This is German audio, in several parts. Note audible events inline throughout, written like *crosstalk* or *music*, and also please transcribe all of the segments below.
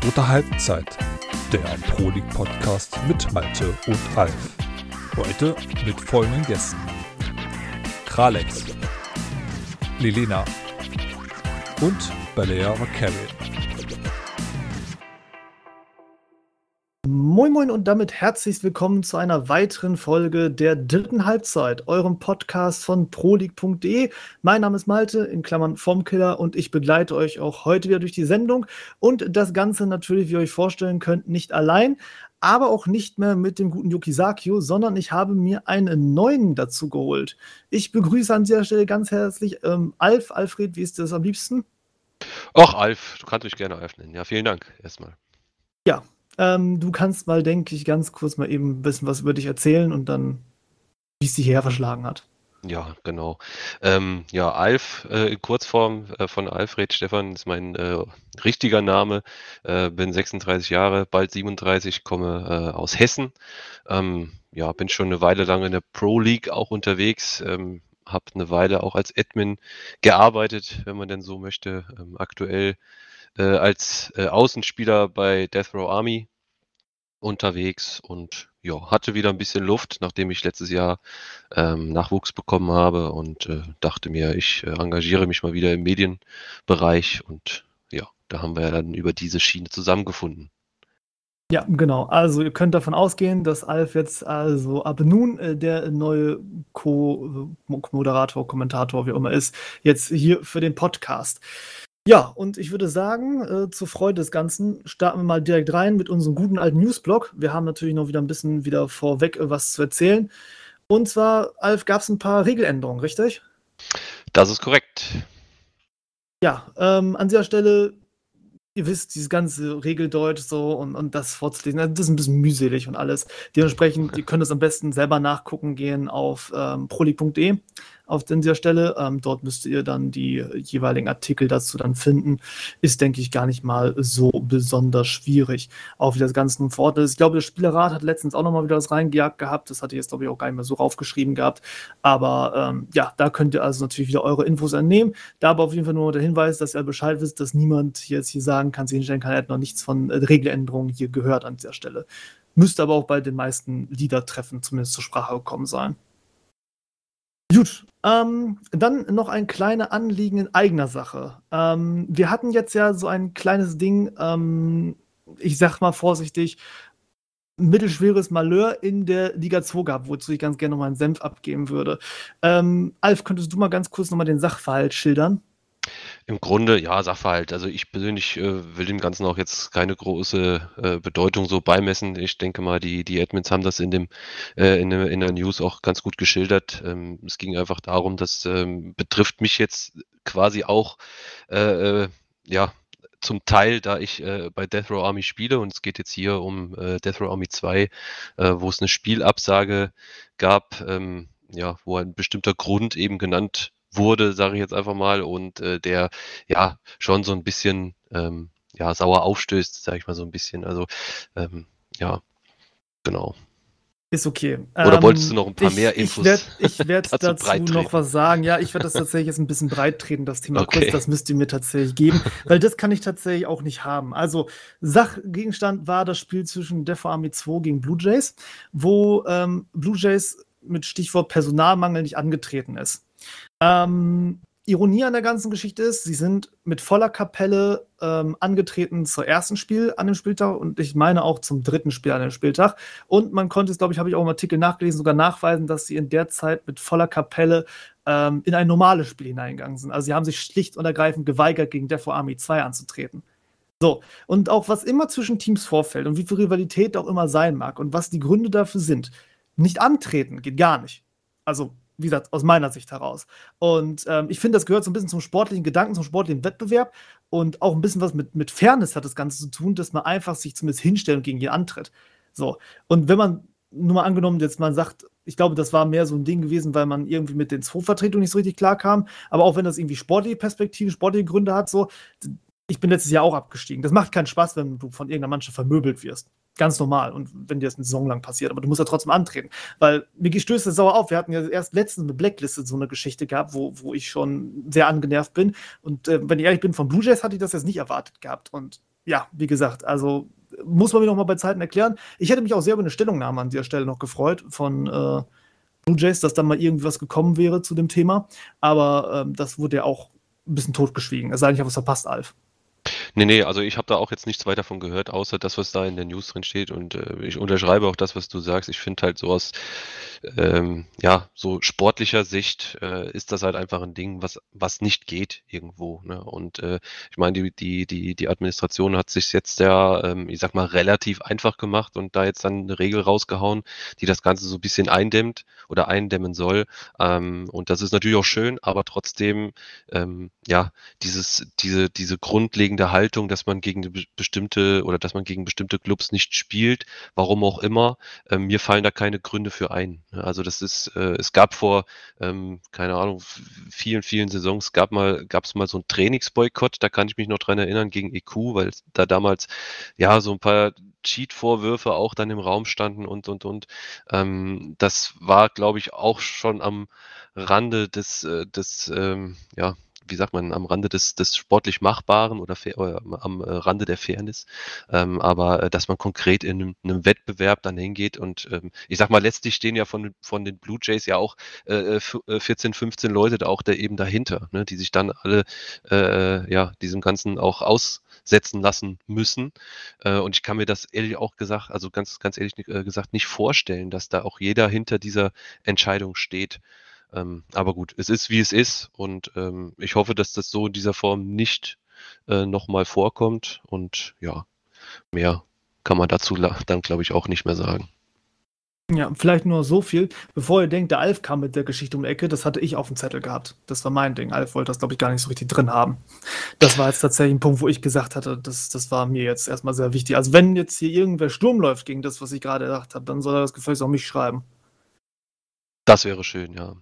Dritte Halbzeit, der Pro League Podcast mit Malte und Alf. Heute mit folgenden Gästen: Kralex, Lilena und Balea Carey. Moin Moin und damit herzlich willkommen zu einer weiteren Folge der dritten Halbzeit, eurem Podcast von proleague.de. Mein Name ist Malte, in Klammern Formkiller, und ich begleite euch auch heute wieder durch die Sendung. Und das Ganze natürlich, wie ihr euch vorstellen könnt, nicht allein, aber auch nicht mehr mit dem guten Yuki Sakio, sondern ich habe mir einen neuen dazu geholt. Ich begrüße an dieser Stelle ganz herzlich ähm, Alf. Alfred, wie ist das am liebsten? Ach, Alf, du kannst mich gerne Alf nennen. Ja, vielen Dank erstmal. Ja, ähm, du kannst mal, denke ich, ganz kurz mal eben ein bisschen was über dich erzählen und dann, wie es dich hierher verschlagen hat. Ja, genau. Ähm, ja, Alf, äh, in Kurzform äh, von Alfred Stefan ist mein äh, richtiger Name. Äh, bin 36 Jahre, bald 37, komme äh, aus Hessen. Ähm, ja, bin schon eine Weile lang in der Pro League auch unterwegs. Ähm, habe eine Weile auch als Admin gearbeitet, wenn man denn so möchte. Ähm, aktuell als äh, Außenspieler bei Death Row Army unterwegs und ja, hatte wieder ein bisschen Luft, nachdem ich letztes Jahr ähm, Nachwuchs bekommen habe und äh, dachte mir, ich äh, engagiere mich mal wieder im Medienbereich und ja, da haben wir ja dann über diese Schiene zusammengefunden. Ja, genau. Also ihr könnt davon ausgehen, dass Alf jetzt also ab nun äh, der neue Co-Moderator, Kommentator, wie auch immer ist, jetzt hier für den Podcast. Ja, und ich würde sagen, äh, zur Freude des Ganzen starten wir mal direkt rein mit unserem guten alten Newsblog. Wir haben natürlich noch wieder ein bisschen wieder vorweg äh, was zu erzählen. Und zwar, Alf, gab es ein paar Regeländerungen, richtig? Das ist korrekt. Ja, ähm, an dieser Stelle, ihr wisst, dieses ganze Regeldeutsch so und, und das vorzulesen, das ist ein bisschen mühselig und alles. Dementsprechend, ihr könnt es am besten selber nachgucken gehen auf ähm, proli.de auf dieser Stelle. Ähm, dort müsst ihr dann die jeweiligen Artikel dazu dann finden. Ist, denke ich, gar nicht mal so besonders schwierig. Auch wie das Ganze nun vor ist. Ich glaube, der Spielerrat hat letztens auch nochmal wieder das reingejagt gehabt. Das hatte ich jetzt, glaube ich, auch gar nicht mehr so raufgeschrieben gehabt. Aber ähm, ja, da könnt ihr also natürlich wieder eure Infos entnehmen. Da aber auf jeden Fall nur der Hinweis, dass ihr Bescheid wisst, dass niemand jetzt hier sagen kann, sich hinstellen kann, er hat noch nichts von äh, Regeländerungen hier gehört an dieser Stelle. Müsste aber auch bei den meisten Liedertreffen zumindest zur Sprache gekommen sein. Gut, ähm, dann noch ein kleines Anliegen in eigener Sache. Ähm, wir hatten jetzt ja so ein kleines Ding, ähm, ich sag mal vorsichtig, mittelschweres Malheur in der Liga 2 gehabt, wozu ich ganz gerne noch mal einen Senf abgeben würde. Ähm, Alf, könntest du mal ganz kurz noch mal den Sachverhalt schildern? Im Grunde, ja, Sachverhalt. Also ich persönlich äh, will dem Ganzen auch jetzt keine große äh, Bedeutung so beimessen. Ich denke mal, die, die Admins haben das in dem äh, in, in der News auch ganz gut geschildert. Ähm, es ging einfach darum, das ähm, betrifft mich jetzt quasi auch äh, äh, ja zum Teil, da ich äh, bei Death Row Army spiele und es geht jetzt hier um äh, Death Row Army 2, äh, wo es eine Spielabsage gab, ähm, ja, wo ein bestimmter Grund eben genannt wurde, sage ich jetzt einfach mal, und äh, der ja schon so ein bisschen ähm, ja, sauer aufstößt, sage ich mal so ein bisschen. Also ähm, ja, genau. Ist okay. Oder ähm, wolltest du noch ein paar ich, mehr Infos? Ich werde *laughs* werd dazu, dazu noch was sagen. Ja, ich werde das tatsächlich jetzt ein bisschen breit treten, das Thema okay. kurz. Das müsst ihr mir tatsächlich geben, weil das kann ich tatsächlich auch nicht haben. Also, Sachgegenstand war das Spiel zwischen Death Army 2 gegen Blue Jays, wo ähm, Blue Jays mit Stichwort Personalmangel nicht angetreten ist. Ähm, Ironie an der ganzen Geschichte ist, sie sind mit voller Kapelle ähm, angetreten zur ersten Spiel an dem Spieltag und ich meine auch zum dritten Spiel an dem Spieltag. Und man konnte es, glaube ich, habe ich auch im Artikel nachgelesen, sogar nachweisen, dass sie in der Zeit mit voller Kapelle ähm, in ein normales Spiel hineingegangen sind. Also sie haben sich schlicht und ergreifend geweigert, gegen Defo Army 2 anzutreten. So, und auch was immer zwischen Teams vorfällt und wie viel Rivalität auch immer sein mag und was die Gründe dafür sind, nicht antreten geht gar nicht. Also wie gesagt, aus meiner Sicht heraus. Und ähm, ich finde, das gehört so ein bisschen zum sportlichen Gedanken, zum sportlichen Wettbewerb und auch ein bisschen was mit, mit Fairness hat das Ganze zu tun, dass man einfach sich zumindest hinstellt und gegen jeden antritt. So. Und wenn man nur mal angenommen, jetzt man sagt, ich glaube, das war mehr so ein Ding gewesen, weil man irgendwie mit den Zwei-Vertretungen nicht so richtig klar kam. Aber auch wenn das irgendwie sportliche Perspektive, sportliche Gründe hat, so, ich bin letztes Jahr auch abgestiegen. Das macht keinen Spaß, wenn du von irgendeiner Mannschaft vermöbelt wirst. Ganz normal. Und wenn dir das eine Saison lang passiert, aber du musst ja trotzdem antreten. Weil mir stößt das sauer auf. Wir hatten ja erst letztens mit Blacklist so eine Geschichte gehabt, wo, wo ich schon sehr angenervt bin. Und äh, wenn ich ehrlich bin, von Blue Jays hatte ich das jetzt nicht erwartet gehabt. Und ja, wie gesagt, also muss man mir noch mal bei Zeiten erklären. Ich hätte mich auch sehr über eine Stellungnahme an dieser Stelle noch gefreut von äh, Blue Jays, dass da mal irgendwas gekommen wäre zu dem Thema. Aber ähm, das wurde ja auch ein bisschen totgeschwiegen. Es sei denn, ich habe was verpasst, Alf. Nee, nee, also ich habe da auch jetzt nichts weiter von gehört, außer das, was da in der News drin steht. Und äh, ich unterschreibe auch das, was du sagst. Ich finde halt so aus, ähm, ja, so sportlicher Sicht äh, ist das halt einfach ein Ding, was, was nicht geht irgendwo. Ne? Und äh, ich meine, die, die, die, die Administration hat sich jetzt ja, ähm, ich sag mal, relativ einfach gemacht und da jetzt dann eine Regel rausgehauen, die das Ganze so ein bisschen eindämmt oder eindämmen soll. Ähm, und das ist natürlich auch schön, aber trotzdem, ähm, ja, dieses, diese, diese grundlegende Haltung, dass man gegen bestimmte oder dass man gegen bestimmte Clubs nicht spielt, warum auch immer, äh, mir fallen da keine Gründe für ein. Ne? Also das ist, äh, es gab vor, ähm, keine Ahnung, vielen, vielen Saisons gab mal, gab es mal so einen Trainingsboykott, da kann ich mich noch dran erinnern, gegen EQ, weil da damals ja so ein paar Cheat-Vorwürfe auch dann im Raum standen und und und. Ähm, das war, glaube ich, auch schon am Rande des, äh, des ähm, ja, wie sagt man, am Rande des, des sportlich Machbaren oder, oder am äh, Rande der Fairness. Ähm, aber äh, dass man konkret in einem, einem, Wettbewerb dann hingeht und ähm, ich sag mal, letztlich stehen ja von, von den Blue Jays ja auch äh, 14, äh, 15 Leute da auch da eben dahinter, ne, die sich dann alle äh, ja diesem Ganzen auch aussetzen lassen müssen. Und ich kann mir das ehrlich auch gesagt, also ganz, ganz ehrlich gesagt, nicht vorstellen, dass da auch jeder hinter dieser Entscheidung steht. Ähm, aber gut, es ist wie es ist und ähm, ich hoffe, dass das so in dieser Form nicht äh, nochmal vorkommt und ja, mehr kann man dazu dann, glaube ich, auch nicht mehr sagen. Ja, vielleicht nur so viel. Bevor ihr denkt, der Alf kam mit der Geschichte um die Ecke, das hatte ich auf dem Zettel gehabt. Das war mein Ding. Alf wollte das, glaube ich, gar nicht so richtig drin haben. Das war jetzt tatsächlich ein Punkt, wo ich gesagt hatte, das, das war mir jetzt erstmal sehr wichtig. Also, wenn jetzt hier irgendwer Sturm läuft gegen das, was ich gerade gedacht habe, dann soll er das gefälligst auch mich schreiben. Das wäre schön, ja.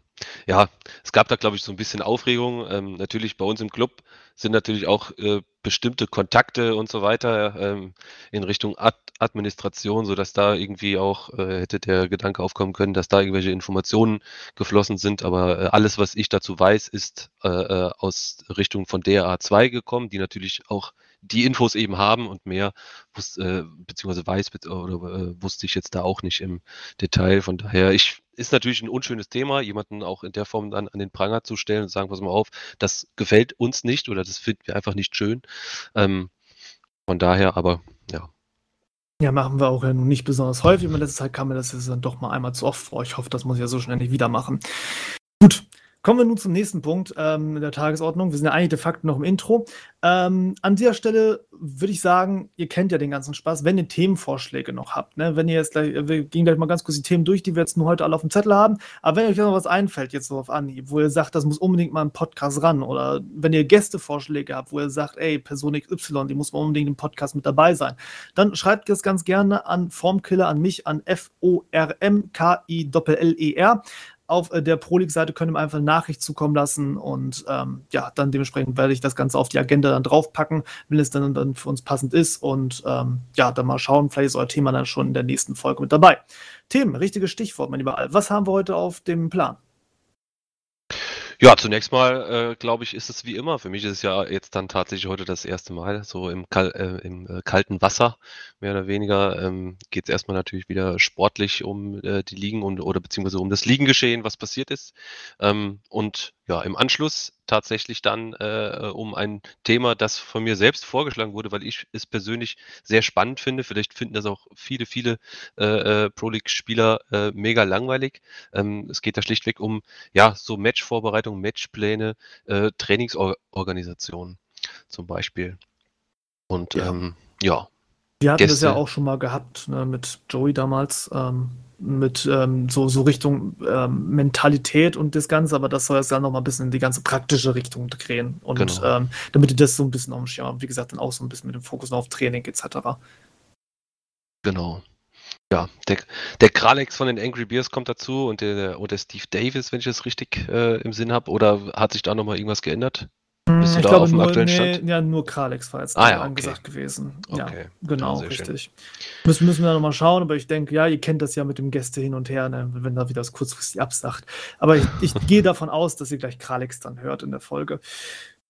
Ja, es gab da, glaube ich, so ein bisschen Aufregung. Ähm, natürlich bei uns im Club sind natürlich auch äh, bestimmte Kontakte und so weiter ähm, in Richtung Ad Administration, sodass da irgendwie auch äh, hätte der Gedanke aufkommen können, dass da irgendwelche Informationen geflossen sind. Aber äh, alles, was ich dazu weiß, ist äh, äh, aus Richtung von DRA2 gekommen, die natürlich auch die Infos eben haben und mehr wusste, äh, beziehungsweise weiß oder wusste ich jetzt da auch nicht im Detail. Von daher, ich ist natürlich ein unschönes Thema, jemanden auch in der Form dann an den Pranger zu stellen und sagen, pass mal auf, das gefällt uns nicht oder das finden wir einfach nicht schön. Ähm, von daher, aber ja. Ja, machen wir auch ja nun nicht besonders häufig. In letzter Zeit kam mir das jetzt dann doch mal einmal zu oft vor. Ich hoffe, das muss ich ja so schnell nicht wieder machen. Kommen wir nun zum nächsten Punkt ähm, der Tagesordnung. Wir sind ja eigentlich de facto noch im Intro. Ähm, an dieser Stelle würde ich sagen, ihr kennt ja den ganzen Spaß, wenn ihr Themenvorschläge noch habt. Ne? Wenn ihr jetzt gleich, wir gehen gleich mal ganz kurz die Themen durch, die wir jetzt nur heute alle auf dem Zettel haben. Aber wenn euch noch was einfällt, jetzt so auf Anhieb, wo ihr sagt, das muss unbedingt mal im Podcast ran, oder wenn ihr Gästevorschläge habt, wo ihr sagt, ey, Person XY, die muss mal unbedingt im Podcast mit dabei sein, dann schreibt das ganz gerne an Formkiller, an mich, an F-O-R-M-K-I-L-L-E-R auf äh, der Pro-League-Seite könnt ihr einfach eine Nachricht zukommen lassen und ähm, ja, dann dementsprechend werde ich das Ganze auf die Agenda dann draufpacken, wenn es dann, dann für uns passend ist und ähm, ja, dann mal schauen, vielleicht ist euer Thema dann schon in der nächsten Folge mit dabei. Themen, richtiges Stichwort, mein lieber Al. Was haben wir heute auf dem Plan? Ja, zunächst mal, äh, glaube ich, ist es wie immer. Für mich ist es ja jetzt dann tatsächlich heute das erste Mal so im, Kal äh, im äh, kalten Wasser, mehr oder weniger. Ähm, Geht es erstmal natürlich wieder sportlich um äh, die Ligen und, oder beziehungsweise um das Liegengeschehen, was passiert ist. Ähm, und ja, im Anschluss tatsächlich dann äh, um ein Thema, das von mir selbst vorgeschlagen wurde, weil ich es persönlich sehr spannend finde. Vielleicht finden das auch viele, viele äh, äh Pro League-Spieler äh, mega langweilig. Ähm, es geht da schlichtweg um ja so Matchvorbereitung, Matchpläne, äh, Trainingsorganisation zum Beispiel. Und ja. Ähm, ja. Wir hatten Gäste. das ja auch schon mal gehabt ne, mit Joey damals. Ähm mit ähm, so, so Richtung ähm, Mentalität und das Ganze, aber das soll jetzt dann noch mal ein bisschen in die ganze praktische Richtung drehen. Und genau. ähm, damit ihr das so ein bisschen auf dem Schirm wie gesagt, dann auch so ein bisschen mit dem Fokus auf Training etc. Genau. Ja, der, der Kralex von den Angry Bears kommt dazu und der, und der Steve Davis, wenn ich das richtig äh, im Sinn habe, oder hat sich da nochmal irgendwas geändert? Bist du ich da glaube auf dem nur, aktuellen Stand? Nee, ja, nur Kralex war jetzt ah, ja, angesagt okay. gewesen. Okay. Ja, genau, ja, richtig. Müssen, müssen wir nochmal schauen, aber ich denke, ja, ihr kennt das ja mit dem Gäste hin und her, ne, wenn da wieder das kurzfristig absagt. Aber ich, ich *laughs* gehe davon aus, dass ihr gleich Kralex dann hört in der Folge.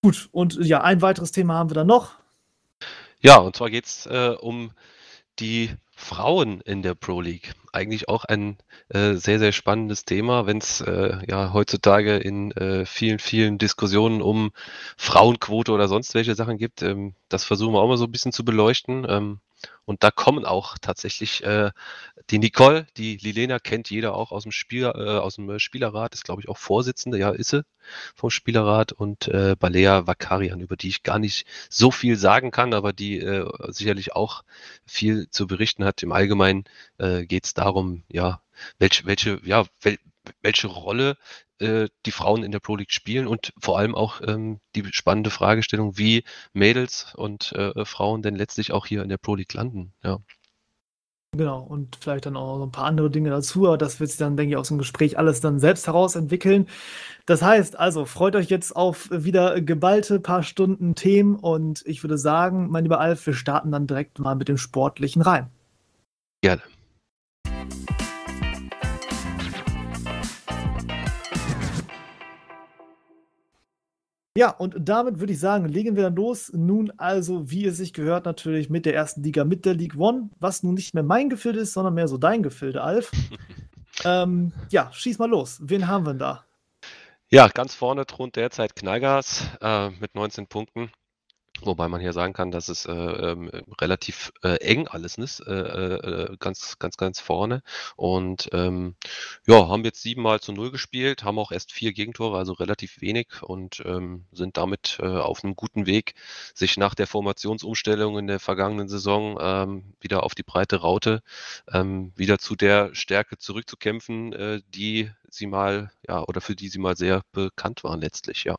Gut, und ja, ein weiteres Thema haben wir dann noch. Ja, und zwar geht es äh, um die Frauen in der Pro League. Eigentlich auch ein äh, sehr, sehr spannendes Thema, wenn es äh, ja heutzutage in äh, vielen, vielen Diskussionen um Frauenquote oder sonst welche Sachen gibt. Ähm, das versuchen wir auch mal so ein bisschen zu beleuchten. Ähm, und da kommen auch tatsächlich äh, die Nicole, die Lilena kennt jeder auch aus dem, Spiel, äh, aus dem äh, Spielerrat, ist glaube ich auch Vorsitzende, ja, ist sie vom Spielerrat und äh, Balea Vakarian, über die ich gar nicht so viel sagen kann, aber die äh, sicherlich auch viel zu berichten hat. Im Allgemeinen äh, geht es darum, ja, welche, welche, ja, wel, welche Rolle äh, die Frauen in der Pro League spielen und vor allem auch ähm, die spannende Fragestellung, wie Mädels und äh, Frauen denn letztlich auch hier in der Pro League landen. Ja. Genau, und vielleicht dann auch noch ein paar andere Dinge dazu, aber das wird sich dann, denke ich, aus dem Gespräch alles dann selbst heraus entwickeln. Das heißt, also freut euch jetzt auf wieder geballte paar Stunden Themen und ich würde sagen, mein lieber Alf, wir starten dann direkt mal mit dem Sportlichen rein. Gerne. Ja, und damit würde ich sagen, legen wir dann los. Nun also, wie es sich gehört, natürlich mit der ersten Liga, mit der League One, was nun nicht mehr mein Gefilde ist, sondern mehr so dein Gefilde, Alf. *laughs* ähm, ja, schieß mal los. Wen haben wir denn da? Ja, ganz vorne thront derzeit Knallgas äh, mit 19 Punkten. Wobei man hier sagen kann, dass es äh, ähm, relativ äh, eng alles ist, äh, äh, ganz, ganz, ganz vorne. Und ähm, ja, haben jetzt siebenmal zu null gespielt, haben auch erst vier Gegentore, also relativ wenig und ähm, sind damit äh, auf einem guten Weg, sich nach der Formationsumstellung in der vergangenen Saison ähm, wieder auf die breite Raute, ähm, wieder zu der Stärke zurückzukämpfen, äh, die sie mal, ja, oder für die sie mal sehr bekannt waren letztlich, ja.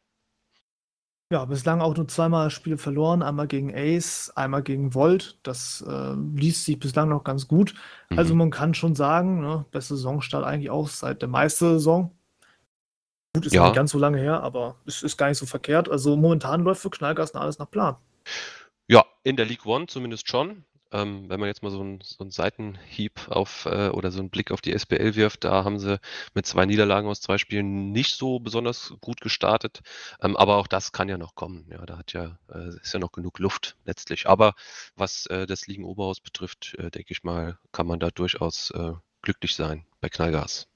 Ja, bislang auch nur zweimal Spiele verloren, einmal gegen Ace, einmal gegen Volt. Das äh, liest sich bislang noch ganz gut. Also mhm. man kann schon sagen, ne, beste Saisonstart eigentlich auch seit der Meistersaison. Gut, ist ja. nicht ganz so lange her, aber es ist gar nicht so verkehrt. Also momentan läuft für Knallgas alles nach Plan. Ja, in der League One zumindest schon. Ähm, wenn man jetzt mal so einen so Seitenhieb auf äh, oder so einen Blick auf die SPL wirft, da haben sie mit zwei Niederlagen aus zwei Spielen nicht so besonders gut gestartet. Ähm, aber auch das kann ja noch kommen. Ja, da hat ja, äh, ist ja noch genug Luft letztlich. Aber was äh, das Ligen Oberhaus betrifft, äh, denke ich mal, kann man da durchaus äh, glücklich sein bei Knallgas.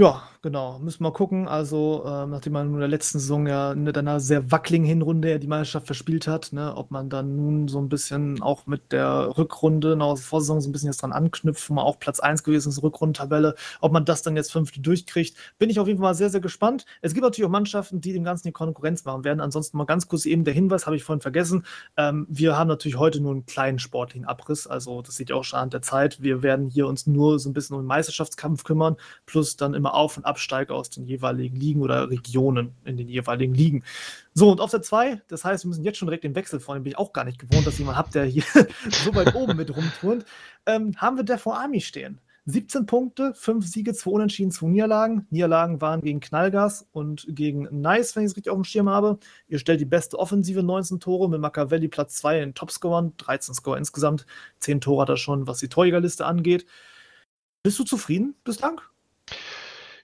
Ja, genau. Müssen wir mal gucken. Also, ähm, nachdem man in der letzten Saison ja mit einer sehr wackeligen Hinrunde die Meisterschaft verspielt hat, ne, ob man dann nun so ein bisschen auch mit der Rückrunde aus der Vorsaison so ein bisschen jetzt dran anknüpft, wo man auch Platz 1 gewesen ist, Rückrundentabelle, ob man das dann jetzt fünfte durchkriegt, bin ich auf jeden Fall mal sehr, sehr gespannt. Es gibt natürlich auch Mannschaften, die dem Ganzen die Konkurrenz machen werden. Ansonsten mal ganz kurz eben der Hinweis, habe ich vorhin vergessen. Ähm, wir haben natürlich heute nur einen kleinen sportlichen Abriss, also das sieht ja auch schon an der Zeit. Wir werden hier uns nur so ein bisschen um den Meisterschaftskampf kümmern, plus dann immer auf- und Absteiger aus den jeweiligen Ligen oder Regionen in den jeweiligen Ligen. So, und auf der 2, das heißt, wir müssen jetzt schon direkt den Wechsel vornehmen, bin ich auch gar nicht gewohnt, dass jemand habt, der hier *laughs* so weit oben mit rumturnt, ähm, haben wir Defo Army stehen. 17 Punkte, 5 Siege, 2 Unentschieden, 2 Niederlagen. Niederlagen waren gegen Knallgas und gegen Nice, wenn ich es richtig auf dem Schirm habe. Ihr stellt die beste Offensive, 19 Tore, mit Machiavelli Platz 2 in Topscorern, 13 Score insgesamt. 10 Tore hat er schon, was die Torjägerliste angeht. Bist du zufrieden bislang?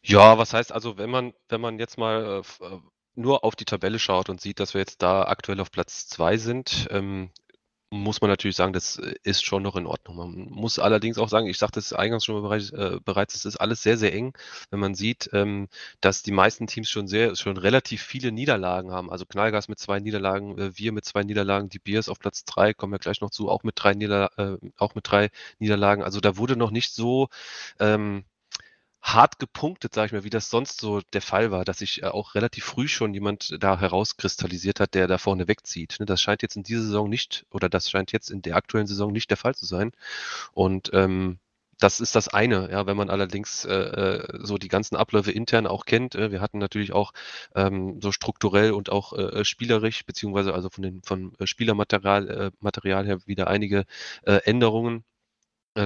Ja, was heißt also, wenn man wenn man jetzt mal, äh, äh, nur auf die Tabelle schaut und sieht, dass wir jetzt da aktuell auf Platz 2 sind, ähm, muss man natürlich sagen, das äh, ist schon noch in Ordnung. Man muss allerdings auch sagen, ich sagte es eingangs schon bereits, äh, bereits, es ist alles sehr, sehr eng, wenn man sieht, ähm, dass die meisten Teams schon sehr schon relativ viele Niederlagen haben. Also Knallgas mit zwei Niederlagen, äh, wir mit zwei Niederlagen, die Bears auf Platz 3, kommen wir gleich noch zu, auch mit drei Niederla äh, auch mit drei Niederlagen. Also da wurde noch nicht so, ähm hart gepunktet, sage ich mal, wie das sonst so der Fall war, dass sich äh, auch relativ früh schon jemand da herauskristallisiert hat, der da vorne wegzieht. Ne? Das scheint jetzt in dieser Saison nicht, oder das scheint jetzt in der aktuellen Saison nicht der Fall zu sein. Und ähm, das ist das eine, ja, wenn man allerdings äh, äh so die ganzen Abläufe intern auch kennt. Äh, wir hatten natürlich auch ähm, so strukturell und auch äh, spielerisch, beziehungsweise also von den von Spielermaterial äh, Material her wieder einige äh, Änderungen äh,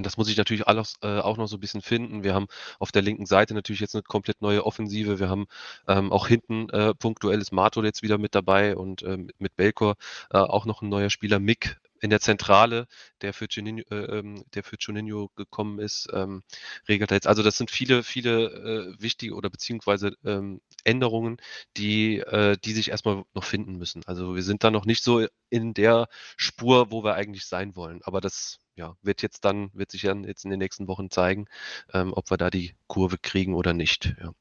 das muss ich natürlich alles äh, auch noch so ein bisschen finden. Wir haben auf der linken Seite natürlich jetzt eine komplett neue Offensive. Wir haben ähm, auch hinten äh, punktuell ist Mato jetzt wieder mit dabei und ähm, mit Belkor äh, auch noch ein neuer Spieler. Mick in der Zentrale, der für Juninho, äh, ähm, der für Juninho gekommen ist, ähm, regelt er jetzt. Also das sind viele, viele äh, wichtige oder beziehungsweise ähm, Änderungen, die, äh, die sich erstmal noch finden müssen. Also wir sind da noch nicht so in der Spur, wo wir eigentlich sein wollen. Aber das ja, wird jetzt dann, wird sich dann jetzt in den nächsten Wochen zeigen, ähm, ob wir da die Kurve kriegen oder nicht. Ja.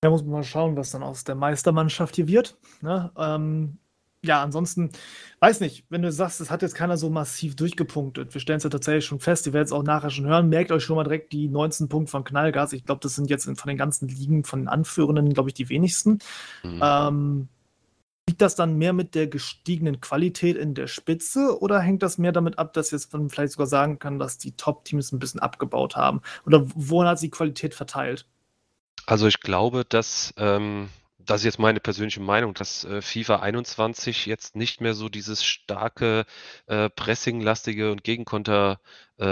Da muss man mal schauen, was dann aus der Meistermannschaft hier wird. Ne? Ähm, ja, ansonsten, weiß nicht, wenn du sagst, es hat jetzt keiner so massiv durchgepunktet. Wir stellen es ja tatsächlich schon fest, ihr werdet es auch nachher schon hören. Merkt euch schon mal direkt die 19 Punkte von Knallgas. Ich glaube, das sind jetzt von den ganzen Ligen, von den Anführenden, glaube ich, die wenigsten. Mhm. Ähm, liegt das dann mehr mit der gestiegenen Qualität in der Spitze oder hängt das mehr damit ab, dass jetzt man vielleicht sogar sagen kann, dass die Top-Teams ein bisschen abgebaut haben? Oder wohin hat sich die Qualität verteilt? Also ich glaube, dass ähm, das ist jetzt meine persönliche Meinung, dass äh, FIFA 21 jetzt nicht mehr so dieses starke äh, Pressing-lastige und Gegenkonter äh,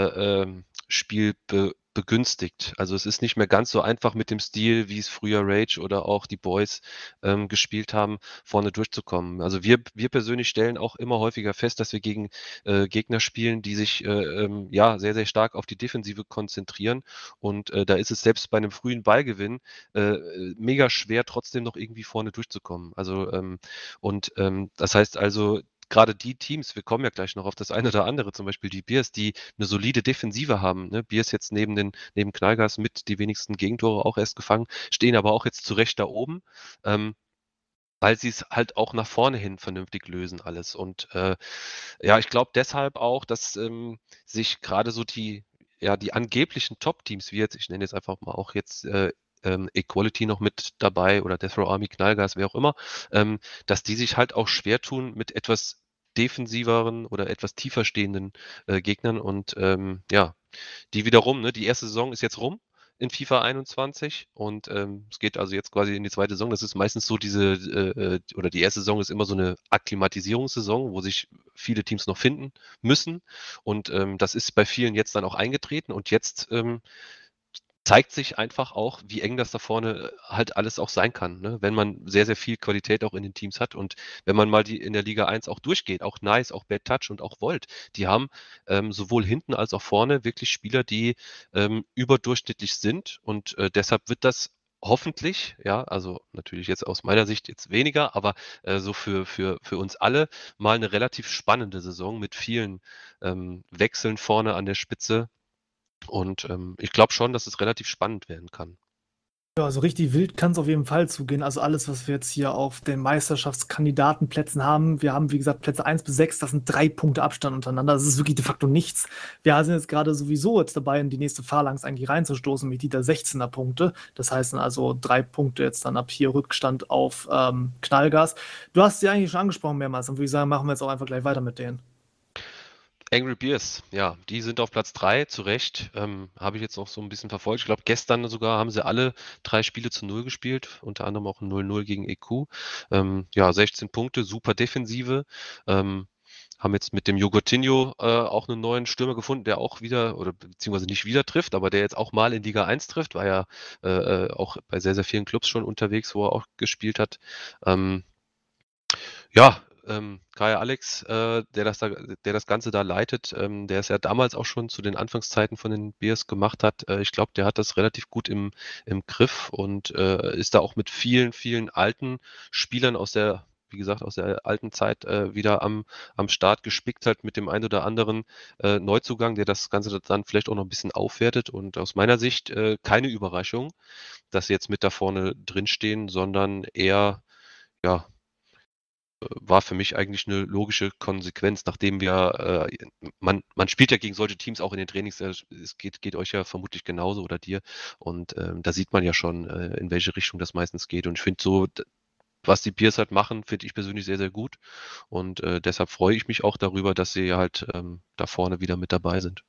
ähm, Spiel be begünstigt. Also es ist nicht mehr ganz so einfach mit dem Stil, wie es früher Rage oder auch die Boys ähm, gespielt haben, vorne durchzukommen. Also wir, wir persönlich stellen auch immer häufiger fest, dass wir gegen äh, Gegner spielen, die sich äh, ähm, ja sehr, sehr stark auf die Defensive konzentrieren. Und äh, da ist es selbst bei einem frühen Ballgewinn äh, mega schwer, trotzdem noch irgendwie vorne durchzukommen. Also ähm, und ähm, das heißt also, gerade die Teams, wir kommen ja gleich noch auf das eine oder andere, zum Beispiel die Bears, die eine solide Defensive haben. Ne? Bears jetzt neben den neben Knallgas mit die wenigsten Gegentore auch erst gefangen, stehen aber auch jetzt zu Recht da oben. Ähm, weil sie es halt auch nach vorne hin vernünftig lösen alles. Und äh, ja, ich glaube deshalb auch, dass ähm, sich gerade so die, ja, die angeblichen Top-Teams, wie jetzt, ich nenne jetzt einfach mal auch jetzt äh, ähm, Equality noch mit dabei oder Death Row Army, Knallgas, wer auch immer, ähm, dass die sich halt auch schwer tun mit etwas defensiveren oder etwas tiefer stehenden äh, Gegnern und ähm, ja, die wiederum, ne, die erste Saison ist jetzt rum in FIFA 21 und ähm, es geht also jetzt quasi in die zweite Saison. Das ist meistens so diese, äh, äh, oder die erste Saison ist immer so eine Akklimatisierungssaison, wo sich viele Teams noch finden müssen und ähm, das ist bei vielen jetzt dann auch eingetreten und jetzt ähm, zeigt sich einfach auch, wie eng das da vorne äh, halt alles auch sein kann, ne? wenn man sehr, sehr viel Qualität auch in den Teams hat und wenn man mal die in der Liga 1 auch durchgeht, auch Nice, auch Bad Touch und auch Volt, die haben ähm, sowohl hinten als auch vorne wirklich Spieler, die ähm, überdurchschnittlich sind und äh, deshalb wird das hoffentlich, ja, also natürlich jetzt aus meiner Sicht jetzt weniger, aber äh, so für, für, für uns alle mal eine relativ spannende Saison mit vielen ähm, Wechseln vorne an der Spitze und ähm, ich glaube schon, dass es relativ spannend werden kann. Ja, also richtig wild kann es auf jeden Fall zugehen. Also alles, was wir jetzt hier auf den Meisterschaftskandidatenplätzen haben, wir haben, wie gesagt, Plätze 1 bis 6, das sind drei Punkte Abstand untereinander. Das ist wirklich de facto nichts. Wir sind jetzt gerade sowieso jetzt dabei, in die nächste Phalanx eigentlich reinzustoßen mit dieser 16er Punkte. Das heißt also drei Punkte jetzt dann ab hier Rückstand auf ähm, Knallgas. Du hast sie eigentlich schon angesprochen mehrmals, dann würde ich sagen, machen wir jetzt auch einfach gleich weiter mit denen. Angry Bears, ja, die sind auf Platz 3, zu Recht. Ähm, Habe ich jetzt auch so ein bisschen verfolgt. Ich glaube, gestern sogar haben sie alle drei Spiele zu Null gespielt, unter anderem auch ein 0-0 gegen EQ. Ähm, ja, 16 Punkte, super Defensive. Ähm, haben jetzt mit dem Jogurtinho äh, auch einen neuen Stürmer gefunden, der auch wieder, oder beziehungsweise nicht wieder trifft, aber der jetzt auch mal in Liga 1 trifft, war ja äh, äh, auch bei sehr, sehr vielen Clubs schon unterwegs, wo er auch gespielt hat. Ähm, ja, ähm, Kaya Alex, äh, der, das da, der das Ganze da leitet, ähm, der es ja damals auch schon zu den Anfangszeiten von den Bears gemacht hat. Äh, ich glaube, der hat das relativ gut im, im Griff und äh, ist da auch mit vielen, vielen alten Spielern aus der wie gesagt, aus der alten Zeit äh, wieder am, am Start gespickt hat mit dem einen oder anderen äh, Neuzugang, der das Ganze dann vielleicht auch noch ein bisschen aufwertet. Und aus meiner Sicht äh, keine Überraschung, dass sie jetzt mit da vorne drinstehen, sondern eher, ja, war für mich eigentlich eine logische Konsequenz, nachdem wir, äh, man, man spielt ja gegen solche Teams auch in den Trainings, äh, es geht, geht euch ja vermutlich genauso oder dir. Und ähm, da sieht man ja schon, äh, in welche Richtung das meistens geht. Und ich finde so, was die Peers halt machen, finde ich persönlich sehr, sehr gut. Und äh, deshalb freue ich mich auch darüber, dass sie halt ähm, da vorne wieder mit dabei sind.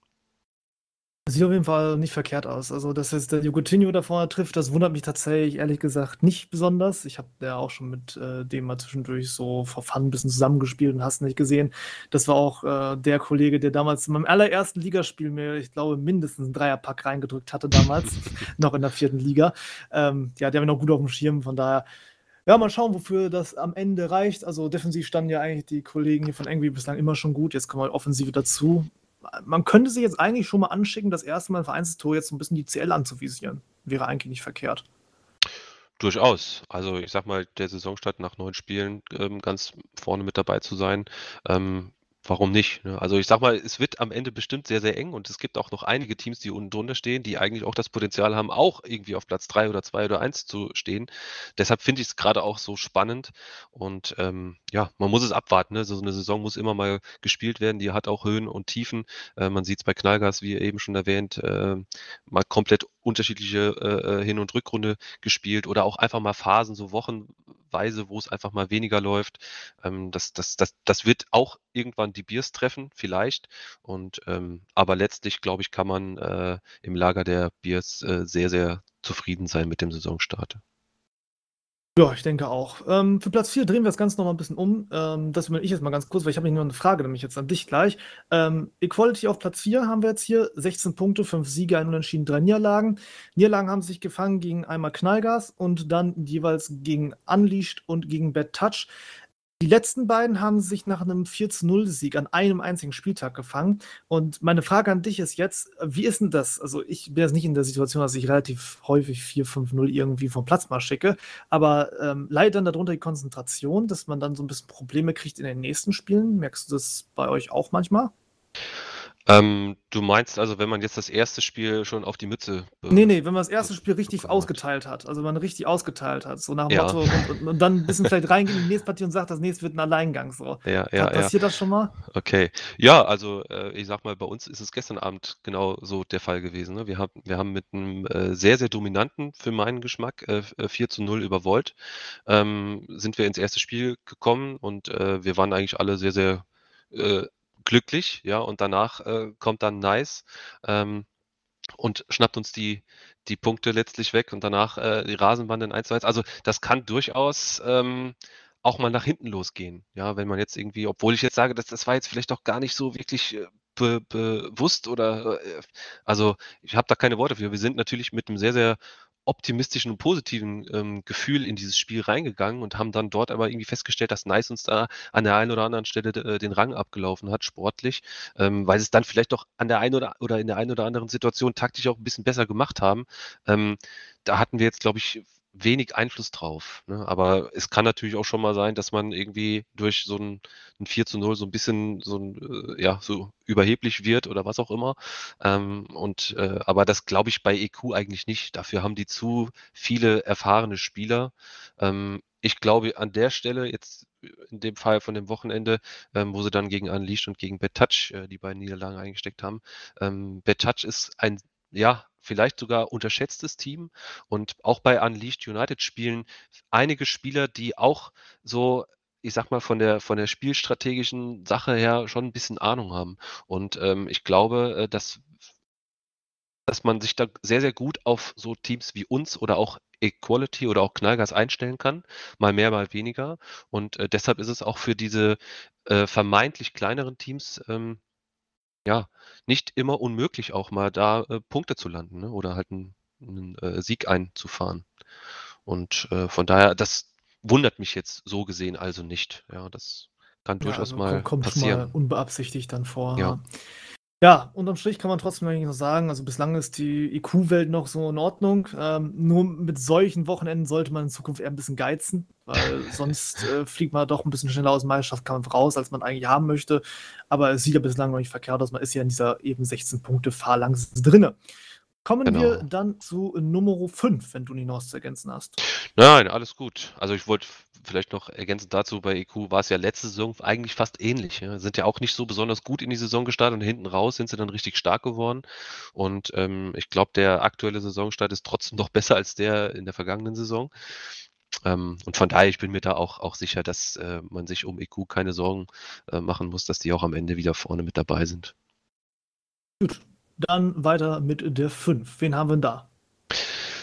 Sieht auf jeden Fall nicht verkehrt aus. Also, dass jetzt der Coutinho da vorne trifft, das wundert mich tatsächlich ehrlich gesagt nicht besonders. Ich habe ja auch schon mit äh, dem mal zwischendurch so vor Fun ein bisschen zusammengespielt und hast nicht gesehen. Das war auch äh, der Kollege, der damals in meinem allerersten Ligaspiel mir, ich glaube, mindestens einen Dreierpack reingedrückt hatte damals, *laughs* noch in der vierten Liga. Ähm, ja, der habe ich noch gut auf dem Schirm, von daher Ja, mal schauen, wofür das am Ende reicht. Also defensiv standen ja eigentlich die Kollegen hier von Angry bislang immer schon gut. Jetzt kommen wir Offensive dazu. Man könnte sich jetzt eigentlich schon mal anschicken, das erste Mal ein Vereinstor jetzt so ein bisschen die CL anzuvisieren. Wäre eigentlich nicht verkehrt. Durchaus. Also ich sag mal, der Saisonstart nach neun Spielen ähm, ganz vorne mit dabei zu sein, ähm, Warum nicht? Ne? Also ich sag mal, es wird am Ende bestimmt sehr, sehr eng und es gibt auch noch einige Teams, die unten drunter stehen, die eigentlich auch das Potenzial haben, auch irgendwie auf Platz 3 oder 2 oder 1 zu stehen. Deshalb finde ich es gerade auch so spannend und ähm, ja, man muss es abwarten. Ne? So eine Saison muss immer mal gespielt werden, die hat auch Höhen und Tiefen. Äh, man sieht es bei Knallgas, wie eben schon erwähnt, äh, mal komplett unterschiedliche äh, äh, Hin- und Rückrunde gespielt oder auch einfach mal Phasen, so wochenweise, wo es einfach mal weniger läuft. Ähm, das, das, das, das wird auch irgendwann die Biers treffen, vielleicht. Und ähm, aber letztlich, glaube ich, kann man äh, im Lager der Biers äh, sehr, sehr zufrieden sein mit dem Saisonstart. Ja, ich denke auch. Ähm, für Platz 4 drehen wir das Ganze noch mal ein bisschen um. Ähm, das übernehme ich jetzt mal ganz kurz, weil ich habe nur eine Frage, nämlich jetzt an dich gleich. Ähm, Equality auf Platz 4 haben wir jetzt hier. 16 Punkte, 5 Siege, ein Unentschieden, 3 Niederlagen. Niederlagen haben sich gefangen gegen einmal Knallgas und dann jeweils gegen Unleashed und gegen Bad Touch. Die letzten beiden haben sich nach einem 4-0-Sieg an einem einzigen Spieltag gefangen. Und meine Frage an dich ist jetzt, wie ist denn das? Also ich bin jetzt nicht in der Situation, dass ich relativ häufig 4-5-0 irgendwie vom Platz mal schicke, aber ähm, leidet dann darunter die Konzentration, dass man dann so ein bisschen Probleme kriegt in den nächsten Spielen? Merkst du das bei euch auch manchmal? Ähm, du meinst also, wenn man jetzt das erste Spiel schon auf die Mütze Nee, nee, wenn man das erste Spiel richtig ausgeteilt hat. Also, man richtig ausgeteilt hat, so nach dem Ja. Motto und und und dann 'n bisschen *laughs* vielleicht reingeht in die nächste Partie und sagt, das nächste wird ein Alleingang so. Ja, ja, ja. passiert das schon mal? Okay. Ja, also, äh, ich sag mal, bei uns ist es gestern Abend genau so der Fall gewesen, ne? Wir haben wir haben mit einem äh, sehr, sehr dominanten für meinen Geschmack, äh, f äh, 4:0 über Volt, ähm, sind wir ins erste Spiel gekommen und, äh, wir waren eigentlich alle sehr, sehr, äh, glücklich, ja, und danach, äh, kommt dann Nice, ähm, und schnappt uns die die Punkte letztlich weg und danach, äh, die Rasenbande in 1:1. Also, das kann durchaus, ähm, auch mal nach hinten losgehen, ja, wenn man jetzt irgendwie obwohl ich jetzt sage, das das war jetzt vielleicht auch gar nicht so wirklich, äh, be bewusst oder, äh, also, ich habe da keine Worte für. Wir sind natürlich mit einem sehr, sehr optimistischen und positiven, ähm, Gefühl in dieses Spiel reingegangen und haben dann dort aber irgendwie festgestellt, dass Nice uns da an der einen oder anderen Stelle äh, den Rang abgelaufen hat, sportlich, ähm, weil sie's dann vielleicht auch an der einen oder oder in der einen oder anderen Situation taktisch auch 'n bisschen besser gemacht haben. Ähm, da hatten wir jetzt, glaube ich, wenig Einfluss drauf, ne? Aber es kann natürlich auch schon mal sein, dass man irgendwie durch so 'n 'n 4:0 so 'n bisschen so 'n äh, ja, so überheblich wird oder was auch immer. Ähm, und, äh aber das glaube ich bei EQ eigentlich nicht. Dafür haben die zu viele erfahrene Spieler. Ähm, ich glaube an der Stelle jetzt in dem Fall von dem Wochenende, ähm, wo sie dann gegen Unleashed und gegen Bad Touch, äh, die beiden Niederlagen eingesteckt haben. Ähm, Bad Touch ist ein, ja, vielleicht sogar unterschätztes Team und auch bei Unleashed United spielen einige Spieler, die auch so, ich sage mal, von der von der spielstrategischen Sache her schon 'n bisschen Ahnung haben. Und, ähm, ich glaube, äh, dass dass man sich da sehr, sehr gut auf so Teams wie uns oder auch Equality oder auch Knallgas einstellen kann, mal mehr, mal weniger. Und, äh, deshalb ist es auch für diese, äh, vermeintlich kleineren Teams, ähm, ja, nicht immer unmöglich, auch mal da, äh, Punkte zu landen, ne, oder halt 'n 'nen, äh, Sieg einzufahren. Und, äh, von daher, das wundert mich jetzt so gesehen also nicht. Ja, das kann Ja, durchaus also mal kommt kommt schon mal passieren. unbeabsichtigt dann vor, Ja. Ja. Unterm Strich kann man trotzdem eigentlich noch sagen, also bislang ist die EQ-Welt noch so in Ordnung. Ähm, nur mit solchen Wochenenden sollte man in Zukunft eher 'n bisschen geizen, weil *laughs* sonst, äh, fliegt man doch 'n bisschen schneller aus'm Meisterschaftskampf raus, als man eigentlich haben möchte. Aber es sieht ja bislang noch nicht verkehrt aus. Man ist ja in dieser eben 16 Punkte Phalanx drinne. Kommen wir Genau. dann zu Numero 5, wenn du nicht noch was zu ergänzen hast. Nein, alles gut. Also, ich wollte vielleicht noch ergänzend dazu, bei EQ war's ja letzte Saison eigentlich fast ähnlich, ja? Sind ja auch nicht so besonders gut in die Saison gestartet und hinten raus sind sie dann richtig stark geworden. Und, ähm, ich glaube, der aktuelle Saisonstart ist trotzdem noch *laughs* besser als der in der vergangenen Saison. Ähm, und von daher, ich bin mir da auch auch sicher, dass, äh, man sich um EQ keine Sorgen, äh, machen muss, dass die auch am Ende wieder vorne mit dabei sind. Gut, dann weiter mit der 5. Wen haben wir 'n da?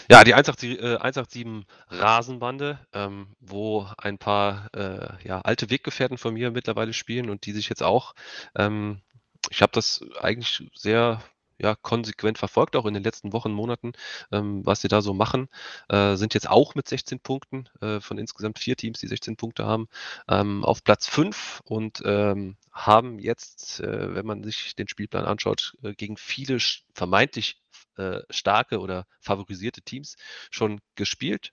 Ja, die 187 äh, 187 Rasenbande, ähm, wo ein paar, äh, ja, alte Weggefährten von mir mittlerweile spielen und die sich jetzt auch ähm, ich habe das eigentlich sehr ja, konsequent verfolgt, auch in den letzten Wochen, Monaten, ähm, was sie da so machen. Äh, sind jetzt auch mit 16 Punkten äh, von insgesamt vier Teams, die 16 Punkte haben, ähm, auf Platz 5 und ähm, haben jetzt, äh, wenn man sich den Spielplan anschaut, äh, gegen viele vermeintlich äh, starke oder favorisierte Teams schon gespielt.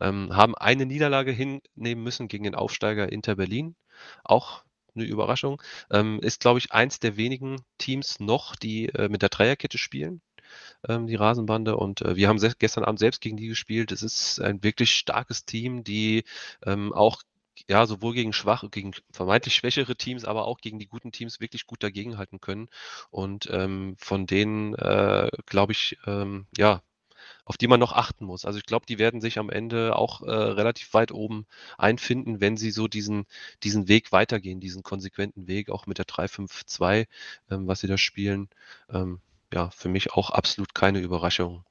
Ähm, haben eine Niederlage hinnehmen müssen gegen den Aufsteiger Inter Berlin. Auch eine Überraschung. Ähm, ist, glaube ich, eins der wenigen Teams noch, die äh, mit der Dreierkette spielen, ähm, die Rasenbande. Und äh, wir haben gestern Abend selbst gegen die gespielt. Es ist ein wirklich starkes Team, die ähm, auch ja, sowohl gegen schwache, gegen vermeintlich schwächere Teams, aber auch gegen die guten Teams wirklich gut dagegenhalten können. Und ähm, von denen, äh, glaube ich, ähm, ja, auf die man noch achten muss. Also ich glaube, die werden sich am Ende auch äh, relativ weit oben einfinden, wenn sie so diesen, diesen Weg weitergehen, diesen konsequenten Weg, auch mit der 3-5-2, ähm, was sie da spielen. Ähm, ja, für mich auch absolut keine Überraschung.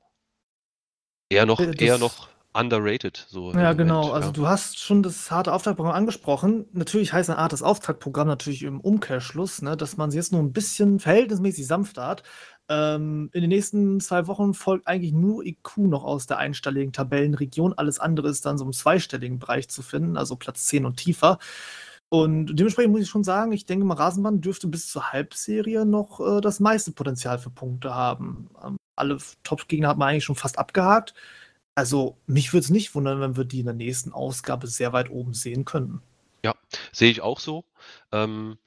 Eher noch, äh, das eher noch underrated. So ja, genau. Moment, also ja. du hast schon das harte Auftaktprogramm angesprochen. Natürlich heißt ein hartes Auftaktprogramm natürlich im Umkehrschluss, ne, dass man es jetzt nur ein bisschen verhältnismäßig sanft hat. Ähm, in den nächsten zwei Wochen folgt eigentlich nur IQ noch aus der einstelligen Tabellenregion. Alles andere ist dann so im zweistelligen Bereich zu finden, also Platz 10 und tiefer. Und dementsprechend muss ich schon sagen, ich denke mal, Rasenbahn dürfte bis zur Halbserie noch äh, das meiste Potenzial für Punkte haben. Ähm, alle Top-Gegner hat man eigentlich schon fast abgehakt. Also mich würde es nicht wundern, wenn wir die in der nächsten Ausgabe sehr weit oben sehen könnten. Ja, sehe ich auch so. Ähm,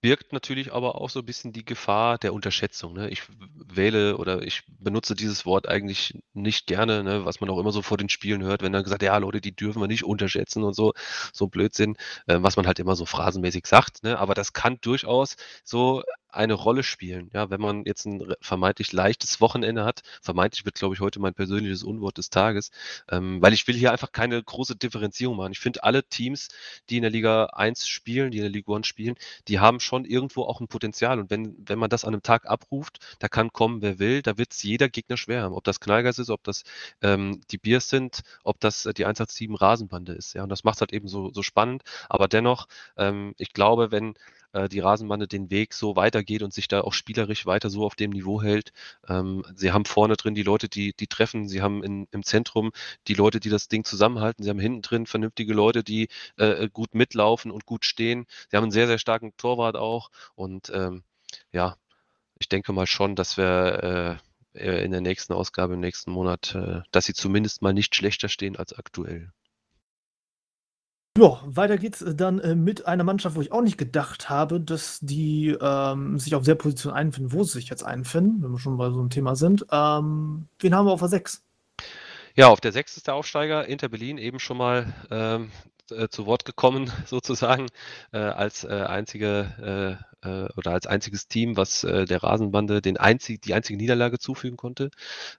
birgt natürlich aber auch so ein bisschen die Gefahr der Unterschätzung, ne? Ich wähle oder ich benutze dieses Wort eigentlich nicht gerne, ne, was man auch immer so vor den Spielen hört, wenn dann gesagt: „Ja, Leute, die dürfen wir nicht unterschätzen“ und so so Blödsinn, äh, was man halt immer so phrasenmäßig sagt, ne? Aber das kann durchaus so eine Rolle spielen. Ja, wenn man jetzt ein vermeintlich leichtes Wochenende hat, vermeintlich wird, glaube ich, heute mein persönliches Unwort des Tages, ähm, weil ich will hier einfach keine große Differenzierung machen. Ich finde, alle Teams, die in der Liga 1 spielen, die in der Liga 1 spielen, die haben schon irgendwo auch ein Potenzial. Und wenn, wenn man das an einem Tag abruft, da kann kommen, wer will, da wird es jeder Gegner schwer haben. Ob das Knallgas ist, ob das ähm, die Biers sind, ob das äh, die 187 Rasenbande ist. Ja, und das macht es halt eben so, so spannend. Aber dennoch, ähm, ich glaube, wenn äh, die Rasenbande den Weg so weitergeht und sich da auch spielerisch weiter so auf dem Niveau hält. Ähm, sie haben vorne drin die Leute, die, die treffen, sie haben in, im Zentrum die Leute, die das Ding zusammenhalten, sie haben hinten drin vernünftige Leute, die äh, gut mitlaufen und gut stehen. Sie haben einen sehr, sehr starken Torwart auch und ähm, ja, ich denke mal schon, dass wir äh, in der nächsten Ausgabe im nächsten Monat, äh, dass sie zumindest mal nicht schlechter stehen als aktuell. Ja, weiter geht's dann äh, mit einer Mannschaft, wo ich auch nicht gedacht habe, dass die ähm, sich auf der Position einfinden, wo sie sich jetzt einfinden, wenn wir schon bei so einem Thema sind. Ähm, wen haben wir auf der 6? Ja, auf der 6 ist der Aufsteiger Inter Berlin eben schon mal ähm, äh, zu Wort gekommen, *laughs* sozusagen, äh, als äh, einzige äh, äh, oder als einziges Team, was der Rasenbande den einzig, die einzige Niederlage zufügen konnte.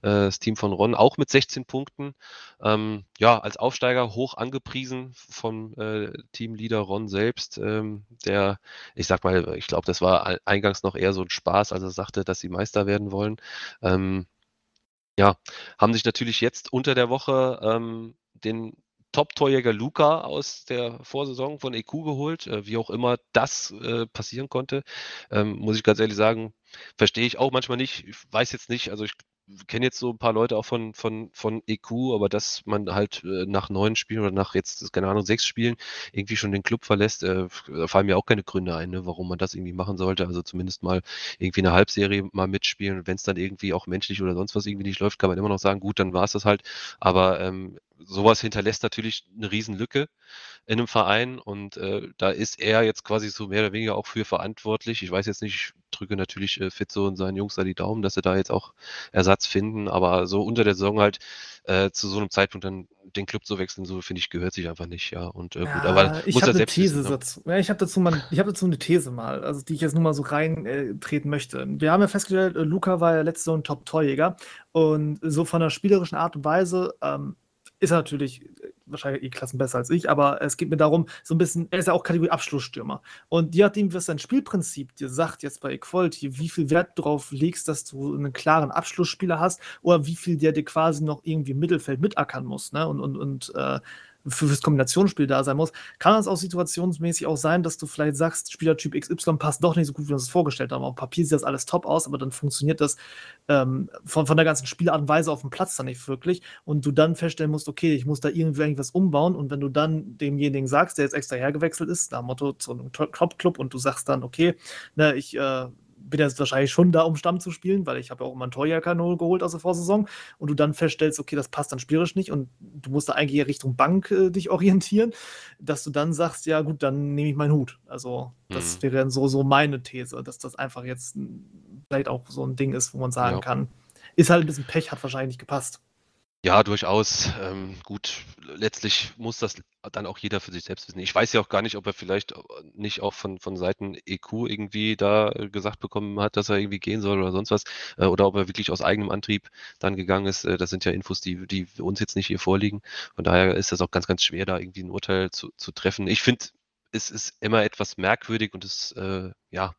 das Team von Ron auch mit 16 Punkten. Ähm, ja, als Aufsteiger hoch angepriesen vom Teamleader Ron selbst, ähm, der, ich sag mal, ich glaube, das war eingangs noch eher so ein Spaß, als er sagte, dass sie Meister werden wollen. Ähm, ja, haben sich natürlich jetzt unter der Woche ähm, den Top-Torjäger Luca aus der Vorsaison von EQ geholt. Äh, wie auch immer das äh, passieren konnte, ähm, muss ich ganz ehrlich sagen, verstehe ich auch manchmal nicht. Ich weiß jetzt nicht, also ich kenne jetzt so ein paar Leute auch von, von, von EQ, aber dass man halt äh, nach neun Spielen oder nach jetzt, keine Ahnung, sechs Spielen irgendwie schon den Club verlässt, äh, da fallen mir auch keine Gründe ein, ne, warum man das irgendwie machen sollte. Also zumindest mal irgendwie eine Halbserie mal mitspielen. Wenn es dann irgendwie auch menschlich oder sonst was irgendwie nicht läuft, kann man immer noch sagen, gut, dann war es das halt. Aber ähm, sowas hinterlässt natürlich eine Riesenlücke in einem Verein und äh, da ist er jetzt quasi so mehr oder weniger auch für verantwortlich. Ich weiß jetzt nicht, ich drücke natürlich äh, Fitzo und seinen Jungs da die Daumen, dass sie da jetzt auch Ersatz finden, aber so unter der Saison halt äh, zu so einem Zeitpunkt dann den Club zu wechseln, so finde ich, gehört sich einfach nicht, ja. Und äh, gut, aber ich habe eine These wissen, ne? dazu. Ja, ich habe dazu mal, ich habe dazu eine These mal, also die ich jetzt nur mal so reintreten äh, möchte. Wir haben ja festgestellt, äh, Luca war ja letztes Jahr ein Top-Torjäger und so von der spielerischen Art und Weise ähm, ist natürlich äh, wahrscheinlich eh Klassen besser als ich, aber es geht mir darum, so ein bisschen, er ist ja auch Kategorie Abschlussstürmer. Und je nachdem, was dein Spielprinzip dir sagt, jetzt bei Equality, wie viel Wert darauf legst, dass du einen klaren Abschlussspieler hast oder wie viel der dir quasi noch irgendwie im Mittelfeld mitackern muss, ne? Und, und, und äh, für, fürs Kombinationsspiel da sein muss, kann es auch situationsmäßig auch sein, dass du vielleicht sagst, Spielertyp XY passt doch nicht so gut, wie wir uns das vorgestellt haben. Auf Papier sieht das alles top aus, aber dann funktioniert das ähm, von, von der ganzen Spielart und Weise auf dem Platz dann nicht wirklich und du dann feststellen musst, okay, ich muss da irgendwie irgendwas umbauen und wenn du dann demjenigen sagst, der jetzt extra hergewechselt ist, nach Motto zu einem Top-Club und du sagst dann, okay, ne, ich äh, bin jetzt wahrscheinlich schon da, um Stamm zu spielen, weil ich habe ja auch immer einen Torjäger geholt aus der Vorsaison und du dann feststellst, okay, das passt dann spielerisch nicht und du musst da eigentlich Richtung Bank äh, dich orientieren, dass du dann sagst, ja gut, dann nehme ich meinen Hut. Also das mhm. wäre dann so, so meine These, dass das einfach jetzt vielleicht auch so ein Ding ist, wo man sagen ja. kann, ist halt ein bisschen Pech, hat wahrscheinlich nicht gepasst. Ja, durchaus. Ähm, gut, letztlich muss das dann auch jeder für sich selbst wissen. Ich weiß ja auch gar nicht, ob er vielleicht nicht auch von, von Seiten EQ irgendwie da äh, gesagt bekommen hat, dass er irgendwie gehen soll oder sonst was. Äh, oder ob er wirklich aus eigenem Antrieb dann gegangen ist. Äh, das sind ja Infos, die, die uns jetzt nicht hier vorliegen. Von daher ist das auch ganz, ganz schwer, da irgendwie ein Urteil zu, zu treffen. Ich finde, es ist immer etwas merkwürdig und es, äh, ja,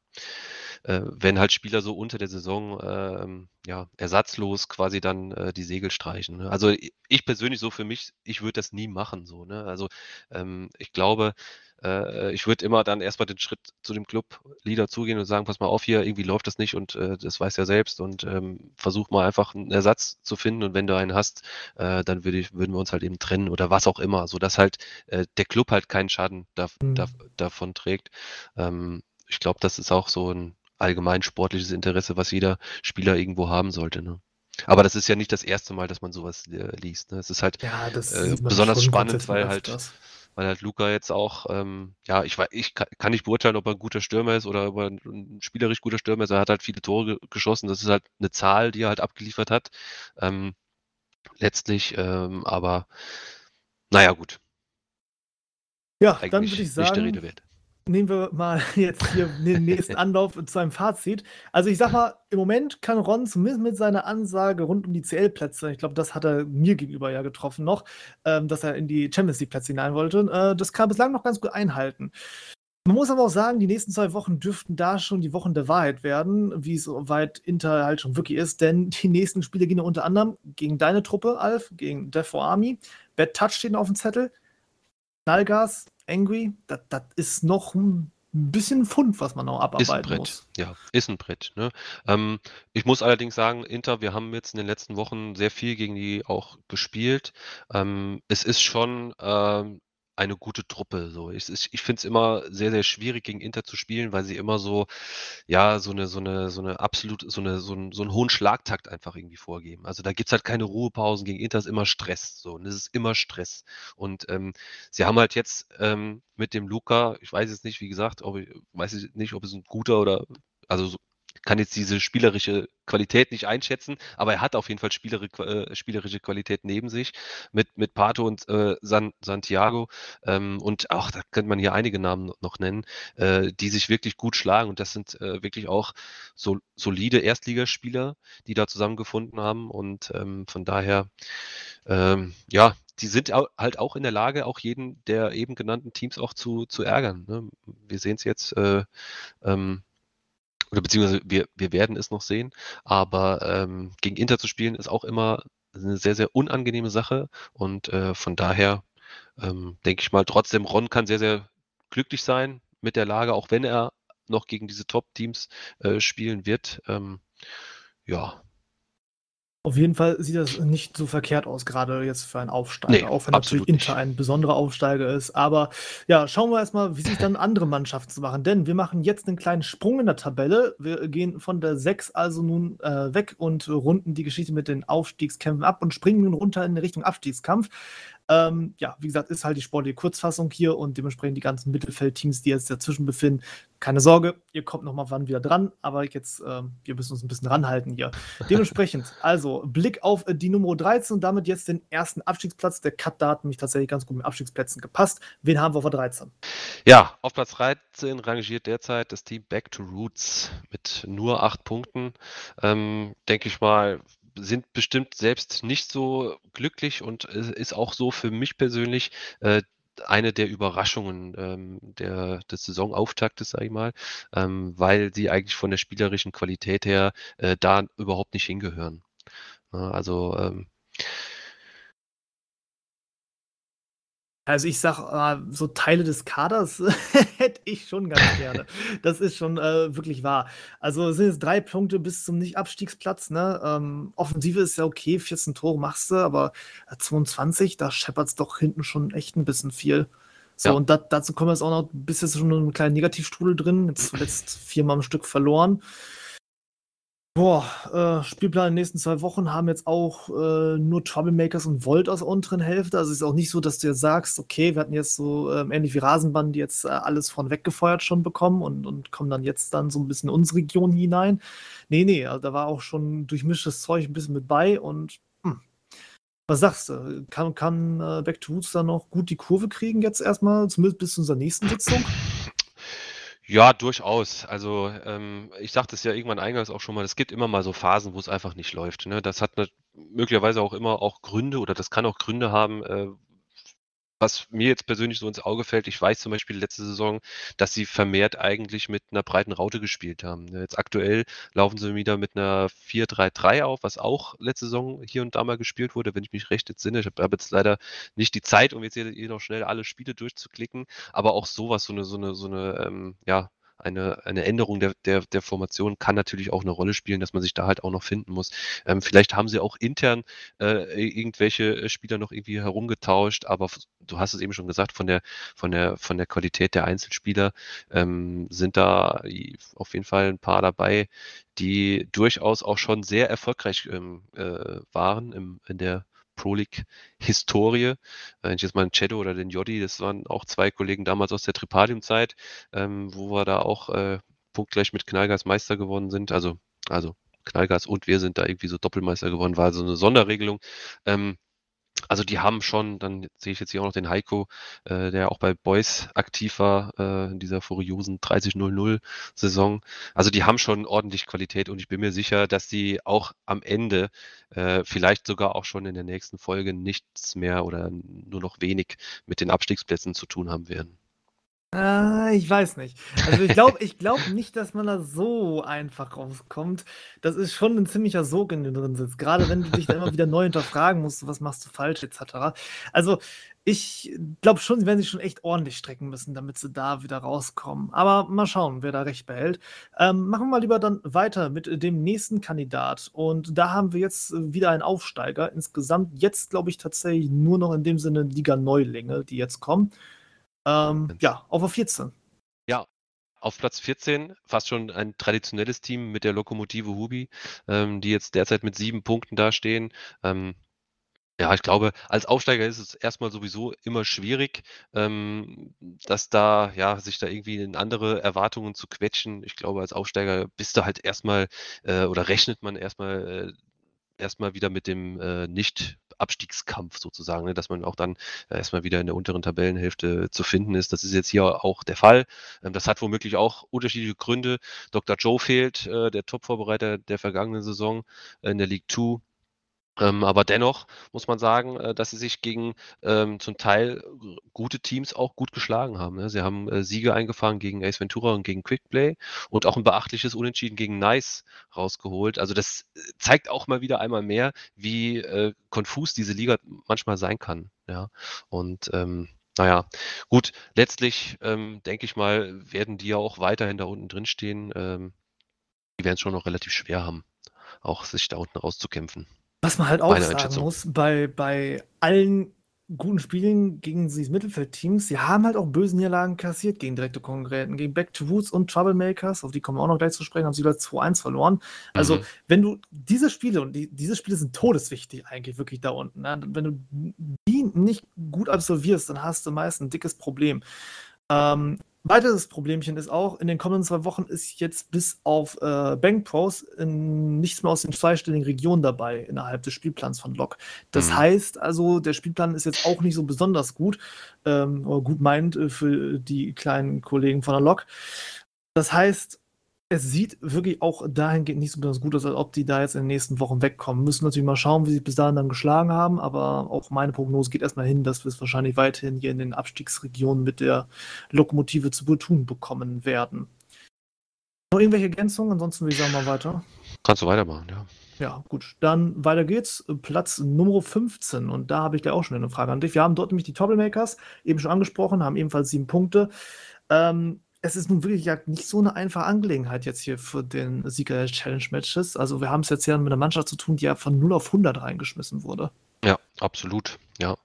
äh, wenn halt Spieler so unter der Saison ähm, ja, ersatzlos quasi dann äh, die Segel streichen. Ne? Also ich persönlich so für mich, ich würde das nie machen. So, ne? Also ähm, ich glaube, äh, ich würde immer dann erstmal den Schritt zu dem Club-Leader zugehen und sagen, pass mal auf hier, irgendwie läuft das nicht und äh, das weiß er selbst und ähm, versuch mal einfach einen Ersatz zu finden und wenn du einen hast, äh, dann würde ich, würden wir uns halt eben trennen oder was auch immer, sodass halt äh, der Club halt keinen Schaden da, mhm. da, davon trägt. Ähm, ich glaube, das ist auch so ein allgemein sportliches Interesse, was jeder Spieler irgendwo haben sollte. Ne? Aber das ist ja nicht das erste Mal, dass man sowas äh, liest. Ne? Es ist halt ja, äh, besonders spannend, weil halt, das. weil halt Luca jetzt auch, ähm, ja, ich, ich kann nicht beurteilen, ob er ein guter Stürmer ist oder ob er ein, spielerisch guter Stürmer ist. Er hat halt viele Tore geschossen. Das ist halt eine Zahl, die er halt abgeliefert hat. Ähm, letztlich, ähm, aber naja, gut. Ja, Eigentlich dann würde ich sagen, nicht der Rede wert nehmen wir mal *laughs* jetzt hier den nächsten Anlauf zu einem Fazit. Also ich sag mal, im Moment kann Ron zumindest mit seiner Ansage rund um die CL-Plätze, ich glaube, das hat er mir gegenüber ja getroffen noch, ähm, dass er in die Champions League-Plätze hinein wollte. Äh, das kann er bislang noch ganz gut einhalten. Man muss aber auch sagen, die nächsten zwei Wochen dürften da schon die Wochen der Wahrheit werden, wie es weit Inter halt schon wirklich ist, denn die nächsten Spiele gehen ja unter anderem gegen deine Truppe, Alf, gegen Death for Army, Bad Touch stehen auf dem Zettel, Knallgas, Angry, das, ist noch ein bisschen Fund, was man noch abarbeiten ist ein Brett. muss. Ja, ist ein Brett. Ne? Ähm, ich muss allerdings sagen, Inter, wir haben jetzt in den letzten Wochen sehr viel gegen die auch gespielt. Ähm, es ist schon ähm, eine gute Truppe. So. Ich, ich finde es immer sehr, sehr schwierig, gegen Inter zu spielen, weil sie immer so, ja, so eine, so eine, so eine absolut, so eine, so, ein, so einen hohen Schlagtakt einfach irgendwie vorgeben. Also da gibt es halt keine Ruhepausen. Gegen Inter ist immer Stress. So. Und es ist immer Stress. Und ähm, sie haben halt jetzt ähm, mit dem Luca, ich weiß jetzt nicht, wie gesagt, ob ich weiß nicht, ob es ein guter oder also so, kann jetzt diese spielerische Qualität nicht einschätzen, aber er hat auf jeden Fall spielere, äh, spielerische Qualität neben sich mit, mit Pato und äh, San, Santiago. Ähm, und auch, da könnte man hier einige Namen noch nennen, äh, die sich wirklich gut schlagen. Und das sind äh, wirklich auch so, solide Erstligaspieler, die da zusammengefunden haben. Und ähm, von daher, ähm, ja, die sind halt auch in der Lage, auch jeden der eben genannten Teams auch zu, zu ärgern. Ne? Wir sehen es jetzt. Äh, ähm, oder beziehungsweise wir, wir werden es noch sehen, aber ähm, gegen Inter zu spielen ist auch immer eine sehr, sehr unangenehme Sache und äh, von daher ähm, denke ich mal, trotzdem, Ron kann sehr, sehr glücklich sein mit der Lage, auch wenn er noch gegen diese Top-Teams äh, spielen wird. Ähm, ja, auf jeden Fall sieht das nicht so verkehrt aus, gerade jetzt für einen Aufsteiger, nee, auch wenn natürlich Inter ein besonderer Aufsteiger ist. Aber ja, schauen wir erstmal, wie sich dann andere Mannschaften zu machen. Denn wir machen jetzt einen kleinen Sprung in der Tabelle. Wir gehen von der 6 also nun äh, weg und runden die Geschichte mit den Aufstiegskämpfen ab und springen nun runter in Richtung Abstiegskampf. Ähm, ja, wie gesagt, ist halt die sportliche Kurzfassung hier und dementsprechend die ganzen Mittelfeldteams, die jetzt dazwischen befinden. Keine Sorge, ihr kommt nochmal wann wieder dran, aber jetzt, ähm, wir müssen uns ein bisschen ranhalten hier. Dementsprechend, *laughs* also Blick auf äh, die Nummer 13 und damit jetzt den ersten Abstiegsplatz. Der Cut da hat mich tatsächlich ganz gut mit Abstiegsplätzen gepasst. Wen haben wir auf der 13? Ja, auf Platz 13 rangiert derzeit das Team Back to Roots mit nur acht Punkten. Ähm, Denke ich mal, sind bestimmt selbst nicht so glücklich und ist auch so für mich persönlich äh, eine der Überraschungen ähm, der, des Saisonauftaktes, sage ich mal, ähm, weil sie eigentlich von der spielerischen Qualität her äh, da überhaupt nicht hingehören. Ja, also ähm, Also ich sag, äh, so Teile des Kaders *laughs* hätte ich schon ganz gerne. Das ist schon äh, wirklich wahr. Also es sind jetzt drei Punkte bis zum Nicht-Abstiegsplatz. Ne? Ähm, Offensive ist ja okay, 14 Tore machst du, aber 22, da scheppert es doch hinten schon echt ein bisschen viel. So, ja. und dat, dazu kommen wir jetzt auch noch, bis jetzt schon einen kleinen Negativstrudel drin. Jetzt zuletzt viermal am Stück verloren. Boah, äh, Spielplan in den nächsten zwei Wochen haben jetzt auch äh, nur Troublemakers und Volt aus der unteren Hälfte. Also es ist auch nicht so, dass du jetzt sagst, okay, wir hatten jetzt so ähm, ähnlich wie Rasenband, die jetzt äh, alles von weggefeuert schon bekommen und, und kommen dann jetzt dann so ein bisschen in unsere Region hinein. Nee, nee, also da war auch schon durchmischtes Zeug ein bisschen mit bei und hm. was sagst du? Kann, kann äh, Back to Roots dann noch gut die Kurve kriegen jetzt erstmal, zumindest bis zu unserer nächsten Sitzung? Ja, durchaus. Also, ähm, ich sagte es ja irgendwann eingangs auch schon mal, es gibt immer mal so Phasen, wo es einfach nicht läuft, ne? Das hat 'ne möglicherweise auch immer auch Gründe oder das kann auch Gründe haben, äh, was mir jetzt persönlich so ins Auge fällt, ich weiß zum Beispiel letzte Saison, dass sie vermehrt eigentlich mit einer breiten Raute gespielt haben. Jetzt aktuell laufen sie wieder mit einer 4-3-3 auf, was auch letzte Saison hier und da mal gespielt wurde, wenn ich mich recht entsinne. Ich habe hab jetzt leider nicht die Zeit, um jetzt hier noch schnell alle Spiele durchzuklicken, aber auch sowas, so eine, so eine, so eine, ähm, ja, eine, eine Änderung der, der, der Formation kann natürlich auch eine Rolle spielen, dass man sich da halt auch noch finden muss. Ähm, vielleicht haben sie auch intern äh, irgendwelche äh, Spieler noch irgendwie herumgetauscht, aber du hast es eben schon gesagt, von der, von der, von der Qualität der Einzelspieler ähm, sind da auf jeden Fall ein paar dabei, die durchaus auch schon sehr erfolgreich ähm, äh, waren im, in der Pro League-Historie. Wenn ich jetzt mal den Cedo oder den Jodi, das waren auch zwei Kollegen damals aus der Tripadium-Zeit, ähm, wo wir da auch äh, punktgleich mit Knallgas Meister geworden sind. Also, also Knallgas und wir sind da irgendwie so Doppelmeister geworden, war so eine Sonderregelung. Ähm, also die haben schon, dann sehe ich jetzt hier auch noch den Heiko, äh, der auch bei Boys aktiv war äh, in dieser furiosen 30-0-0-Saison. Also die haben schon ordentlich Qualität und ich bin mir sicher, dass die auch am Ende äh, vielleicht sogar auch schon in der nächsten Folge nichts mehr oder nur noch wenig mit den Abstiegsplätzen zu tun haben werden. Äh, ich weiß nicht. Also ich glaube ich glaube nicht, dass man da so einfach rauskommt. Das ist schon ein ziemlicher Sog, in dem drin sitzt. Gerade wenn du dich dann immer wieder neu hinterfragen musst, was machst du falsch, etc. Also ich glaube schon, sie werden sich schon echt ordentlich strecken müssen, damit sie da wieder rauskommen. Aber mal schauen, wer da recht behält. Ähm, machen wir mal lieber dann weiter mit dem nächsten Kandidat. Und da haben wir jetzt wieder einen Aufsteiger. Insgesamt jetzt, glaube ich, tatsächlich nur noch in dem Sinne Liga Neulinge, die jetzt kommen. Ähm, ja, auf 14. Ja, auf Platz 14 fast schon ein traditionelles Team mit der Lokomotive Hubi, ähm, die jetzt derzeit mit sieben Punkten dastehen. Ähm, ja, ich glaube, als Aufsteiger ist es erstmal sowieso immer schwierig, ähm, dass da, ja, sich da irgendwie in andere Erwartungen zu quetschen. Ich glaube, als Aufsteiger bist du halt erstmal äh, oder rechnet man erstmal äh, erstmal wieder mit dem äh, Nicht-Abstiegskampf sozusagen, ne? dass man auch dann äh, erstmal wieder in der unteren Tabellenhälfte zu finden ist. Das ist jetzt hier auch der Fall. Ähm, das hat womöglich auch unterschiedliche Gründe. Dr. Joe fehlt, äh, der Top-Vorbereiter der vergangenen Saison in der League 2. Ähm, aber dennoch muss man sagen, äh, dass sie sich gegen ähm, zum Teil gute Teams auch gut geschlagen haben. Ne? Sie haben äh, Siege eingefahren gegen Ace Ventura und gegen Quickplay und auch ein beachtliches Unentschieden gegen Nice rausgeholt. Also das äh, zeigt auch mal wieder einmal mehr, wie äh, konfus diese Liga manchmal sein kann. Ja, und ähm, naja, gut, letztlich ähm, denke ich mal, werden die ja auch weiterhin da unten drin stehen. Ähm, die werden es schon noch relativ schwer haben, auch sich da unten rauszukämpfen. Was man halt auch sagen muss, bei, bei allen guten Spielen gegen diese Mittelfeldteams, sie haben halt auch böse Niederlagen kassiert gegen direkte Konkurrenten, gegen Back to Woods und Troublemakers, auf die kommen wir auch noch gleich zu sprechen, haben sie wieder 2-1 verloren. Also, mhm. wenn du diese Spiele, und die, diese Spiele sind todeswichtig eigentlich wirklich da unten, ne? wenn du die nicht gut absolvierst, dann hast du meist ein dickes Problem. Ähm, Weiteres Problemchen ist auch, in den kommenden zwei Wochen ist jetzt bis auf äh, Bank Pros nichts mehr aus den zweistelligen Regionen dabei innerhalb des Spielplans von Lok. Das mhm. heißt also, der Spielplan ist jetzt auch nicht so besonders gut ähm, oder gut meint äh, für die kleinen Kollegen von der Lok. Das heißt, es sieht wirklich auch dahingehend nicht so besonders gut aus, als ob die da jetzt in den nächsten Wochen wegkommen. Müssen natürlich mal schauen, wie sie bis dahin dann geschlagen haben, aber auch meine Prognose geht erstmal hin, dass wir es wahrscheinlich weiterhin hier in den Abstiegsregionen mit der Lokomotive zu tun bekommen werden. Noch irgendwelche Ergänzungen? Ansonsten würde ich sagen mal weiter. Kannst du weitermachen, ja. Ja, gut. Dann weiter geht's. Platz Nummer 15. Und da habe ich gleich auch schon eine Frage an dich. Wir haben dort nämlich die Troublemakers, eben schon angesprochen, haben ebenfalls sieben Punkte. Ähm, es ist nun wirklich ja nicht so eine einfache Angelegenheit jetzt hier für den Sieger der Challenge-Matches. Also wir haben es jetzt ja mit einer Mannschaft zu tun, die ja von 0 auf 100 reingeschmissen wurde. Ja, absolut. Ja.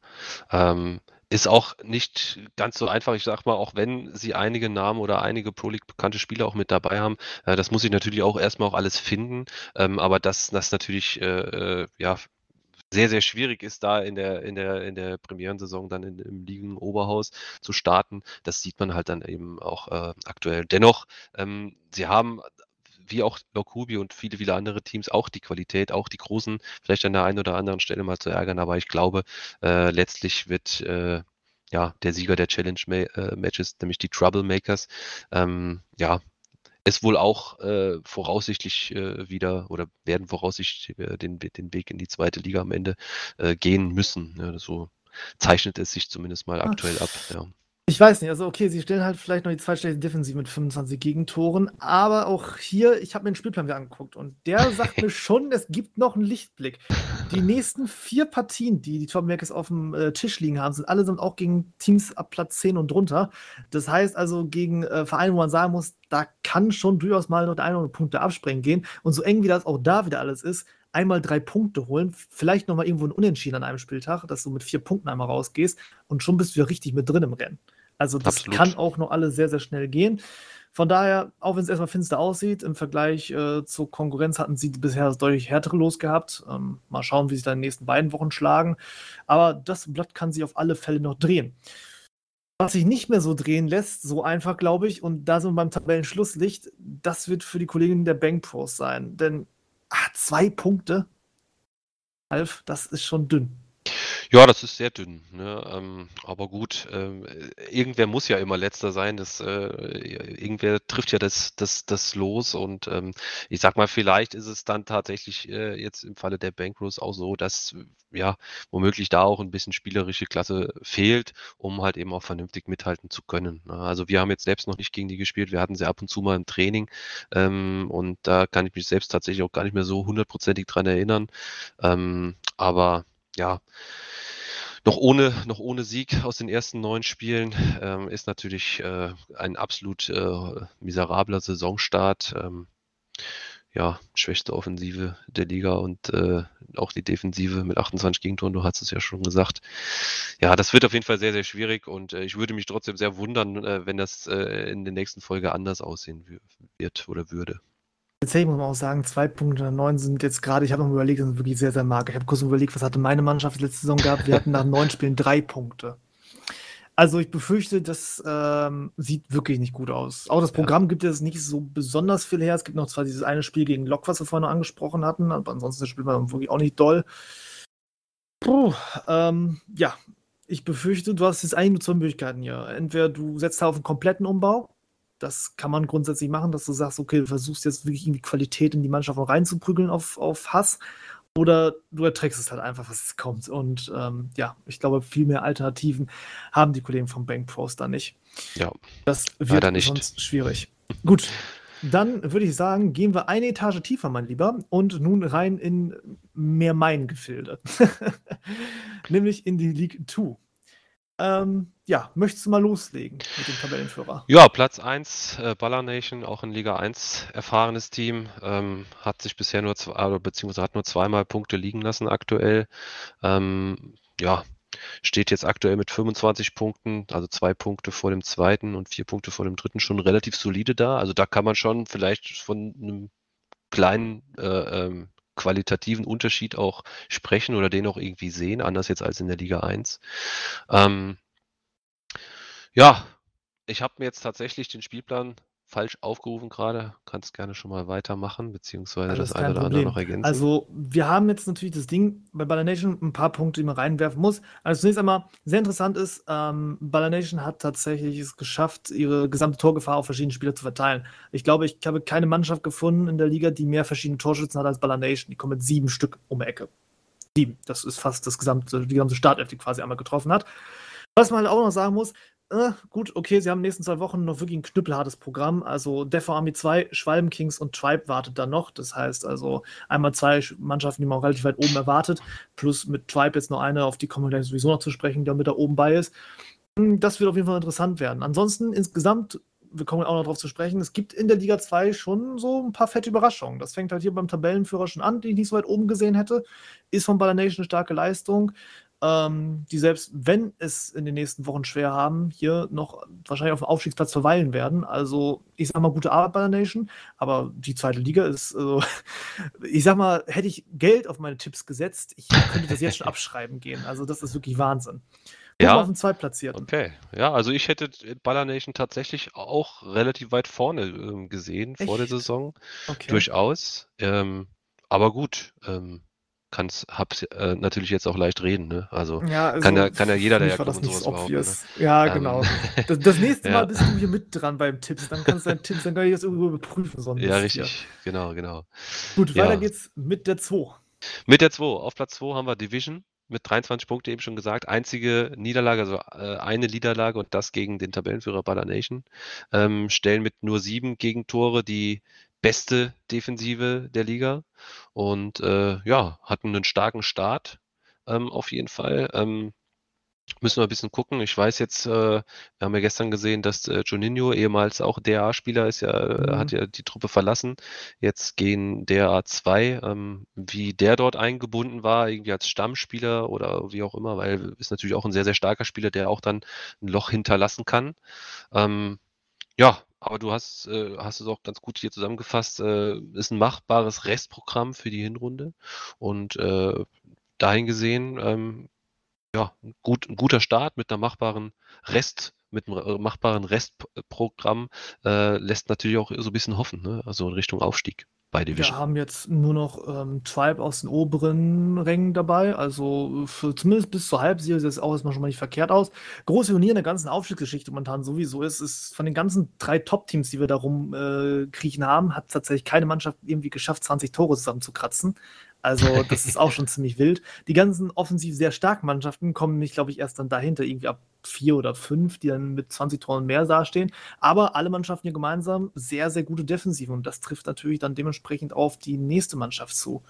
Ähm, ist auch nicht ganz so einfach. Ich sag mal, auch wenn sie einige Namen oder einige Pro League bekannte Spieler auch mit dabei haben, äh, das muss ich natürlich auch erstmal auch alles finden. Ähm, aber dass das natürlich äh, äh, ja sehr, sehr schwierig ist, da in der, in der, in der Premierensaison dann in, im Ligen-Oberhaus zu starten. Das sieht man halt dann eben auch äh, aktuell. Dennoch, ähm, sie haben wie auch Lokubi und viele, viele andere Teams auch die Qualität, auch die Großen vielleicht an der einen oder anderen Stelle mal zu ärgern. Aber ich glaube, äh, letztlich wird äh, ja der Sieger der Challenge-Matches, äh, nämlich die Troublemakers, ähm, ja, es wohl auch äh, voraussichtlich äh, wieder oder werden voraussichtlich äh, den, den Weg in die zweite Liga am Ende äh, gehen müssen. Ja, so zeichnet es sich zumindest mal ah. aktuell ab. Ja. Ich weiß nicht, also okay, sie stellen halt vielleicht noch die zweitstärkste Defensive mit 25 Gegentoren, aber auch hier, ich habe mir den Spielplan wieder angeguckt und der sagt mir *laughs* schon, es gibt noch einen Lichtblick. Die nächsten vier Partien, die die Torbenbergs auf dem äh, Tisch liegen haben, sind allesamt auch gegen Teams ab Platz 10 und drunter. Das heißt also gegen äh, Vereine, wo man sagen muss, da kann schon durchaus mal noch der eine oder andere Punkte abspringen gehen. Und so eng wie das auch da wieder alles ist, einmal drei Punkte holen, vielleicht nochmal irgendwo ein Unentschieden an einem Spieltag, dass du mit vier Punkten einmal rausgehst und schon bist du ja richtig mit drin im Rennen. Also das Absolut. kann auch noch alles sehr, sehr schnell gehen. Von daher, auch wenn es erstmal finster aussieht, im Vergleich äh, zur Konkurrenz hatten sie bisher das deutlich härtere Los gehabt. Ähm, mal schauen, wie sich da in den nächsten beiden Wochen schlagen. Aber das Blatt kann sich auf alle Fälle noch drehen. Was sich nicht mehr so drehen lässt, so einfach, glaube ich, und da sind wir beim Tabellenschlusslicht, das wird für die Kolleginnen der Bank Pros sein. Denn ach, zwei Punkte, Alf, das ist schon dünn. Ja, das ist sehr dünn, ne? Ähm, aber gut, ähm, irgendwer muss ja immer Letzter sein. Das, äh, irgendwer trifft ja das, das, das Los und ähm, ich sag mal, vielleicht ist es dann tatsächlich äh, jetzt im Falle der Bankrows auch so, dass ja womöglich da auch ein bisschen spielerische Klasse fehlt, um halt eben auch vernünftig mithalten zu können. Ne? Also wir haben jetzt selbst noch nicht gegen die gespielt, wir hatten sie ab und zu mal im Training ähm, und da kann ich mich selbst tatsächlich auch gar nicht mehr so hundertprozentig dran erinnern. Ähm, aber ja, noch ohne, noch ohne Sieg aus den ersten neun Spielen ähm, ist natürlich äh, ein absolut äh, miserabler Saisonstart. Ähm, ja, schwächste Offensive der Liga und äh, auch die Defensive mit 28 Gegentoren, du hast es ja schon gesagt. Ja, das wird auf jeden Fall sehr, sehr schwierig und äh, ich würde mich trotzdem sehr wundern, äh, wenn das äh, in der nächsten Folge anders aussehen wird oder würde. Tatsächlich muss man auch sagen, zwei Punkte neun sind jetzt gerade, ich habe noch überlegt, das sind wirklich sehr, sehr mager. Ich habe kurz überlegt, was hatte meine Mannschaft letzte Saison gehabt? Wir hatten nach neun Spielen drei Punkte. Also ich befürchte, das ähm, sieht wirklich nicht gut aus. Auch das Programm ja. gibt es nicht so besonders viel her. Es gibt noch zwar dieses eine Spiel gegen Lok, was wir vorhin noch angesprochen hatten, aber ansonsten spielt man wirklich auch nicht doll. Puh, ähm, ja, ich befürchte, du hast jetzt eigentlich nur zwei Möglichkeiten hier. Entweder du setzt auf einen kompletten Umbau, das kann man grundsätzlich machen, dass du sagst, okay, du versuchst jetzt wirklich irgendwie Qualität in die Mannschaft noch reinzuprügeln auf, auf Hass. Oder du erträgst es halt einfach, was es kommt. Und ähm, ja, ich glaube, viel mehr Alternativen haben die Kollegen vom Bank Pros da nicht. Ja. Das wird nicht. sonst schwierig. Gut, dann würde ich sagen, gehen wir eine Etage tiefer, mein Lieber, und nun rein in mehr mein Gefilde. *laughs* Nämlich in die League 2. Ähm, ja, möchtest du mal loslegen mit dem Tabellenführer? Ja, Platz 1, äh, Baller Nation, auch in Liga 1 erfahrenes Team, ähm, hat sich bisher nur zwei, also, beziehungsweise hat nur zweimal Punkte liegen lassen aktuell. Ähm, ja, steht jetzt aktuell mit 25 Punkten, also zwei Punkte vor dem zweiten und vier Punkte vor dem dritten schon relativ solide da. Also da kann man schon vielleicht von einem kleinen äh, ähm, qualitativen Unterschied auch sprechen oder den auch irgendwie sehen, anders jetzt als in der Liga 1. Ähm, ja, ich habe mir jetzt tatsächlich den Spielplan falsch aufgerufen gerade. Kannst gerne schon mal weitermachen, beziehungsweise also das, das eine oder andere noch ergänzen. Also, wir haben jetzt natürlich das Ding bei Baller Nation ein paar Punkte, die man reinwerfen muss. Also, zunächst einmal, sehr interessant ist, ähm, Baller Nation hat tatsächlich es geschafft, ihre gesamte Torgefahr auf verschiedene Spieler zu verteilen. Ich glaube, ich habe keine Mannschaft gefunden in der Liga, die mehr verschiedene Torschützen hat als Baller Nation. Die kommen mit sieben Stück um die Ecke. Sieben. Das ist fast das gesamte, die gesamte Startelf, die quasi einmal getroffen hat. Was man halt auch noch sagen muss, äh, gut, okay, sie haben in den nächsten zwei Wochen noch wirklich ein knüppelhartes Programm. Also Death Army 2, Schwalben Kings und Tribe wartet dann noch. Das heißt also einmal zwei Mannschaften, die man auch relativ weit oben erwartet, plus mit Tribe jetzt noch eine, auf die kommen wir gleich sowieso noch zu sprechen, die mit da oben bei ist. Hm, das wird auf jeden Fall interessant werden. Ansonsten insgesamt, wir kommen auch noch darauf zu sprechen, es gibt in der Liga 2 schon so ein paar fette Überraschungen. Das fängt halt hier beim Tabellenführer schon an, den ich nicht so weit oben gesehen hätte. Ist von Baller Nation eine starke Leistung ähm, die selbst wenn es in den nächsten Wochen schwer haben, hier noch wahrscheinlich auf dem Aufstiegsplatz verweilen werden. Also, ich sag mal, gute Arbeit bei der Nation, aber die zweite Liga ist, also, *laughs* ich sag mal, hätte ich Geld auf meine Tipps gesetzt, ich könnte das jetzt schon *laughs* abschreiben gehen. Also, das ist wirklich Wahnsinn. Ja. Auf den Zweitplatzierten. Okay. Ja, also ich hätte Baller Nation tatsächlich auch relativ weit vorne ähm, gesehen Echt? vor der Saison. Okay. Durchaus. Ähm, aber gut, ähm, kann's, hab's äh, natürlich jetzt auch leicht reden, ne? Also, ja, also kann, ja, kann ja jeder, der ja kommt und sowas obvious. Ne? Ja, genau. *laughs* Das, das nächste Mal bist du hier mit dran beim Tipps, dann kannst du deinen Tipps, dann kann ich das irgendwo überprüfen. Sonst ja, richtig, hier. genau, genau. Gut, weiter geht's mit der 2. Mit der 2. Auf Platz 2 haben wir Division mit 23 Punkten eben schon gesagt. Einzige Niederlage, also äh, eine Niederlage und das gegen den Tabellenführer Baller Nation. Ähm, stellen mit nur sieben Gegentore die beste Defensive der Liga und äh, ja, hatten einen starken Start ähm, auf jeden Fall. Ähm, müssen wir ein bisschen gucken. Ich weiß jetzt, äh, wir haben ja gestern gesehen, dass äh, Juninho, ehemals auch DA-Spieler, ist ja, mhm. hat ja die Truppe verlassen. Jetzt gehen DA 2, ähm, wie der dort eingebunden war, irgendwie als Stammspieler oder wie auch immer, weil ist natürlich auch ein sehr, sehr starker Spieler, der auch dann ein Loch hinterlassen kann. Ähm, ja, aber du hast, äh, hast es auch ganz gut hier zusammengefasst. Äh, ist ein machbares Restprogramm für die Hinrunde. Und äh, dahin gesehen, ähm, ja, gut, ein guter Start mit einer machbaren Rest, mit einem äh, machbaren Restprogramm äh, lässt natürlich auch so ein bisschen hoffen, ne? also in Richtung Aufstieg bei Division. Wir haben jetzt nur noch ähm, Tribe aus den oberen Rängen dabei, also für, zumindest bis zur Halbserie sieht es auch erstmal schon mal nicht verkehrt aus. Große Turnier in der ganzen Aufstiegsgeschichte momentan sowieso ist, ist von den ganzen drei Top-Teams, die wir da rumkriechen äh, haben, hat tatsächlich keine Mannschaft irgendwie geschafft, 20 Tore zusammenzukratzen. Also, *laughs* das ist auch schon ziemlich wild. Die ganzen offensiv sehr starken Mannschaften kommen nämlich, glaube ich, erst dann dahinter, irgendwie ab vier oder fünf, die dann mit 20 Toren mehr dastehen. Aber alle Mannschaften hier gemeinsam sehr, sehr gute Defensive und das trifft natürlich dann dementsprechend auf die nächste Mannschaft zu.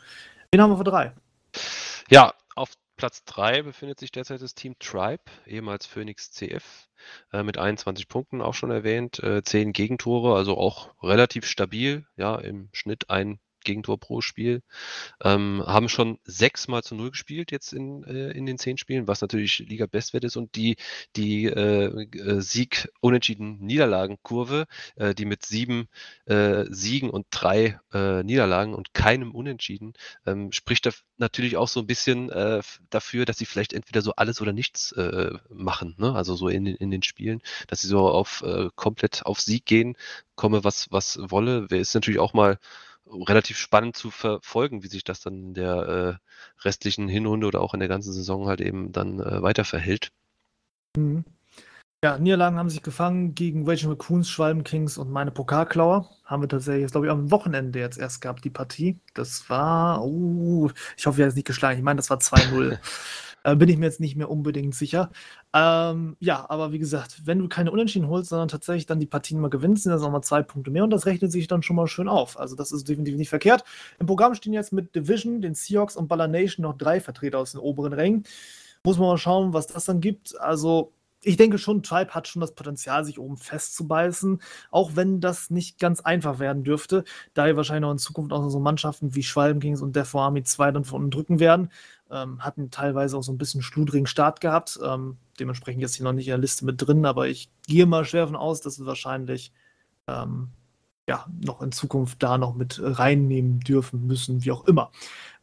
Wen haben wir für drei? Ja, auf Platz 3 befindet sich derzeit das Team Tribe, ehemals Phoenix CF, äh, mit 21 Punkten auch schon erwähnt, äh, 10 Gegentore, also auch relativ stabil, ja, im Schnitt ein Gegentor pro Spiel. Ähm, haben schon sechsmal zu null gespielt jetzt in, äh, in den zehn Spielen, was natürlich Liga-Bestwert ist. Und die, die äh, äh Sieg-Unentschieden-Niederlagen-Kurve, äh, die mit sieben äh, Siegen und drei äh, Niederlagen und keinem Unentschieden, ähm, spricht da natürlich auch so ein bisschen dafür, dass sie vielleicht entweder so alles oder nichts machen. Ne? Also so in, in den Spielen, dass sie so auf komplett auf Sieg gehen, komme was, was wolle. Wer ist natürlich auch mal relativ spannend zu verfolgen, wie sich das dann in der äh, restlichen Hinrunde oder auch in der ganzen Saison halt eben dann äh, weiter verhält. Mhm. Ja, Niederlagen haben sich gefangen gegen Rachel McCoons, Schwalben Kings und meine Pokalklauer. Haben wir tatsächlich, glaube ich, am Wochenende jetzt erst gehabt, die Partie. Das war, uh, ich hoffe, er ist nicht geschlagen. Ich meine, das war 2-0. *laughs* Äh, bin ich mir jetzt nicht mehr unbedingt sicher. Ähm, ja, aber wie gesagt, wenn du keine Unentschieden holst, sondern tatsächlich dann die Partien mal gewinnst, sind das nochmal zwei Punkte mehr und das rechnet sich dann schon mal schön auf. Also das ist definitiv nicht verkehrt. Im Programm stehen jetzt mit Division, den Seahawks und Baller Nation noch drei Vertreter aus den oberen Rängen. Muss man mal schauen, was das dann gibt. Also ich denke schon, Tribe hat schon das Potenzial, sich oben festzubeißen, auch wenn das nicht ganz einfach werden dürfte, da wir wahrscheinlich noch in Zukunft auch so Mannschaften wie Schwalben Kings und Death Army 2 dann von unten drücken werden. Ähm, hatten teilweise auch so ein bisschen schludrigen Start gehabt. Ähm, dementsprechend jetzt hier noch nicht in der Liste mit drin, aber ich gehe mal schwer davon aus, dass wir wahrscheinlich ähm, ja, noch in Zukunft da noch mit reinnehmen dürfen müssen, wie auch immer.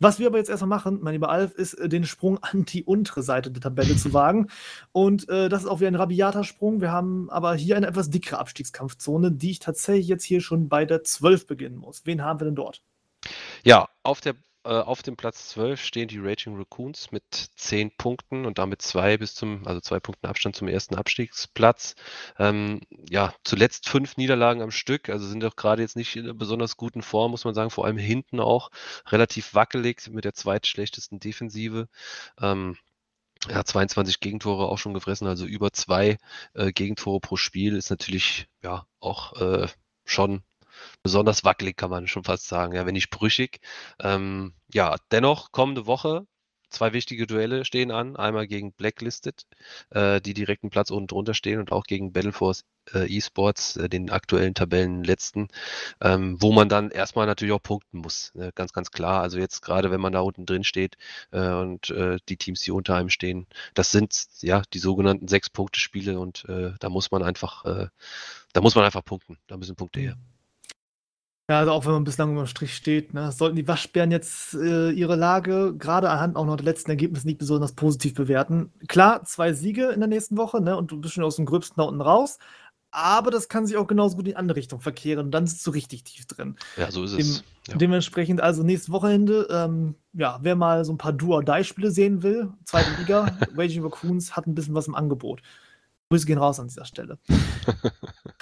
Was wir aber jetzt erstmal machen, mein lieber Alf, ist äh, den Sprung an die untere Seite der Tabelle zu wagen. *laughs* Und äh, das ist auch wieder ein rabiater Sprung. Wir haben aber hier eine etwas dickere Abstiegskampfzone, die ich tatsächlich jetzt hier schon bei der 12 beginnen muss. Wen haben wir denn dort? Ja, auf der äh, auf dem Platz 12 stehen die Raging Raccoons mit 10 Punkten und damit zwei bis zum, also zwei Punkten Abstand zum ersten Abstiegsplatz. Ähm, ja, zuletzt fünf Niederlagen am Stück, also sind doch gerade jetzt nicht in einer besonders guten Form, muss man sagen, vor allem hinten auch relativ wackelig mit der zweitschlechtesten Defensive. Ähm, ja, 22 Gegentore auch schon gefressen, also über zwei äh, Gegentore pro Spiel ist natürlich ja auch äh, schon besonders wackelig, kann man schon fast sagen, ja, wenn nicht brüchig. Ähm, ja, dennoch kommende Woche zwei wichtige Duelle stehen an. Einmal gegen Blacklisted, äh, die direkten Platz unten drunter stehen und auch gegen Battleforce äh, Esports, äh, den aktuellen Tabellenletzten, ähm, wo man dann erstmal natürlich auch punkten muss. Ne? Ganz, ganz klar. Also jetzt gerade, wenn man da unten drin steht äh, und äh, die Teams, die unter einem stehen, das sind ja die sogenannten Sechs-Punkte-Spiele und äh, da muss man einfach, da muss man einfach punkten. Da müssen Punkte her. Ja, also auch wenn man bislang über dem Strich steht, ne, sollten die Waschbären jetzt äh, ihre Lage gerade anhand auch noch der letzten Ergebnisse nicht besonders positiv bewerten. Klar, zwei Siege in der nächsten Woche, ne, und du bist schon aus dem Gröbsten da unten raus. Aber das kann sich auch genauso gut in die andere Richtung verkehren. Und dann sitzt du richtig tief drin. Ja, so ist Dem, es. Ja. Dementsprechend, also nächstes Wochenende, ähm, ja, wer mal so ein paar Do-or-Die-Spiele sehen will, zweite Liga, *laughs* Raging Raccoons hat ein bisschen was im Angebot. Grüße gehen raus an dieser Stelle. *laughs*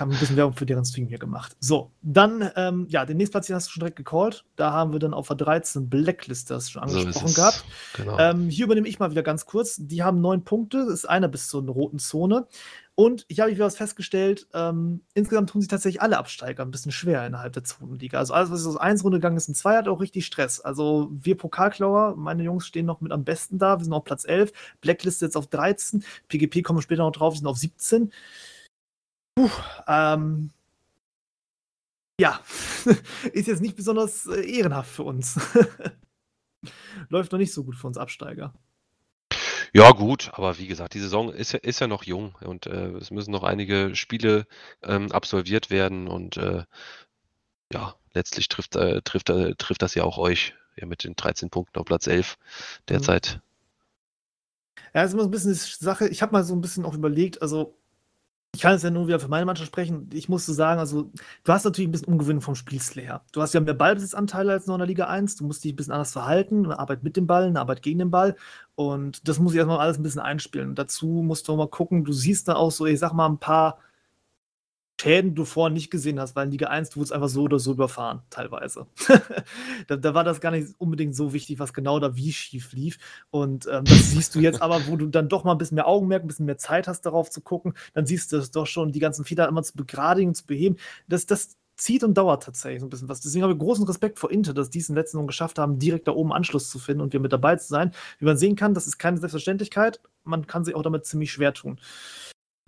haben ein bisschen Werbung für deren Stream hier gemacht. So, dann, ähm, ja, den nächsten Platz hast du schon direkt gecallt. Da haben wir dann auf der 13 Blacklist das schon angesprochen so gehabt. Genau. Ähm, hier übernehme ich mal wieder ganz kurz. Die haben neun Punkte, das ist einer bis zur roten Zone. Und ich habe wieder was festgestellt, ähm, insgesamt tun sich tatsächlich alle Absteiger ein bisschen schwer innerhalb der zweiten Liga. Also alles, was aus 1 Runde gegangen ist in 2, hat auch richtig Stress. Also wir Pokalklauer, meine Jungs stehen noch mit am besten da, wir sind auf Platz 11, Blacklist jetzt auf 13, PGP kommen später noch drauf, wir sind auf 17. Puh, ähm, ja, *laughs* ist jetzt nicht besonders äh, ehrenhaft für uns. *laughs* Läuft noch nicht so gut für uns Absteiger. Ja, gut, aber wie gesagt, die Saison ist ja, ist ja noch jung und äh, es müssen noch einige Spiele ähm, absolviert werden und äh, ja, letztlich trifft, äh, trifft, äh, trifft das ja auch euch ja, mit den 13 Punkten auf Platz 11 derzeit. Mhm. Ja, ist immer so ein bisschen die Sache. Ich habe mal so ein bisschen auch überlegt, also ich kann jetzt ja nur wieder für meine Mannschaft sprechen. Ich musste sagen, also du hast natürlich ein bisschen Umgewinn vom Spielstil her. Du hast ja mehr Ballbesitzanteile als noch in der Liga 1. Du musst dich ein bisschen anders verhalten. Eine Arbeit mit dem Ball, eine Arbeit gegen den Ball. Und das muss ich erstmal alles ein bisschen einspielen. Und dazu musst du auch mal gucken, du siehst da auch so, ich sag mal, ein paar Schäden du vorher nicht gesehen hast, weil in Liga 1 du wurdest einfach so oder so überfahren, teilweise. *laughs* da, da, war das gar nicht unbedingt so wichtig, was genau da wie schief lief. Und ähm, das siehst du jetzt aber, wo du dann doch mal ein bisschen mehr Augenmerk, ein bisschen mehr Zeit hast, darauf zu gucken, dann siehst du es doch schon, die ganzen Fehler immer zu begradigen, zu beheben. Das, das zieht und dauert tatsächlich so ein bisschen was. Deswegen habe ich großen Respekt vor Inter, dass die es in den letzten geschafft haben, direkt da oben Anschluss zu finden und wir mit dabei zu sein. Wie man sehen kann, das ist keine Selbstverständlichkeit. Man kann sich auch damit ziemlich schwer tun.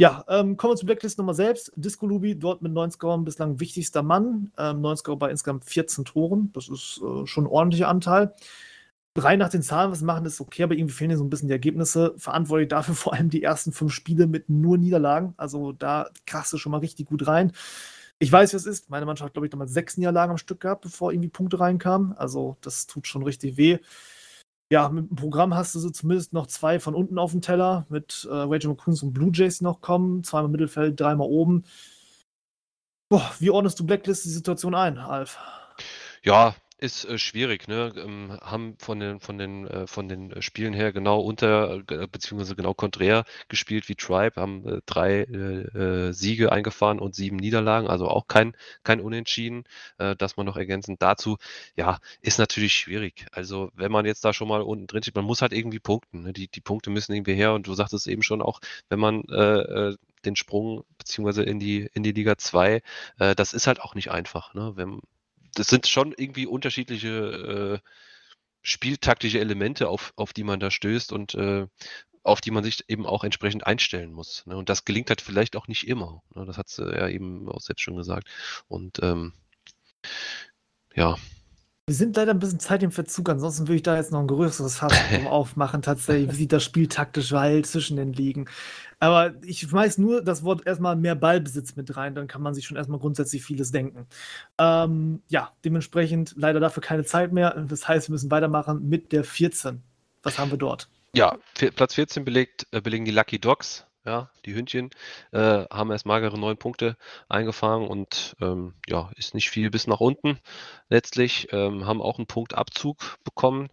Ja, ähm, kommen wir zur Blacklist Nummer selbst. Disco Lubi dort mit 9 Scoren bislang wichtigster Mann. Ähm, 9 Score bei insgesamt 14 Toren. Das ist äh, schon ein ordentlicher Anteil. Rein nach den Zahlen, was machen, ist okay, aber irgendwie fehlen hier so ein bisschen die Ergebnisse. Verantwortlich dafür *laughs* vor allem die ersten fünf Spiele mit nur Niederlagen. Also da krachst du schon mal richtig gut rein. Ich weiß, wie es ist. Meine Mannschaft hat, glaube ich, damals sechs Niederlagen am Stück gehabt, bevor irgendwie Punkte reinkamen. Also das tut schon richtig weh ja, mit dem Programm hast du so zumindest noch zwei von unten auf dem Teller mit äh, Rachel McCoons und Blue Jays, noch kommen. Zweimal Mittelfeld, dreimal oben. Boah, wie ordnest du Blacklist die Situation ein, Alf? Ja, ist äh, schwierig, ne? Ähm, haben von den, von den, äh, von den äh, Spielen her genau unter, äh, beziehungsweise genau konträr gespielt wie Tribe, haben äh, drei äh, Siege eingefahren und sieben Niederlagen, also auch kein, kein Unentschieden, dass man noch ergänzend dazu, ja, ist natürlich schwierig. Also, wenn man jetzt da schon mal unten drin steht, man muss halt irgendwie punkten. Ne? Die, die Punkte müssen irgendwie her und du sagtest eben schon auch, wenn man den Sprung beziehungsweise in die, in die Liga 2, das ist halt auch nicht einfach. Ne? Wenn, das sind schon irgendwie unterschiedliche äh, spieltaktische Elemente, auf, auf die man da stößt und äh, auf die man sich eben auch entsprechend einstellen muss. Ne? Und das gelingt halt vielleicht auch nicht immer. Ne? Das hat sie ja eben auch selbst schon gesagt. Und ähm, ja, wir sind leider ein bisschen Zeit im Verzug, ansonsten würde ich da jetzt noch ein größeres Fass *laughs* aufmachen, tatsächlich, wie sieht das Spiel taktisch weil zwischen den Ligen. Aber ich schmeiß nur das Wort erstmal mehr Ballbesitz mit rein, dann kann man sich schon erstmal grundsätzlich vieles denken. Ähm, ja, dementsprechend leider dafür keine Zeit mehr. Das heißt, wir müssen weitermachen mit der 14. Was haben wir dort? Ja, Platz 14 belegt, äh, belegen die Lucky Dogs ja, die Hündchen äh, haben erst magere neun Punkte eingefangen und ähm, ja, ist nicht viel bis nach unten. Letztlich ähm, haben auch einen Punktabzug bekommen.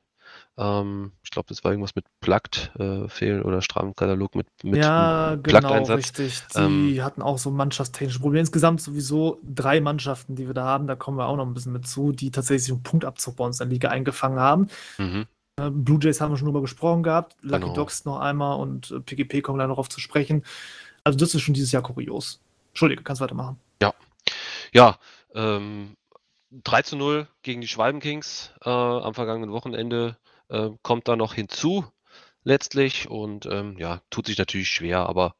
Ähm, ich glaube, das war irgendwas mit Plugged äh, fehlen oder Strafkatalog mit, mit ja, genau, richtig. Die ähm, hatten auch so mannschaftstechnische Probleme. Insgesamt sowieso drei Mannschaften, die wir da haben. Da kommen wir auch noch ein bisschen mit zu, die tatsächlich einen Punktabzug bei uns in der Liga eingefangen haben. Mhm. Äh, Blue Jays haben wir schon drüber gesprochen gehabt, Lucky genau. Dogs noch einmal und äh, PGP kommen da noch auf zu sprechen. Also das ist schon dieses Jahr kurios. Entschuldige, kannst weitermachen. Ja. Ja, ähm, 3 zu 0 gegen die Schwalbenkings äh, am vergangenen Wochenende äh, kommt da noch hinzu letztlich und ähm, ja, tut sich natürlich schwer, aber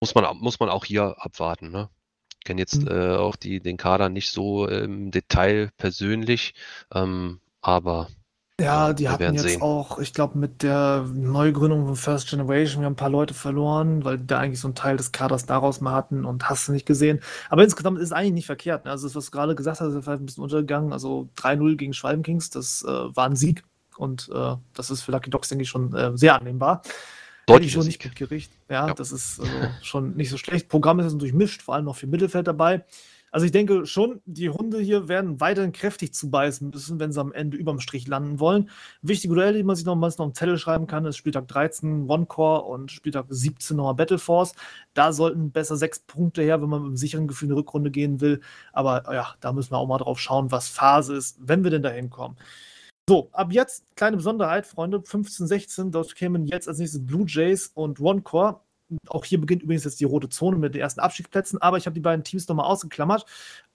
muss man, muss man auch hier abwarten. Ne? Ich kenne jetzt mhm. äh, auch die, den Kader nicht so im Detail persönlich, ähm, aber ja, die hatten jetzt sehen. auch, ich glaube, mit der Neugründung von First Generation, wir haben ein paar Leute verloren, weil die da eigentlich so einen Teil des Kaders daraus mal hatten und hast du nicht gesehen. Aber insgesamt ist es eigentlich nicht verkehrt. Ne? Also, das, was du gerade gesagt hast, ist vielleicht ein bisschen untergegangen. Also 3-0 gegen Schwalbenkings, das äh, war ein Sieg und äh, das ist für Lucky Dogs, denke ich, schon äh, sehr annehmbar. Deutlich schon nicht mitgerichtet. Ja, ja, das ist also schon nicht so schlecht. Programm ist jetzt durchmischt, vor allem noch viel Mittelfeld dabei. Also ich denke schon, die Hunde hier werden weiterhin kräftig zubeißen müssen, wenn sie am Ende überm Strich landen wollen. Wichtige Duelle, die man sich noch mal auf den Zettel schreiben kann, ist Spieltag 13 One Core und Spieltag 17 nochmal Battle Force. Da sollten besser sechs Punkte her, wenn man mit einem sicheren Gefühl in die Rückrunde gehen will. Aber ja, da müssen wir auch mal drauf schauen, was Phase ist, wenn wir denn dahin kommen. So, ab jetzt, kleine Besonderheit, Freunde, 15, 16, dort kämen jetzt als nächstes Blue Jays und One Core auch hier beginnt übrigens jetzt die rote Zone mit den ersten Abstiegsplätzen, aber ich habe die beiden Teams nochmal ausgeklammert,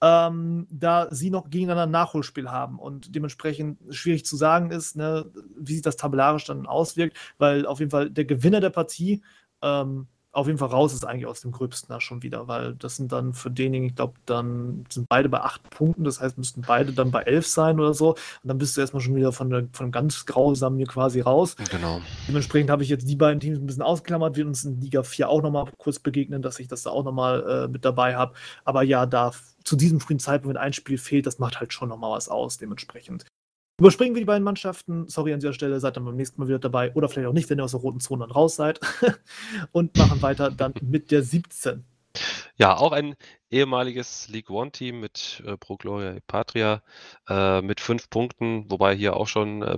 ähm, da sie noch gegeneinander ein Nachholspiel haben. Und dementsprechend schwierig zu sagen ist, ne, wie sich das tabellarisch dann auswirkt, weil auf jeden Fall der Gewinner der Partie ähm, auf jeden Fall raus ist eigentlich aus dem Gröbsten da schon wieder, weil das sind dann für denjenigen, ich glaube, dann sind beide bei acht Punkten, das heißt, müssten beide dann bei elf sein oder so. Und dann bist du erstmal schon wieder von, der, von ganz grausamen hier quasi raus. Genau. Dementsprechend habe ich jetzt die beiden Teams ein bisschen ausgeklammert, wir uns in Liga 4 auch nochmal kurz begegnen, dass ich das da auch nochmal äh, mit dabei habe. Aber ja, da zu diesem frühen Zeitpunkt, wenn ein Spiel fehlt, das macht halt schon nochmal was aus, dementsprechend. Überspringen wir die beiden Mannschaften. Sorry an dieser Stelle, seid dann beim nächsten Mal wieder dabei. Oder vielleicht auch nicht, wenn ihr aus der roten Zone dann raus seid. *laughs* und machen weiter dann mit der 17. Ja, auch ein ehemaliges League One-Team mit äh, Pro Gloria Patria äh, mit fünf Punkten, wobei hier auch schon äh,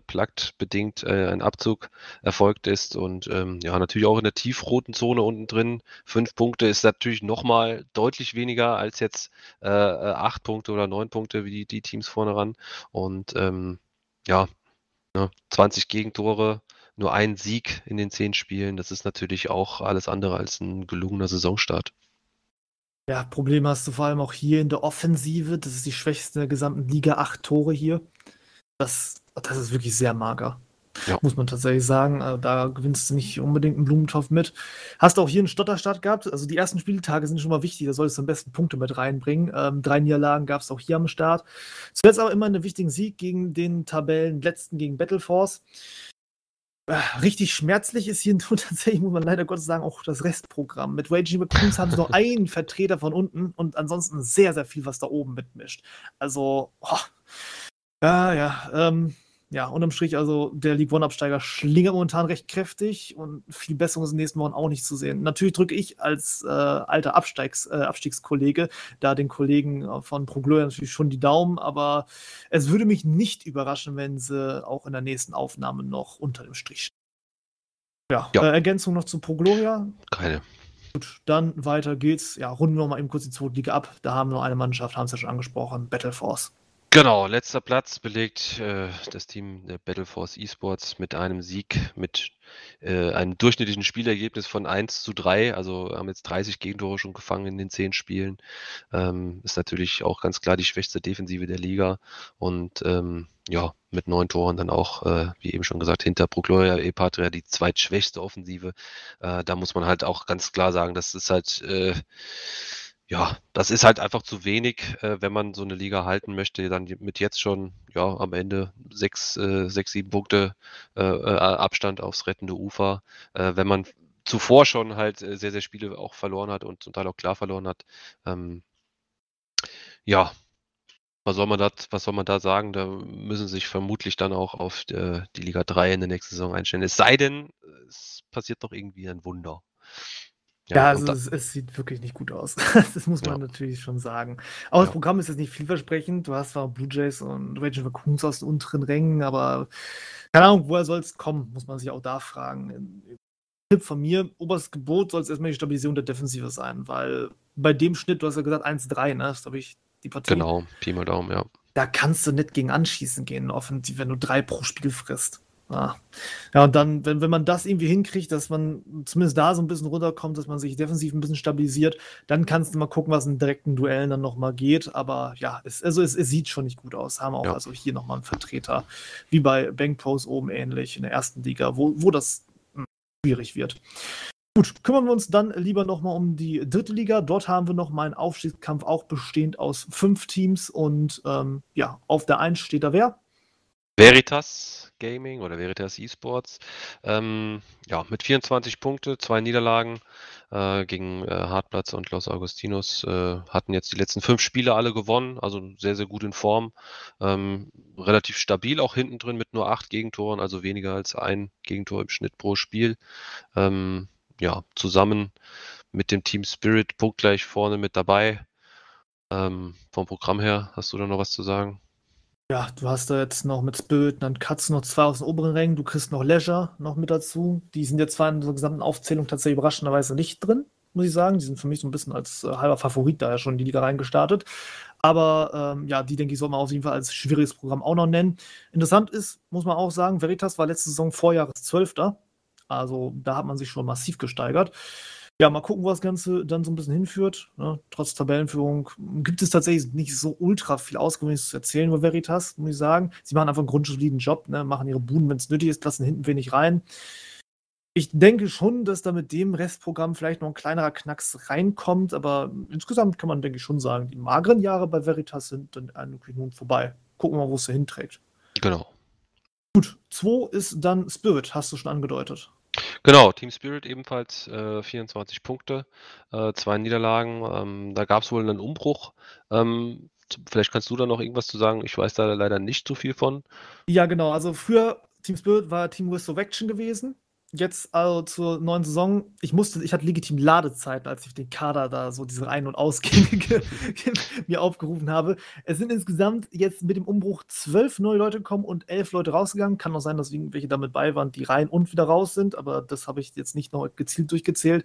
bedingt äh, ein Abzug erfolgt ist und ähm, ja, natürlich auch in der tiefroten Zone unten drin. Fünf Punkte ist natürlich nochmal deutlich weniger als jetzt äh, äh, acht Punkte oder neun Punkte wie die, die Teams vorne ran. Und ähm, ja, ne, 20 Gegentore, nur ein Sieg in den zehn Spielen. Das ist natürlich auch alles andere als ein gelungener Saisonstart. Ja, Problem hast du vor allem auch hier in der Offensive. Das ist die schwächste der gesamten Liga. Acht Tore hier. Das, das ist wirklich sehr mager. Ja. Muss man tatsächlich sagen. Also da gewinnst du nicht unbedingt einen Blumentopf mit. Hast du auch hier einen Stotterstart gehabt? Also die ersten Spieltage sind schon mal wichtig. Da solltest du am besten Punkte mit reinbringen. Ähm, drei Niederlagen gab es auch hier am Start. Zuletzt aber immer einen wichtigen Sieg gegen den Tabellenletzten gegen Battleforce. Äh, richtig schmerzlich ist hier *laughs* nur tatsächlich, muss man leider Gottes sagen, auch das Restprogramm. Mit Raging Raccoons haben sie noch *laughs* einen Vertreter von unten und ansonsten sehr, sehr viel, was da oben mitmischt. Also, oh. ja, ja, ähm, ja, unterm Strich, also der League One-Absteiger schlingert momentan recht kräftig und viel Besserung ist in den nächsten Wochen auch nicht zu sehen. Natürlich drücke ich als äh, alter Absteigs, äh, Abstiegskollege da den Kollegen äh, von ProGloria natürlich schon die Daumen, aber es würde mich nicht überraschen, wenn sie auch in der nächsten Aufnahme noch unter dem Strich stehen. Ja, ja. Äh, Ergänzung noch zu ProGloria? Keine. Gut, dann weiter geht's. Ja, runden wir mal eben kurz die zweite Liga ab. Da haben wir noch eine Mannschaft, haben es ja schon angesprochen, Battle Force. Genau, letzter Platz belegt äh, das Team der Battleforce Esports mit einem Sieg, mit äh, einem durchschnittlichen Spielergebnis von 1 zu 3. Also haben jetzt 30 Gegentore schon gefangen in den 10 Spielen. Ähm, ist natürlich auch ganz klar die schwächste Defensive der Liga. Und ähm, ja, mit neun Toren dann auch, äh, wie eben schon gesagt, hinter Procloria E-Patria die zweitschwächste Offensive. Äh, da muss man halt auch ganz klar sagen, das ist halt äh, ja, das ist halt einfach zu wenig, äh, wenn man so eine Liga halten möchte, dann mit jetzt schon, ja, am Ende sechs, äh, sechs sieben Punkte äh, äh Abstand aufs rettende Ufer. Äh, wenn man zuvor schon halt äh, sehr, sehr Spiele auch verloren hat und zum Teil auch klar verloren hat. Ähm, ja, was soll man da, was soll man da sagen? Da müssen sich vermutlich dann auch auf die Liga 3 in der nächsten Saison einstellen. Es sei denn, es passiert doch irgendwie ein Wunder. Ja, ja also es, es, sieht wirklich nicht gut aus. *laughs* das muss man ja. natürlich schon sagen. Aber ja. das Programm ist jetzt nicht vielversprechend. Du hast zwar Blue Jays und Raging Raccoons aus den unteren Rängen, aber keine Ahnung, woher soll es kommen, muss man sich auch da fragen. Tipp von mir, oberstes Gebot soll es erstmal die Stabilisierung der Defensive sein, weil bei dem Schnitt, du hast ja gesagt 1-3, ne? Das glaube ich die Partie. Genau, Pi mal Daumen, ja. Da kannst du nicht gegen anschießen gehen, offensiv, wenn du drei pro Spiel frisst. Ah. Ja, und dann, wenn, wenn man das irgendwie hinkriegt, dass man zumindest da so ein bisschen runterkommt, dass man sich defensiv ein bisschen stabilisiert, dann kannst du mal gucken, was in direkten Duellen dann nochmal geht. Aber ja, es, also es, es, sieht schon nicht gut aus. Haben auch ja. also hier nochmal einen Vertreter, wie bei Bank Pros oben ähnlich in der ersten Liga, wo, wo das hm, schwierig wird. Gut, kümmern wir uns dann lieber nochmal um die dritte Liga. Dort haben wir nochmal einen Aufstiegskampf, auch bestehend aus fünf Teams. Und ähm, ja, auf der 1 steht da wer? Veritas Gaming oder Veritas Esports. Ähm, ja, mit 24 Punkte, zwei Niederlagen äh, gegen äh, Hartplatz und Los Augustinos. Äh, hatten jetzt die letzten fünf Spiele alle gewonnen, also sehr, sehr gut in Form. Ähm, relativ stabil auch hinten drin mit nur acht Gegentoren, also weniger als ein Gegentor im Schnitt pro Spiel. Ähm, ja, zusammen mit dem Team Spirit punktgleich vorne mit dabei. Ähm, vom Programm her, hast du da noch was zu sagen? Ja, du hast da jetzt noch mit Spirit dann Katz noch zwei aus den oberen Rängen. Du kriegst noch Leisure noch mit dazu. Die sind jetzt zwar in der gesamten Aufzählung tatsächlich überraschenderweise nicht drin, muss ich sagen. Die sind für mich so ein bisschen als äh, halber Favorit daher schon in die Liga reingestartet. Aber ähm, ja, die denke ich, soll man auf jeden Fall als schwieriges Programm auch noch nennen. Interessant ist, muss man auch sagen, Veritas war letzte Saison Vorjahreszwölfter. Also da hat man sich schon massiv gesteigert. Ja, mal gucken, wo das Ganze dann so ein bisschen hinführt. Ne? Trotz Tabellenführung gibt es tatsächlich nicht so ultra viel Ausgewöhnliches zu erzählen über Veritas, muss ich sagen. Sie machen einfach einen grundsoliden Job, ne? machen ihre Buden, wenn es nötig ist, lassen hinten wenig rein. Ich denke schon, dass da mit dem Restprogramm vielleicht noch ein kleinerer Knacks reinkommt, aber insgesamt kann man, denke ich, schon sagen, die mageren Jahre bei Veritas sind dann eigentlich nun vorbei. Gucken wir mal, wo es da hinträgt. Genau. Gut, 2 ist dann Spirit, hast du schon angedeutet. Genau, Team Spirit ebenfalls äh, 24 Punkte, äh, zwei Niederlagen. Ähm, da gab es wohl einen Umbruch. Ähm, vielleicht kannst du da noch irgendwas zu sagen. Ich weiß da leider nicht so viel von. Ja, genau. Also früher Team Spirit war Team Resurrection gewesen jetzt also zur neuen Saison, ich musste, ich hatte legitim Ladezeiten, als ich den Kader da so diese Ein- und Ausgänge *laughs* mir aufgerufen habe. Es sind insgesamt jetzt mit dem Umbruch zwölf neue Leute gekommen und elf Leute rausgegangen. Kann auch sein, dass irgendwelche damit bei waren, die rein und wieder raus sind, aber das habe ich jetzt nicht noch gezielt durchgezählt.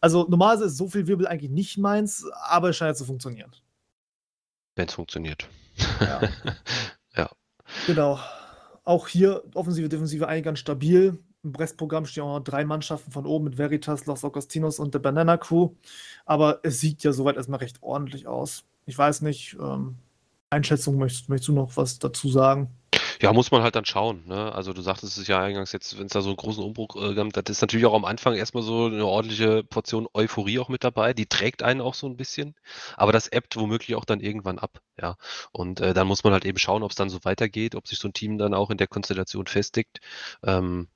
Also normalerweise ist so viel Wirbel eigentlich nicht meins, aber es scheint zu funktionieren. Wenn es funktioniert. Ja. *laughs* ja. Genau. Auch hier Offensive, Defensive eigentlich ganz stabil im Restprogramm stehen auch noch drei Mannschaften von oben mit Veritas, Los Augustinos und der Banana Crew. Aber es sieht ja soweit erstmal recht ordentlich aus. Ich weiß nicht, ähm, Einschätzung, möchtest, möchtest du noch was dazu sagen? Ja, muss man halt dann schauen. Ne? Also du sagtest es ja eingangs jetzt, wenn es da so einen großen Umbruch äh, gibt, das ist natürlich auch am Anfang erstmal so eine ordentliche Portion Euphorie auch mit dabei. Die trägt einen auch so ein bisschen, aber das ebbt womöglich auch dann irgendwann ab. Ja, und äh, dann muss man halt eben schauen, ob es dann so weitergeht, ob sich so ein Team dann auch in der Konstellation festigt. Ähm,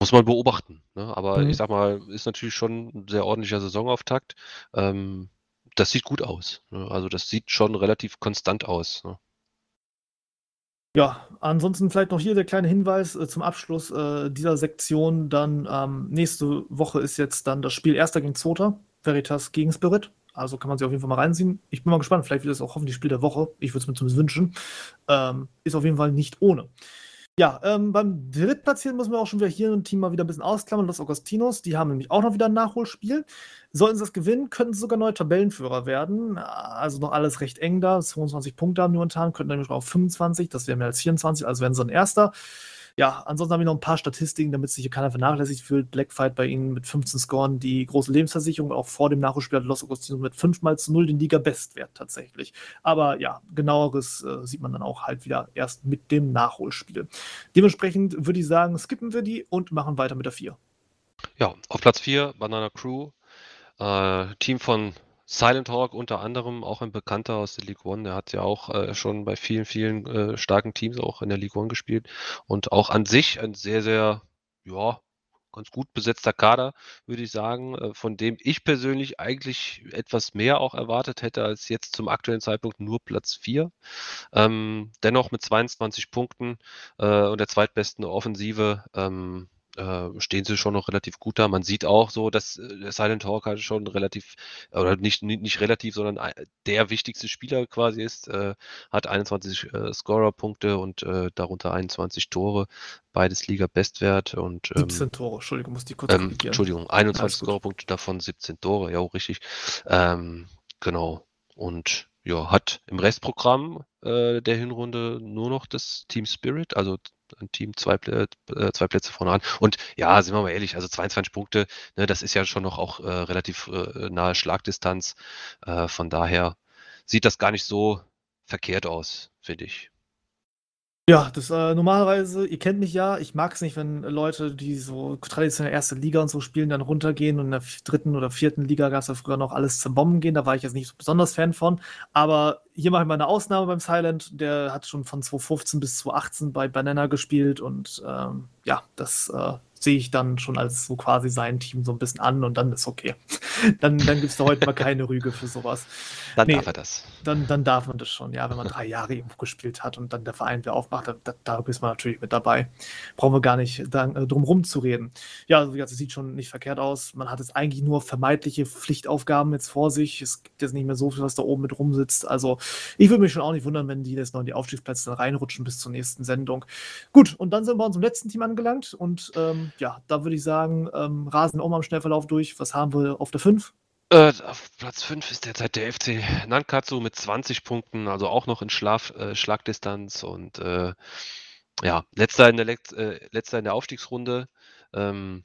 muss man beobachten, ne? Aber Mhm. ich sag mal, ist natürlich schon 'n sehr ordentlicher Saisonauftakt. Ähm, das sieht gut aus, ne? Also, das sieht schon relativ konstant aus, ne? Ja, ansonsten vielleicht noch hier der kleine Hinweis, äh, zum Abschluss, äh, dieser Sektion dann, ähm, nächste Woche ist jetzt dann das Spiel Erster gegen Zweiter, Veritas gegen Spirit. Also, kann man sich auf jeden Fall mal reinziehen. Ich bin mal gespannt, vielleicht wird es auch hoffentlich Spiel der Woche. Ich würde es mir zumindest wünschen. Ähm, ist auf jeden Fall nicht ohne. Ja, ähm, beim Drittplatzieren müssen wir auch schon wieder hier ein Team mal wieder ein bisschen ausklammern, Los Augustinos. Die haben nämlich auch noch wieder ein Nachholspiel. Sollten sie das gewinnen, könnten sie sogar neue Tabellenführer werden. Also noch alles recht eng da. 22 Punkte haben die momentan, könnten nämlich auch 25, das wäre mehr als 24, also wären sie ein Erster. Ja, ansonsten habe ich noch ein paar Statistiken, damit sich hier keiner vernachlässigt fühlt. Blackfight bei ihnen mit 15 Scoren, die große Lebensversicherung, auch vor dem Nachholspiel hat Los Agostinos mit 5 mal zu 0 den Liga-Bestwert tatsächlich. Aber ja, genaueres äh, sieht man dann auch halt wieder erst mit dem Nachholspiel. Dementsprechend würde ich sagen, skippen wir die und machen weiter mit der 4. Ja, auf Platz 4 Banana Crew. Äh, Team von Silent Hawk unter anderem, auch ein Bekannter aus der League One, der hat ja auch äh, schon bei vielen, vielen äh, starken Teams auch in der League One gespielt und auch an sich ein sehr, sehr, ja, ganz gut besetzter Kader, würde ich sagen, äh, von dem ich persönlich eigentlich etwas mehr auch erwartet hätte als jetzt zum aktuellen Zeitpunkt nur Platz 4. Ähm, dennoch mit 22 Punkten äh, und der zweitbesten Offensive ähm, äh, stehen sie schon noch relativ gut da. Man sieht auch so, dass äh, Silent Hawk halt schon relativ, oder nicht, nicht, nicht relativ, sondern der wichtigste Spieler quasi ist, äh, hat 21 äh, Scorer-Punkte und äh, darunter 21 Tore, beides Liga-Bestwert und ähm, 17 Tore, Entschuldigung, muss die kurz ähm, Entschuldigung, 21 Scorer-Punkte, davon 17 Tore, ja, richtig. Ähm, genau. Und ja, hat im Restprogramm äh, der Hinrunde nur noch das Team Spirit, also ein Team zwei, äh, zwei Plätze vorne an. Und ja, sind wir mal ehrlich, also 22 Punkte, ne, das ist ja schon noch auch äh, relativ äh, nahe Schlagdistanz. Äh, von daher sieht das gar nicht so verkehrt aus, finde ich. Ja, das äh, normalerweise, ihr kennt mich ja, ich mag es nicht, wenn Leute, die so traditionell erste Liga und so spielen, dann runtergehen und in der dritten oder vierten Liga gab es ja früher noch alles zum Bomben gehen, da war ich jetzt nicht so besonders Fan von. Aber hier mache ich mal eine Ausnahme beim Silent, der hat schon von 2015 bis 2018 bei Banana gespielt und ähm, ja, das äh, sehe ich dann schon als so quasi sein Team so ein bisschen an und dann ist okay. *laughs* dann dann gibt es da heute mal keine Rüge für sowas. Dann nee, darf er das. Dann, dann darf man das schon, ja, wenn man drei Jahre irgendwo gespielt hat und dann der Verein wieder aufmacht, da, da ist man natürlich mit dabei. Brauchen wir gar nicht da, äh, drum rum zu reden. Ja, also es sieht schon nicht verkehrt aus. Man hat jetzt eigentlich nur vermeintliche Pflichtaufgaben jetzt vor sich. Es gibt jetzt nicht mehr so viel, was da oben mit rumsitzt. Also ich würde mich schon auch nicht wundern, wenn die jetzt noch in die Aufstiegsplätze reinrutschen bis zur nächsten Sendung. Gut, und dann sind wir uns im letzten Team angelangt und ähm, ja, da würde ich sagen, ähm, rasen auch mal im Schnellverlauf durch. Was haben wir auf der 5? Äh, auf Platz 5 ist derzeit der FC Nankatsu mit 20 Punkten, also auch noch in Schlaf, äh, Schlagdistanz und äh, ja, letzter in der, Let äh, letzter in der Aufstiegsrunde. Ähm,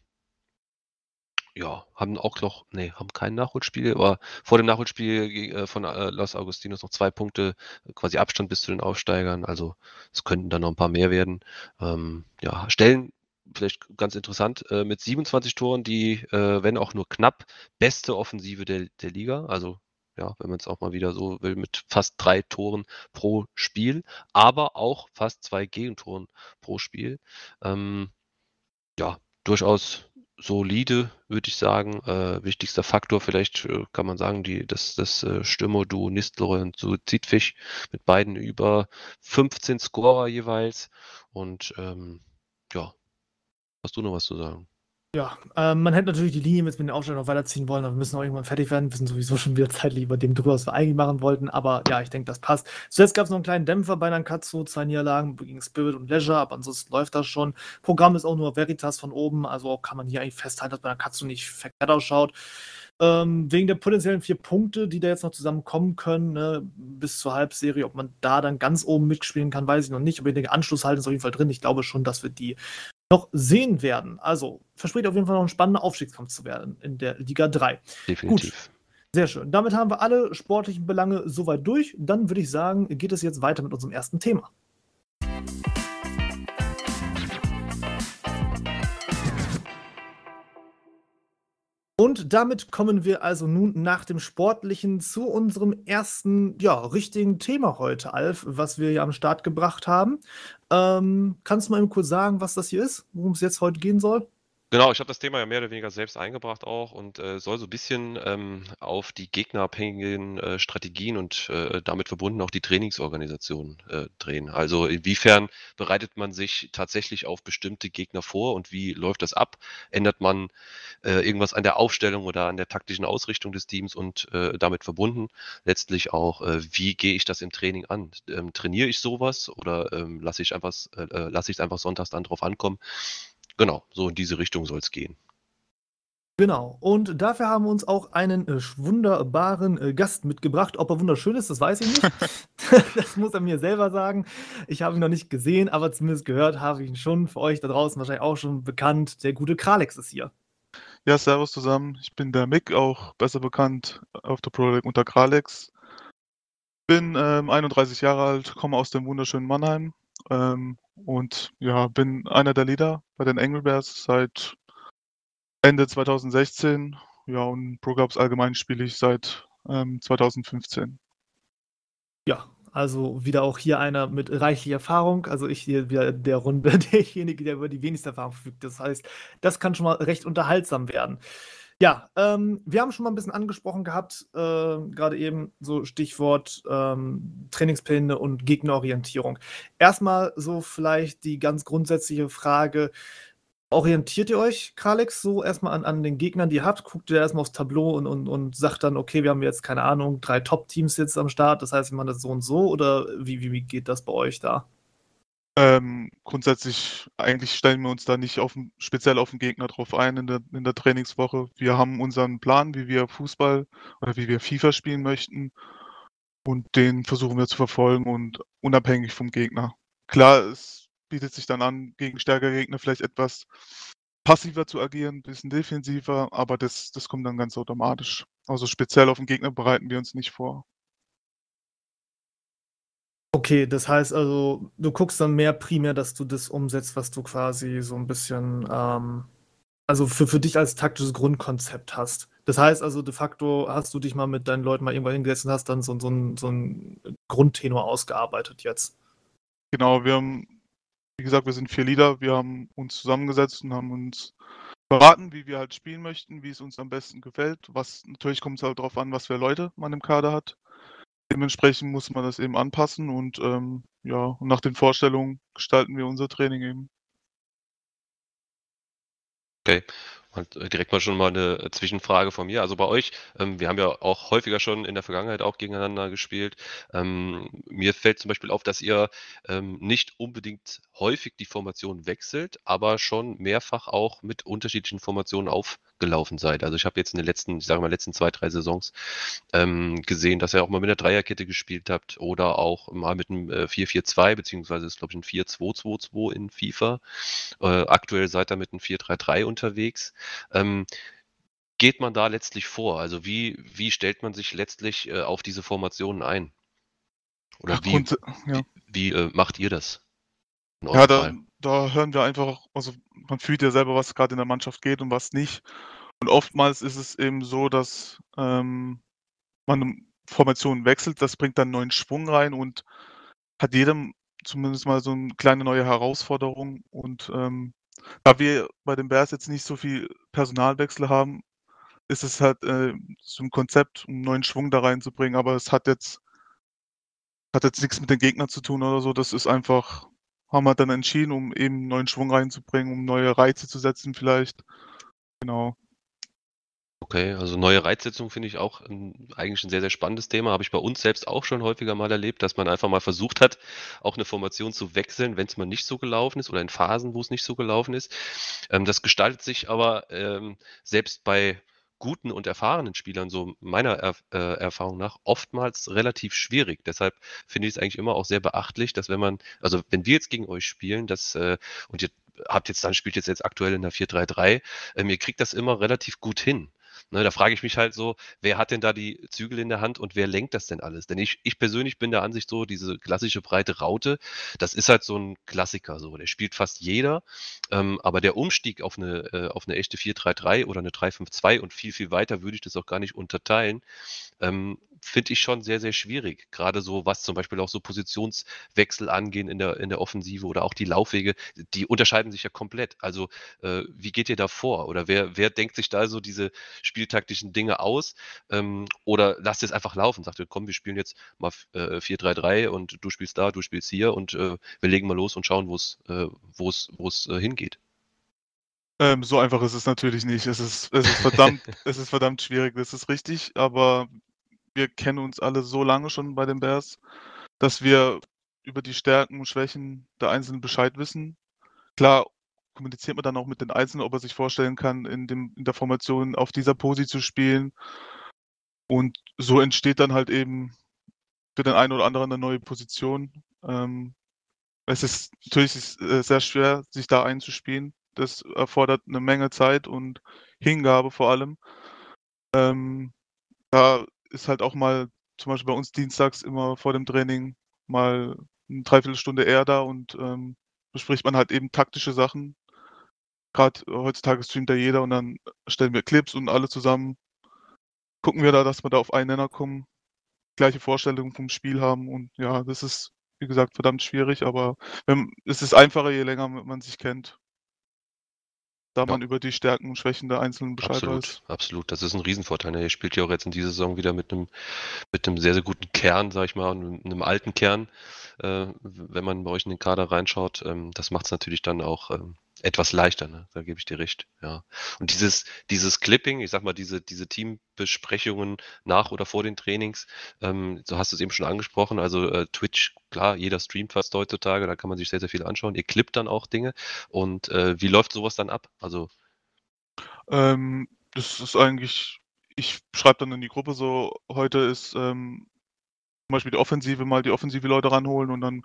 ja, haben auch noch, nee, haben kein Nachholspiel, aber vor dem Nachholspiel äh, von äh, Los Agustinos noch zwei Punkte, quasi Abstand bis zu den Aufsteigern. Also es könnten dann noch ein paar mehr werden. Ähm, ja, stellen vielleicht ganz interessant, äh, mit 27 Toren die, äh, wenn auch nur knapp, beste Offensive der, der Liga. Also ja, wenn man es auch mal wieder so will, mit fast drei Toren pro Spiel, aber auch fast zwei Gegentoren pro Spiel. Ähm, ja, durchaus solide, würde ich sagen. Äh, wichtigster Faktor vielleicht äh, kann man sagen, die, das, das äh, Stürmerduo Nistelrooy und Suizidfisch mit beiden über 15 Scorer jeweils. Und ähm, ja, Hast du noch was zu sagen? Ja, ähm, man hätte natürlich die Linie mit den Aufstellungen noch weiterziehen wollen, aber wir müssen auch irgendwann fertig werden. Wir sind sowieso schon wieder zeitlich über dem drüber, was wir eigentlich machen wollten. Aber ja, ich denke, das passt. Zuletzt gab es noch einen kleinen Dämpfer bei Nankatsu, zwei Niederlagen gegen Spirit und Leisure, aber ansonsten läuft das schon. Programm ist auch nur Veritas von oben, also kann man hier eigentlich festhalten, dass bei Nankatsu nicht verkehrt ausschaut. Ähm, wegen der potenziellen vier Punkte, die da jetzt noch zusammenkommen können, ne, bis zur Halbserie, ob man da dann ganz oben mitspielen kann, weiß ich noch nicht. Aber ich denke, Anschluss halten ist auf jeden Fall drin. Ich glaube schon, dass wir die noch sehen werden. Also verspricht auf jeden Fall noch ein spannender Aufstiegskampf zu werden in der Liga 3. Definitiv. Gut. Sehr schön. Damit haben wir alle sportlichen Belange soweit durch. Dann würde ich sagen, geht es jetzt weiter mit unserem ersten Thema. Und damit kommen wir also nun nach dem Sportlichen zu unserem ersten, ja, richtigen Thema heute, Alf, was wir ja am Start gebracht haben. Ähm, kannst du mal eben kurz sagen, was das hier ist, worum es jetzt heute gehen soll? Genau, ich habe das Thema ja mehr oder weniger selbst eingebracht auch und äh, soll so ein bisschen ähm, auf die gegnerabhängigen äh, Strategien und äh, damit verbunden auch die Trainingsorganisation äh, drehen. Also inwiefern bereitet man sich tatsächlich auf bestimmte Gegner vor und wie läuft das ab? Ändert man äh, irgendwas an der Aufstellung oder an der taktischen Ausrichtung des Teams und äh, damit verbunden letztlich auch, äh, wie gehe ich das im Training an? Ähm, trainiere ich sowas oder ähm, lasse ich einfach, äh, äh lasse ich es einfach sonntags dann drauf ankommen? Genau, so in diese Richtung soll es gehen. Genau. Und dafür haben wir uns auch einen äh, wunderbaren äh, Gast mitgebracht. Ob er wunderschön ist, das weiß ich nicht. *laughs* *laughs* das muss er mir selber sagen. Ich habe ihn noch nicht gesehen, aber zumindest gehört habe ich ihn schon. Für euch da draußen wahrscheinlich auch schon bekannt. Der gute Kralex ist hier. Ja, servus zusammen. Ich bin der Mick, auch besser bekannt auf der Pro League unter Kralex. Bin ähm, 31 Jahre alt, komme aus dem wunderschönen Mannheim ähm, und ja, bin einer der Leader bei den Angry Bears seit Ende 2016. Ja, und Pro Clubs allgemein spiele ich seit ähm, 2015. Ja, also wieder auch hier einer mit reichlich Erfahrung. Also ich hier wieder der Runde *laughs* derjenige, der über die wenigste Erfahrung verfügt. Das heißt, das kann schon mal recht unterhaltsam werden. Ja, ähm, wir haben schon mal ein bisschen angesprochen gehabt, äh, gerade eben so Stichwort ähm, Trainingspläne und Gegnerorientierung. Erstmal so vielleicht die ganz grundsätzliche Frage, orientiert ihr euch, Kralex, so erstmal an, an den Gegnern, die ihr habt? Guckt ihr erstmal aufs Tableau und, und, und sagt dann, okay, wir haben jetzt, keine Ahnung, drei Top-Teams jetzt am Start, das heißt, wir machen das so und so oder wie, wie, wie geht das bei euch da? Ähm, grundsätzlich, eigentlich stellen wir uns da nicht auf, speziell auf den Gegner drauf ein in der, in der Trainingswoche. Wir haben unseren Plan, wie wir Fußball oder wie wir FIFA spielen möchten. Und den versuchen wir zu verfolgen und unabhängig vom Gegner. Klar, es bietet sich dann an, gegen stärkere Gegner vielleicht etwas passiver zu agieren, ein bisschen defensiver, aber das, das kommt dann ganz automatisch. Also speziell auf den Gegner bereiten wir uns nicht vor. Okay, das heißt also, du guckst dann mehr primär, dass du das umsetzt, was du quasi so ein bisschen, ähm, also für, für dich als taktisches Grundkonzept hast. Das heißt also, de facto hast du dich mal mit deinen Leuten mal irgendwann hingesetzt und hast dann so, so, ein, so ein Grundtenor ausgearbeitet jetzt. Genau, wir haben, wie gesagt, wir sind vier Leader, wir haben uns zusammengesetzt und haben uns beraten, wie wir halt spielen möchten, wie es uns am besten gefällt. Was natürlich kommt es halt darauf an, was für Leute man im Kader hat. Dementsprechend muss man das eben anpassen und ähm, ja, und nach den Vorstellungen gestalten wir unser Training eben. Okay. Äh, direkt mal schon mal eine äh, Zwischenfrage von mir. Also bei euch, ähm, wir haben ja auch häufiger schon in der Vergangenheit auch gegeneinander gespielt. Ähm, mir fällt zum Beispiel auf, dass ihr ähm, nicht unbedingt häufig die Formation wechselt, aber schon mehrfach auch mit unterschiedlichen Formationen aufgelaufen seid. Also ich habe jetzt in den letzten, ich sage mal, letzten zwei, drei Saisons ähm, gesehen, dass ihr auch mal mit einer Dreierkette gespielt habt oder auch mal mit einem äh, 4-4-2, beziehungsweise ist, glaube ich, ein 4-2-2-2 in FIFA. Äh, aktuell seid ihr mit einem 4-3-3 unterwegs. Ähm, geht man da letztlich vor? Also wie, wie stellt man sich letztlich äh, auf diese Formationen ein? Oder Ach, wie, ja. wie, wie äh, macht ihr das? Ja, da, da hören wir einfach, also man fühlt ja selber, was gerade in der Mannschaft geht und was nicht. Und oftmals ist es eben so, dass ähm, man Formationen wechselt, das bringt dann neuen Schwung rein und hat jedem zumindest mal so eine kleine neue Herausforderung. Und ähm, da wir bei den Bears jetzt nicht so viel Personalwechsel haben, ist es halt äh, so ein Konzept, um neuen Schwung da reinzubringen, aber es hat jetzt hat jetzt nichts mit den Gegnern zu tun oder so. Das ist einfach, haben wir dann entschieden, um eben neuen Schwung reinzubringen, um neue Reize zu setzen vielleicht. Genau. Okay, also neue Reizsetzung finde ich auch 'n eigentlich ein sehr, sehr spannendes Thema. Habe ich bei uns selbst auch schon häufiger mal erlebt, dass man einfach mal versucht hat, auch eine Formation zu wechseln, wenn es mal nicht so gelaufen ist oder in Phasen, wo es nicht so gelaufen ist. Ähm, das gestaltet sich aber, ähm, selbst bei guten und erfahrenen Spielern, so meiner Erf äh, Erfahrung nach, oftmals relativ schwierig. Deshalb finde ich es eigentlich immer auch sehr beachtlich, dass wenn man also, wenn wir jetzt gegen euch spielen, dass äh und ihr habt jetzt dann spielt jetzt jetzt aktuell in der 4-3-3, ähm, ihr kriegt das immer relativ gut hin. Ne, da frage ich mich halt so, wer hat denn da die Zügel in der Hand und wer lenkt das denn alles? Denn ich, ich persönlich bin der Ansicht so, diese klassische breite Raute, das ist halt so ein Klassiker so. Der spielt fast jeder. Ähm, aber der Umstieg auf eine, äh, auf eine echte 4-3-3 oder eine 3-5-2 und viel, viel weiter würde ich das auch gar nicht unterteilen, ähm, finde ich schon sehr, sehr schwierig. Gerade so, was zum Beispiel auch so Positionswechsel angehen in der, in der Offensive oder auch die Laufwege, die unterscheiden sich ja komplett. Also, äh, wie geht ihr da vor? Oder wer, wer denkt sich da so diese spieltaktischen Dinge aus? Ähm, oder lasst es einfach laufen? Sagt ihr, komm, wir spielen jetzt mal äh, 4-3-3 und du spielst da, du spielst hier und äh, wir legen mal los und schauen, wo es äh, äh, hingeht. Ähm, so einfach ist es natürlich nicht. Es ist, es ist verdammt, *laughs* es ist verdammt schwierig, das ist richtig, aber wir kennen uns alle so lange schon bei den Bears, dass wir über die Stärken und Schwächen der Einzelnen Bescheid wissen. Klar kommuniziert man dann auch mit den Einzelnen, ob er sich vorstellen kann, in, dem, in der Formation auf dieser Posi zu spielen. Und so entsteht dann halt eben für den einen oder anderen eine neue Position. Ähm, es ist natürlich äh, sehr schwer, sich da einzuspielen. Das erfordert eine Menge Zeit und Hingabe vor allem. Ähm, da ist halt auch mal zum Beispiel bei uns dienstags immer vor dem Training mal eine Dreiviertelstunde eher da und ähm, bespricht man halt eben taktische Sachen. Gerade heutzutage streamt da jeder und dann stellen wir Clips und alle zusammen gucken wir da, dass wir da auf einen Nenner kommen, gleiche Vorstellungen vom Spiel haben und ja, das ist, wie gesagt, verdammt schwierig, aber wenn, es ist einfacher, je länger man sich kennt da man über die Stärken und Schwächen der Einzelnen Bescheid absolut, weiß. Absolut, das ist ein Riesenvorteil. Ne? Ihr spielt ja auch jetzt in dieser Saison wieder mit einem, mit einem sehr, sehr guten Kern, sag ich mal, einem alten Kern, äh, wenn man bei euch in den Kader reinschaut. Ähm, das macht es natürlich dann auch ähm, etwas leichter, ne? Da gebe ich dir recht, ja. Und dieses, dieses Clipping, ich sag mal, diese, diese Teambesprechungen nach oder vor den Trainings, ähm, so hast du es eben schon angesprochen, also äh, Twitch, klar, jeder streamt fast heutzutage, da kann man sich sehr, sehr viel anschauen. Ihr klippt dann auch Dinge. Und äh, wie läuft sowas dann ab? Also. Ähm, das ist eigentlich, ich schreibe dann in die Gruppe so, heute ist ähm, zum Beispiel die Offensive, mal die offensive Leute ranholen und dann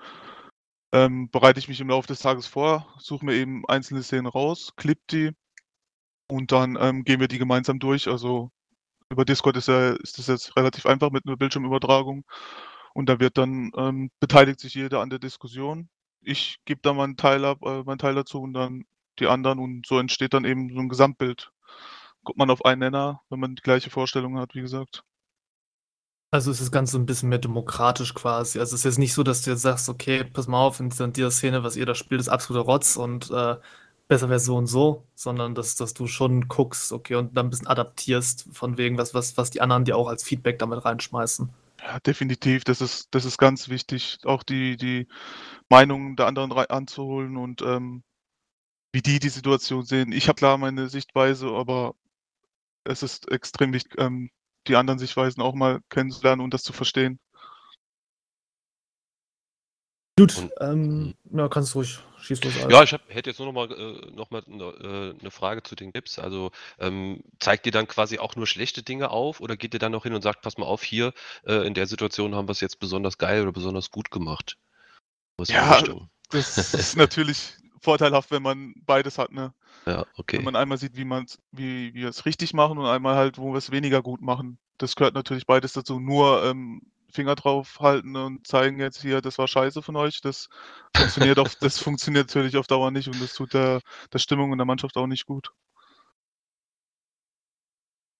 ähm, bereite ich mich im Laufe des Tages vor, suche mir eben einzelne Szenen raus, klipp die und dann ähm, gehen wir die gemeinsam durch. Also über Discord ist, ja, ist das jetzt relativ einfach mit einer Bildschirmübertragung. Und da wird dann ähm, beteiligt sich jeder an der Diskussion. Ich gebe da meinen Teil ab, äh, meinen Teil dazu und dann die anderen und so entsteht dann eben so ein Gesamtbild. Kommt man auf einen Nenner, wenn man die gleiche Vorstellung hat, wie gesagt. Also ist das Ganze ein bisschen mehr demokratisch quasi. Also es ist jetzt nicht so, dass du jetzt sagst, okay, pass mal auf, in dieser Szene, was ihr da spielt, ist absoluter Rotz und äh, besser wäre so und so, sondern dass, dass du schon guckst, okay, und dann ein bisschen adaptierst von wegen, was, was, was die anderen dir auch als Feedback damit reinschmeißen. Ja, definitiv. Das ist, das ist ganz wichtig, auch die, die Meinungen der anderen anzuholen und ähm, wie die die Situation sehen. Ich habe klar meine Sichtweise, aber es ist extrem wichtig, ähm, die anderen Sichtweisen auch mal kennenzulernen und das zu verstehen. Gut, ähm, hm. ja, kannst du ruhig schieß los. Ja, ich hab, hätte jetzt nur noch mal, äh, noch mal äh, eine Frage zu den Clips. Also ähm, zeigt ihr dann quasi auch nur schlechte Dinge auf oder geht ihr dann noch hin und sagt, pass mal auf, hier äh, in der Situation haben wir es jetzt besonders geil oder besonders gut gemacht? Was ja, das ist natürlich vorteilhaft, wenn man beides hat, ne? Ja, okay. Wenn man einmal sieht, wie man wie, wie wir es richtig machen und einmal halt, wo wir es weniger gut machen. Das gehört natürlich beides dazu. Nur ähm, Finger drauf halten und zeigen jetzt hier, das war scheiße von euch. Das funktioniert auf, *laughs* das funktioniert natürlich auf Dauer nicht und das tut der, der Stimmung in der Mannschaft auch nicht gut.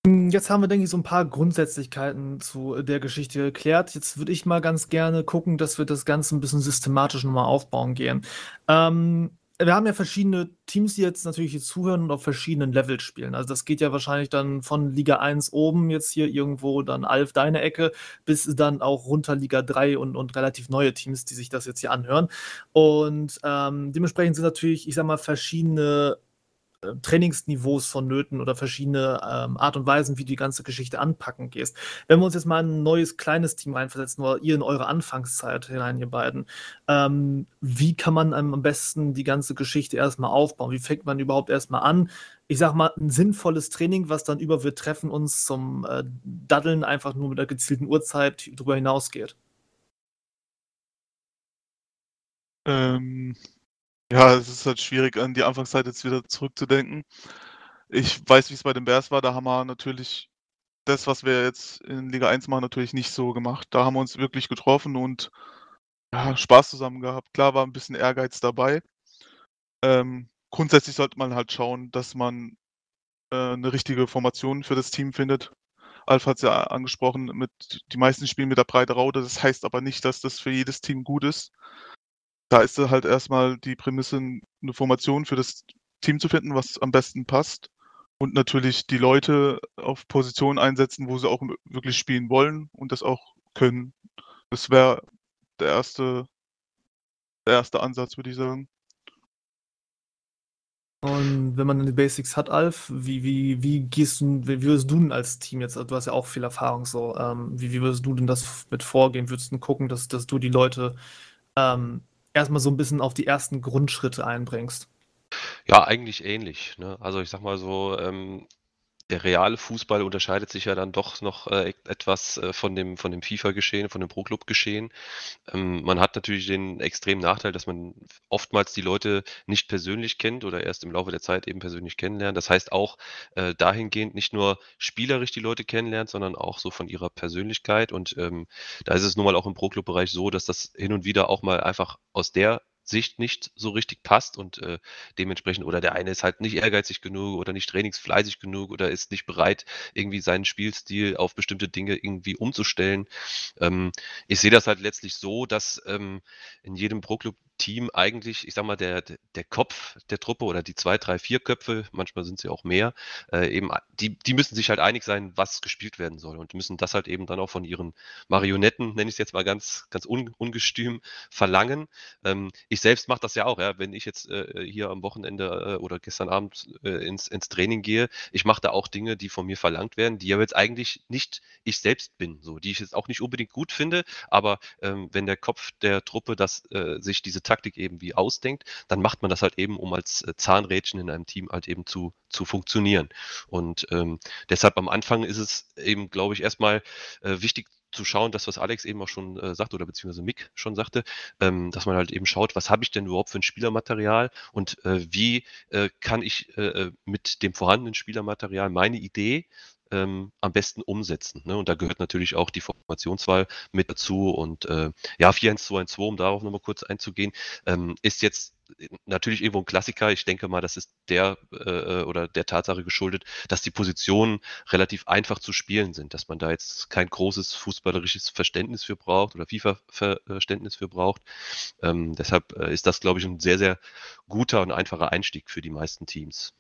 Hm, jetzt haben wir, denke ich, so ein paar Grundsätzlichkeiten zu der Geschichte geklärt. Jetzt würde ich mal ganz gerne gucken, dass wir das Ganze ein bisschen systematisch nochmal aufbauen gehen. Ähm, wir haben ja verschiedene Teams, die jetzt natürlich hier zuhören und auf verschiedenen Levels spielen. Also das geht ja wahrscheinlich dann von Liga 1 oben jetzt hier irgendwo dann Alf deine Ecke bis dann auch runter Liga 3 und, und relativ neue Teams, die sich das jetzt hier anhören. Und ähm, dementsprechend sind natürlich, ich sag mal, verschiedene äh, Trainingsniveaus vonnöten oder verschiedene ähm, Art und Weisen, wie du die ganze Geschichte anpacken gehst. Wenn wir uns jetzt mal ein neues kleines Team reinversetzen, oder ihr in eure Anfangszeit hinein, ihr beiden, ähm, wie kann man am besten die ganze Geschichte erstmal aufbauen? Wie fängt man überhaupt erstmal an? Ich sag mal, ein sinnvolles Training, was dann über wir treffen uns zum äh, Daddeln einfach nur mit einer gezielten Uhrzeit drüber hinausgeht. Ähm, ja, es ist halt schwierig, an die Anfangszeit jetzt wieder zurückzudenken. Ich weiß, wie es bei den Bears war. Da haben wir natürlich das, was wir jetzt in Liga 1 machen, natürlich nicht so gemacht. Da haben wir uns wirklich getroffen und ja, Spaß zusammen gehabt. Klar war ein bisschen Ehrgeiz dabei. Ähm, grundsätzlich sollte man halt schauen, dass man äh, 'ne richtige Formation für das Team findet. Alf hat es ja angesprochen, mit die meisten spielen mit der Breite Raude. Das heißt aber nicht, dass das für jedes Team gut ist. Da ist halt erstmal die Prämisse, eine Formation für das Team zu finden, was am besten passt. Und natürlich die Leute auf Positionen einsetzen, wo sie auch wirklich spielen wollen und das auch können. Das wäre der erste der erste Ansatz, würde ich sagen. Und wenn man dann die Basics hat, Alf, wie wie wie gehst du wie würdest du denn als Team jetzt du hast ja auch viel Erfahrung so, ähm, wie wie würdest du denn das mit vorgehen? Würdest du gucken, dass dass du die Leute, ähm, erstmal so ein bisschen auf die ersten Grundschritte einbringst. Ja, eigentlich ähnlich, ne? Also, ich sag mal so, ähm, der reale Fußball unterscheidet sich ja dann doch noch äh, etwas äh, von dem, von dem FIFA-Geschehen, von dem Pro-Club-Geschehen. Ähm, man hat natürlich den extremen Nachteil, dass man oftmals die Leute nicht persönlich kennt oder erst im Laufe der Zeit eben persönlich kennenlernt. Das heißt auch äh, dahingehend nicht nur spielerisch die Leute kennenlernt, sondern auch so von ihrer Persönlichkeit. Und ähm, da ist es nun mal auch im Pro-Club-Bereich so, dass das hin und wieder auch mal einfach aus der Sicht nicht so richtig passt und äh, dementsprechend oder der eine ist halt nicht ehrgeizig genug oder nicht trainingsfleißig genug oder ist nicht bereit, irgendwie seinen Spielstil auf bestimmte Dinge irgendwie umzustellen. Ähm, ich sehe das halt letztlich so, dass ähm, in jedem Pro-Club Team eigentlich, ich sag mal, der, der Kopf der Truppe oder die zwei, drei, vier Köpfe, manchmal sind sie auch mehr, äh, eben, die, die müssen sich halt einig sein, was gespielt werden soll und müssen das halt eben dann auch von ihren Marionetten, nenne ich es jetzt mal ganz, ganz un, ungestüm, verlangen. Ähm, ich selbst mache das ja auch, ja, wenn ich jetzt äh, hier am Wochenende äh, oder gestern Abend äh, ins, ins Training gehe, ich mache da auch Dinge, die von mir verlangt werden, die ja jetzt eigentlich nicht ich selbst bin, so, die ich jetzt auch nicht unbedingt gut finde, aber ähm, wenn der Kopf der Truppe das äh, sich diese Taktik eben wie ausdenkt, dann macht man das halt eben, um als äh, Zahnrädchen in einem Team halt eben zu, zu funktionieren. Und ähm, deshalb am Anfang ist es eben, glaube ich, erstmal äh, wichtig zu schauen, das, was Alex eben auch schon äh, sagte oder beziehungsweise Mick schon sagte, ähm, dass man halt eben schaut, was habe ich denn überhaupt für ein Spielermaterial und äh, wie äh, kann ich äh, äh, mit dem vorhandenen Spielermaterial meine Idee ähm, am besten umsetzen. Ne? Und da gehört natürlich auch die Formationswahl mit dazu. Und äh, ja, 4-1-2-1-2, um darauf nochmal kurz einzugehen, ähm, ist jetzt natürlich irgendwo ein Klassiker. Ich denke mal, das ist der äh, oder der Tatsache geschuldet, dass die Positionen relativ einfach zu spielen sind, dass man da jetzt kein großes fußballerisches Verständnis für braucht oder FIFA-Verständnis für braucht. Ähm, deshalb äh, ist das, glaube ich, ein sehr, sehr guter und einfacher Einstieg für die meisten Teams.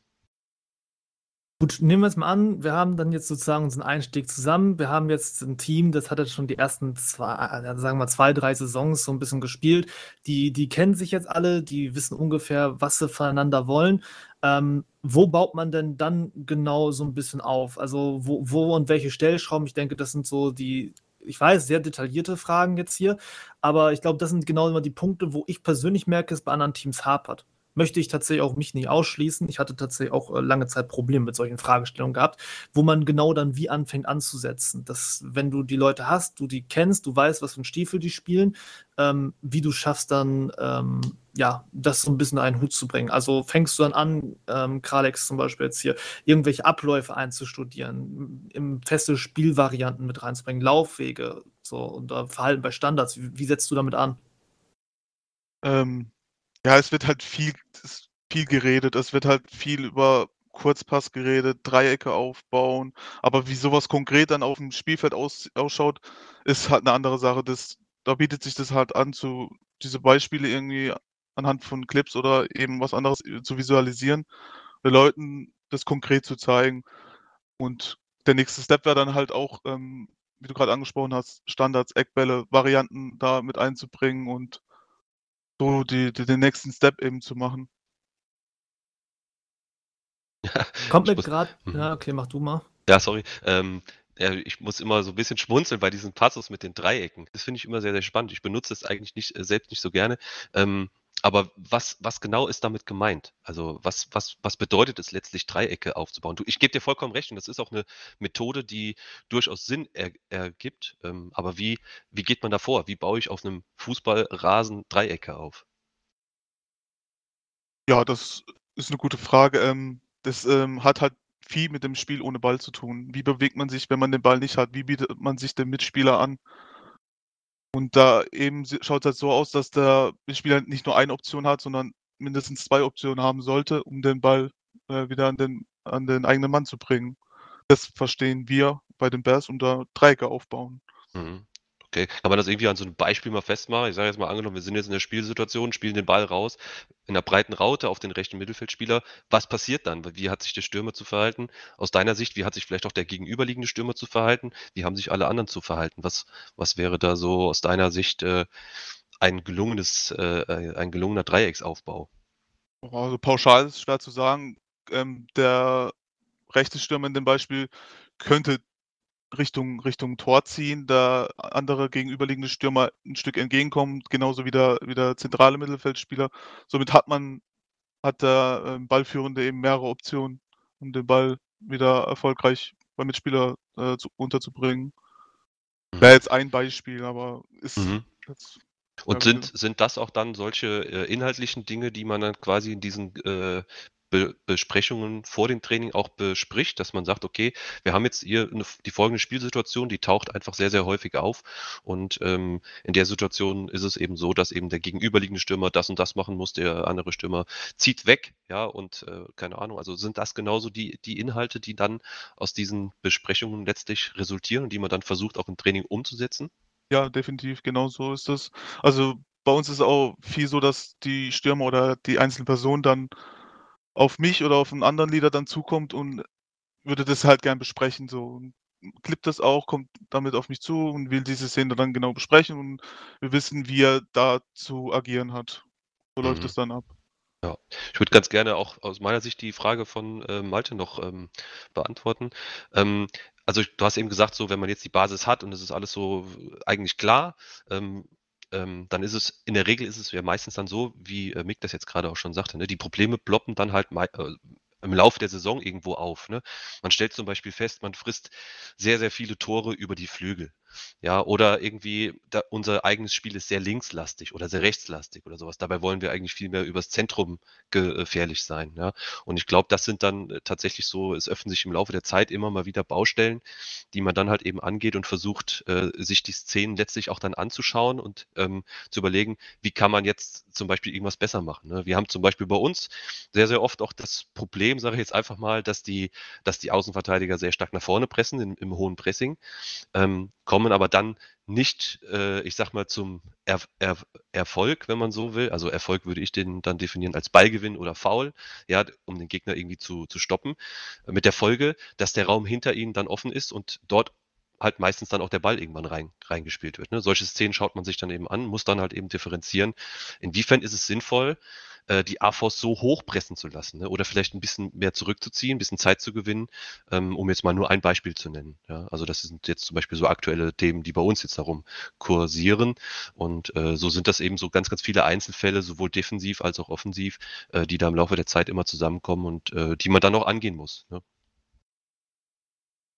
Gut, nehmen wir es mal an, wir haben dann jetzt sozusagen unseren Einstieg zusammen. Wir haben jetzt ein Team, das hat jetzt schon die ersten zwei, äh, sagen wir zwei, drei Saisons so ein bisschen gespielt. Die, die kennen sich jetzt alle, die wissen ungefähr, was sie voneinander wollen. Ähm, wo baut man denn dann genau so ein bisschen auf? Also wo, wo und welche Stellschrauben? Ich denke, das sind so die, ich weiß, sehr detaillierte Fragen jetzt hier, aber ich glaube, das sind genau immer die Punkte, wo ich persönlich merke, es bei anderen Teams hapert möchte ich tatsächlich auch mich nicht ausschließen. Ich hatte tatsächlich auch äh, lange Zeit Probleme mit solchen Fragestellungen gehabt, wo man genau dann wie anfängt anzusetzen. Dass, wenn du die Leute hast, du die kennst, du weißt, was für ein Stiefel die spielen, ähm, wie du schaffst dann, ähm, ja, das so ein bisschen in einen Hut zu bringen. Also fängst du dann an, ähm, Kralex zum Beispiel jetzt hier, irgendwelche Abläufe einzustudieren, im feste Spielvarianten mit reinzubringen, Laufwege, so und Verhalten bei Standards. Wie, wie setzt du damit an? Ähm, ja, es wird halt viel, viel geredet. Es wird halt viel über Kurzpass geredet, Dreiecke aufbauen. Aber wie sowas konkret dann auf dem Spielfeld aus, ausschaut, ist halt eine andere Sache. Das, da bietet sich das halt an, zu diese Beispiele irgendwie anhand von Clips oder eben was anderes äh, zu visualisieren, den Leuten das konkret zu zeigen. Und der nächste Step wäre dann halt auch, ähm, wie du gerade angesprochen hast, Standards, Eckbälle, Varianten da mit einzubringen und so die, die, den nächsten Step eben zu machen. *laughs* Kommt mir gerade. Mhm. Ja, okay, mach du mal. Ja, sorry. Ähm, ja, ich muss immer so ein bisschen schmunzeln bei diesen Passus mit den Dreiecken. Das finde ich immer sehr, sehr spannend. Ich benutze es eigentlich nicht, äh, selbst nicht so gerne. Ähm, aber was, was genau ist damit gemeint? Also was, was, was bedeutet es letztlich, Dreiecke aufzubauen? Du, ich gebe dir vollkommen recht und das ist auch eine Methode, die durchaus Sinn er, ergibt. Ähm, aber wie, wie geht man da vor? Wie baue ich auf einem Fußballrasen Dreiecke auf? Ja, das ist eine gute Frage. Ähm, das ähm, hat halt viel mit dem Spiel ohne Ball zu tun. Wie bewegt man sich, wenn man den Ball nicht hat? Wie bietet man sich dem Mitspieler an? Und da eben schaut es halt so aus, dass der Spieler nicht nur eine Option hat, sondern mindestens zwei Optionen haben sollte, um den Ball äh, wieder an den, an den eigenen Mann zu bringen. Das verstehen wir bei den Bears unter Dreiecke aufbauen. Mhm. Okay. Kann man das irgendwie an so einem Beispiel mal festmachen? Ich sage jetzt mal angenommen, wir sind jetzt in der Spielsituation, spielen den Ball raus in der breiten Raute auf den rechten Mittelfeldspieler. Was passiert dann? Wie hat sich der Stürmer zu verhalten? Aus deiner Sicht, wie hat sich vielleicht auch der gegenüberliegende Stürmer zu verhalten? Wie haben sich alle anderen zu verhalten? Was, was wäre da so aus deiner Sicht äh, ein gelungenes, äh, ein gelungener Dreiecksaufbau? Also pauschal ist es schwer zu sagen. Ähm, der rechte Stürmer in dem Beispiel könnte Richtung Richtung Tor ziehen, da andere gegenüberliegende Stürmer ein Stück entgegenkommen, genauso wie der wie der zentrale Mittelfeldspieler. Somit hat man hat der, ähm, Ballführende eben mehrere Optionen, um den Ball wieder erfolgreich beim Mitspieler, äh, zu unterzubringen. Mhm. Wäre jetzt ein Beispiel, aber ist Mhm. jetzt Und sind sind das auch dann solche, äh, inhaltlichen Dinge, die man dann quasi in diesen, äh, Be Besprechungen vor dem Training auch bespricht, dass man sagt, okay, wir haben jetzt hier eine, die folgende Spielsituation, die taucht einfach sehr, sehr häufig auf. Und ähm, in der Situation ist es eben so, dass eben der gegenüberliegende Stürmer das und das machen muss, der andere Stürmer zieht weg, ja, und äh, keine Ahnung, also sind das genauso die, die Inhalte, die dann aus diesen Besprechungen letztlich resultieren und die man dann versucht auch im Training umzusetzen? Ja, definitiv, genau so ist es. Also bei uns ist auch viel so, dass die Stürmer oder die einzelnen Personen dann auf mich oder auf einen anderen Leader dann zukommt und würde das halt gern besprechen, so. Klippt das auch, kommt damit auf mich zu und will diese Szene dann genau besprechen und wir wissen, wie er da zu agieren hat. So läuft Mhm. es dann ab. Ja. Ich würde ganz gerne auch aus meiner Sicht die Frage von, äh, Malte noch, ähm, beantworten. Ähm, also, du hast eben gesagt, so wenn man jetzt die Basis hat und es ist alles so eigentlich klar, ähm, ähm, dann ist es in der Regel ist es ja meistens dann so, wie äh, Mick das jetzt gerade auch schon sagte, ne? Die Probleme ploppen dann halt äh, im Laufe der Saison irgendwo auf. Ne? Man stellt zum Beispiel fest, man frisst sehr, sehr viele Tore über die Flügel. Ja, oder irgendwie da, unser eigenes Spiel ist sehr linkslastig oder sehr rechtslastig oder sowas. Dabei wollen wir eigentlich viel mehr übers Zentrum gefährlich sein. Ja. Und ich glaube, das sind dann äh, tatsächlich so, es öffnen sich im Laufe der Zeit immer mal wieder Baustellen, die man dann halt eben angeht und versucht, äh, sich die Szenen letztlich auch dann anzuschauen und ähm, zu überlegen, wie kann man jetzt zum Beispiel irgendwas besser machen. Ne? Wir haben zum Beispiel bei uns sehr, sehr oft auch das Problem, sage ich jetzt einfach mal, dass die, dass die Außenverteidiger sehr stark nach vorne pressen, im, im hohen Pressing, ähm, kommen aber dann nicht, äh, ich sag mal, zum er er Erfolg, wenn man so will. Also Erfolg würde ich den dann definieren als Ballgewinn oder Foul, ja, um den Gegner irgendwie zu, zu stoppen. Mit der Folge, dass der Raum hinter ihnen dann offen ist und dort halt meistens dann auch der Ball irgendwann rein, reingespielt wird. Ne? Solche Szenen schaut man sich dann eben an, muss dann halt eben differenzieren. Inwiefern ist es sinnvoll, äh, die AFOS so hochpressen zu lassen ne? oder vielleicht ein bisschen mehr zurückzuziehen, ein bisschen Zeit zu gewinnen, ähm, um jetzt mal nur ein Beispiel zu nennen. Ja? Also das sind jetzt zum Beispiel so aktuelle Themen, die bei uns jetzt darum kursieren und äh, so sind das eben so ganz, ganz viele Einzelfälle, sowohl defensiv als auch offensiv, äh, die da im Laufe der Zeit immer zusammenkommen und äh, die man dann auch angehen muss. Ne?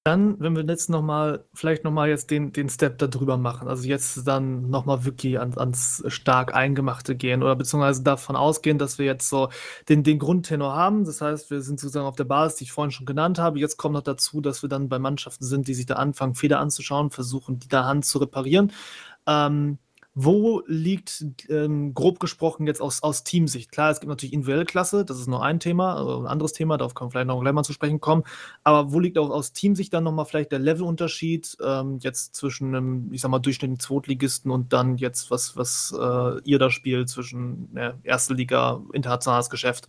Dann, wenn wir jetzt noch mal vielleicht noch mal jetzt den den Step da drüber machen, also jetzt dann noch mal wirklich ans ans stark Eingemachte gehen oder beziehungsweise davon ausgehen, dass wir jetzt so den den Grundtenor haben. Das heißt, wir sind sozusagen auf der Basis, die ich vorhin schon genannt habe. Jetzt kommt noch dazu, dass wir dann bei Mannschaften sind, die sich da anfangen, Fehler anzuschauen, versuchen, die da Hand zu reparieren. Ähm wo liegt, ähm, grob gesprochen, jetzt aus, aus Teamsicht? Klar, es gibt natürlich individuelle Klasse, das ist nur ein Thema, also ein anderes Thema, darauf können wir vielleicht noch gleich mal zu sprechen kommen. Aber wo liegt auch aus Teamsicht dann nochmal vielleicht der Levelunterschied ähm, jetzt zwischen einem, ich sag mal, durchschnittlichen Zweitligisten und dann jetzt, was, was äh, ihr da spielt zwischen äh, Erste Liga, internationales Geschäft?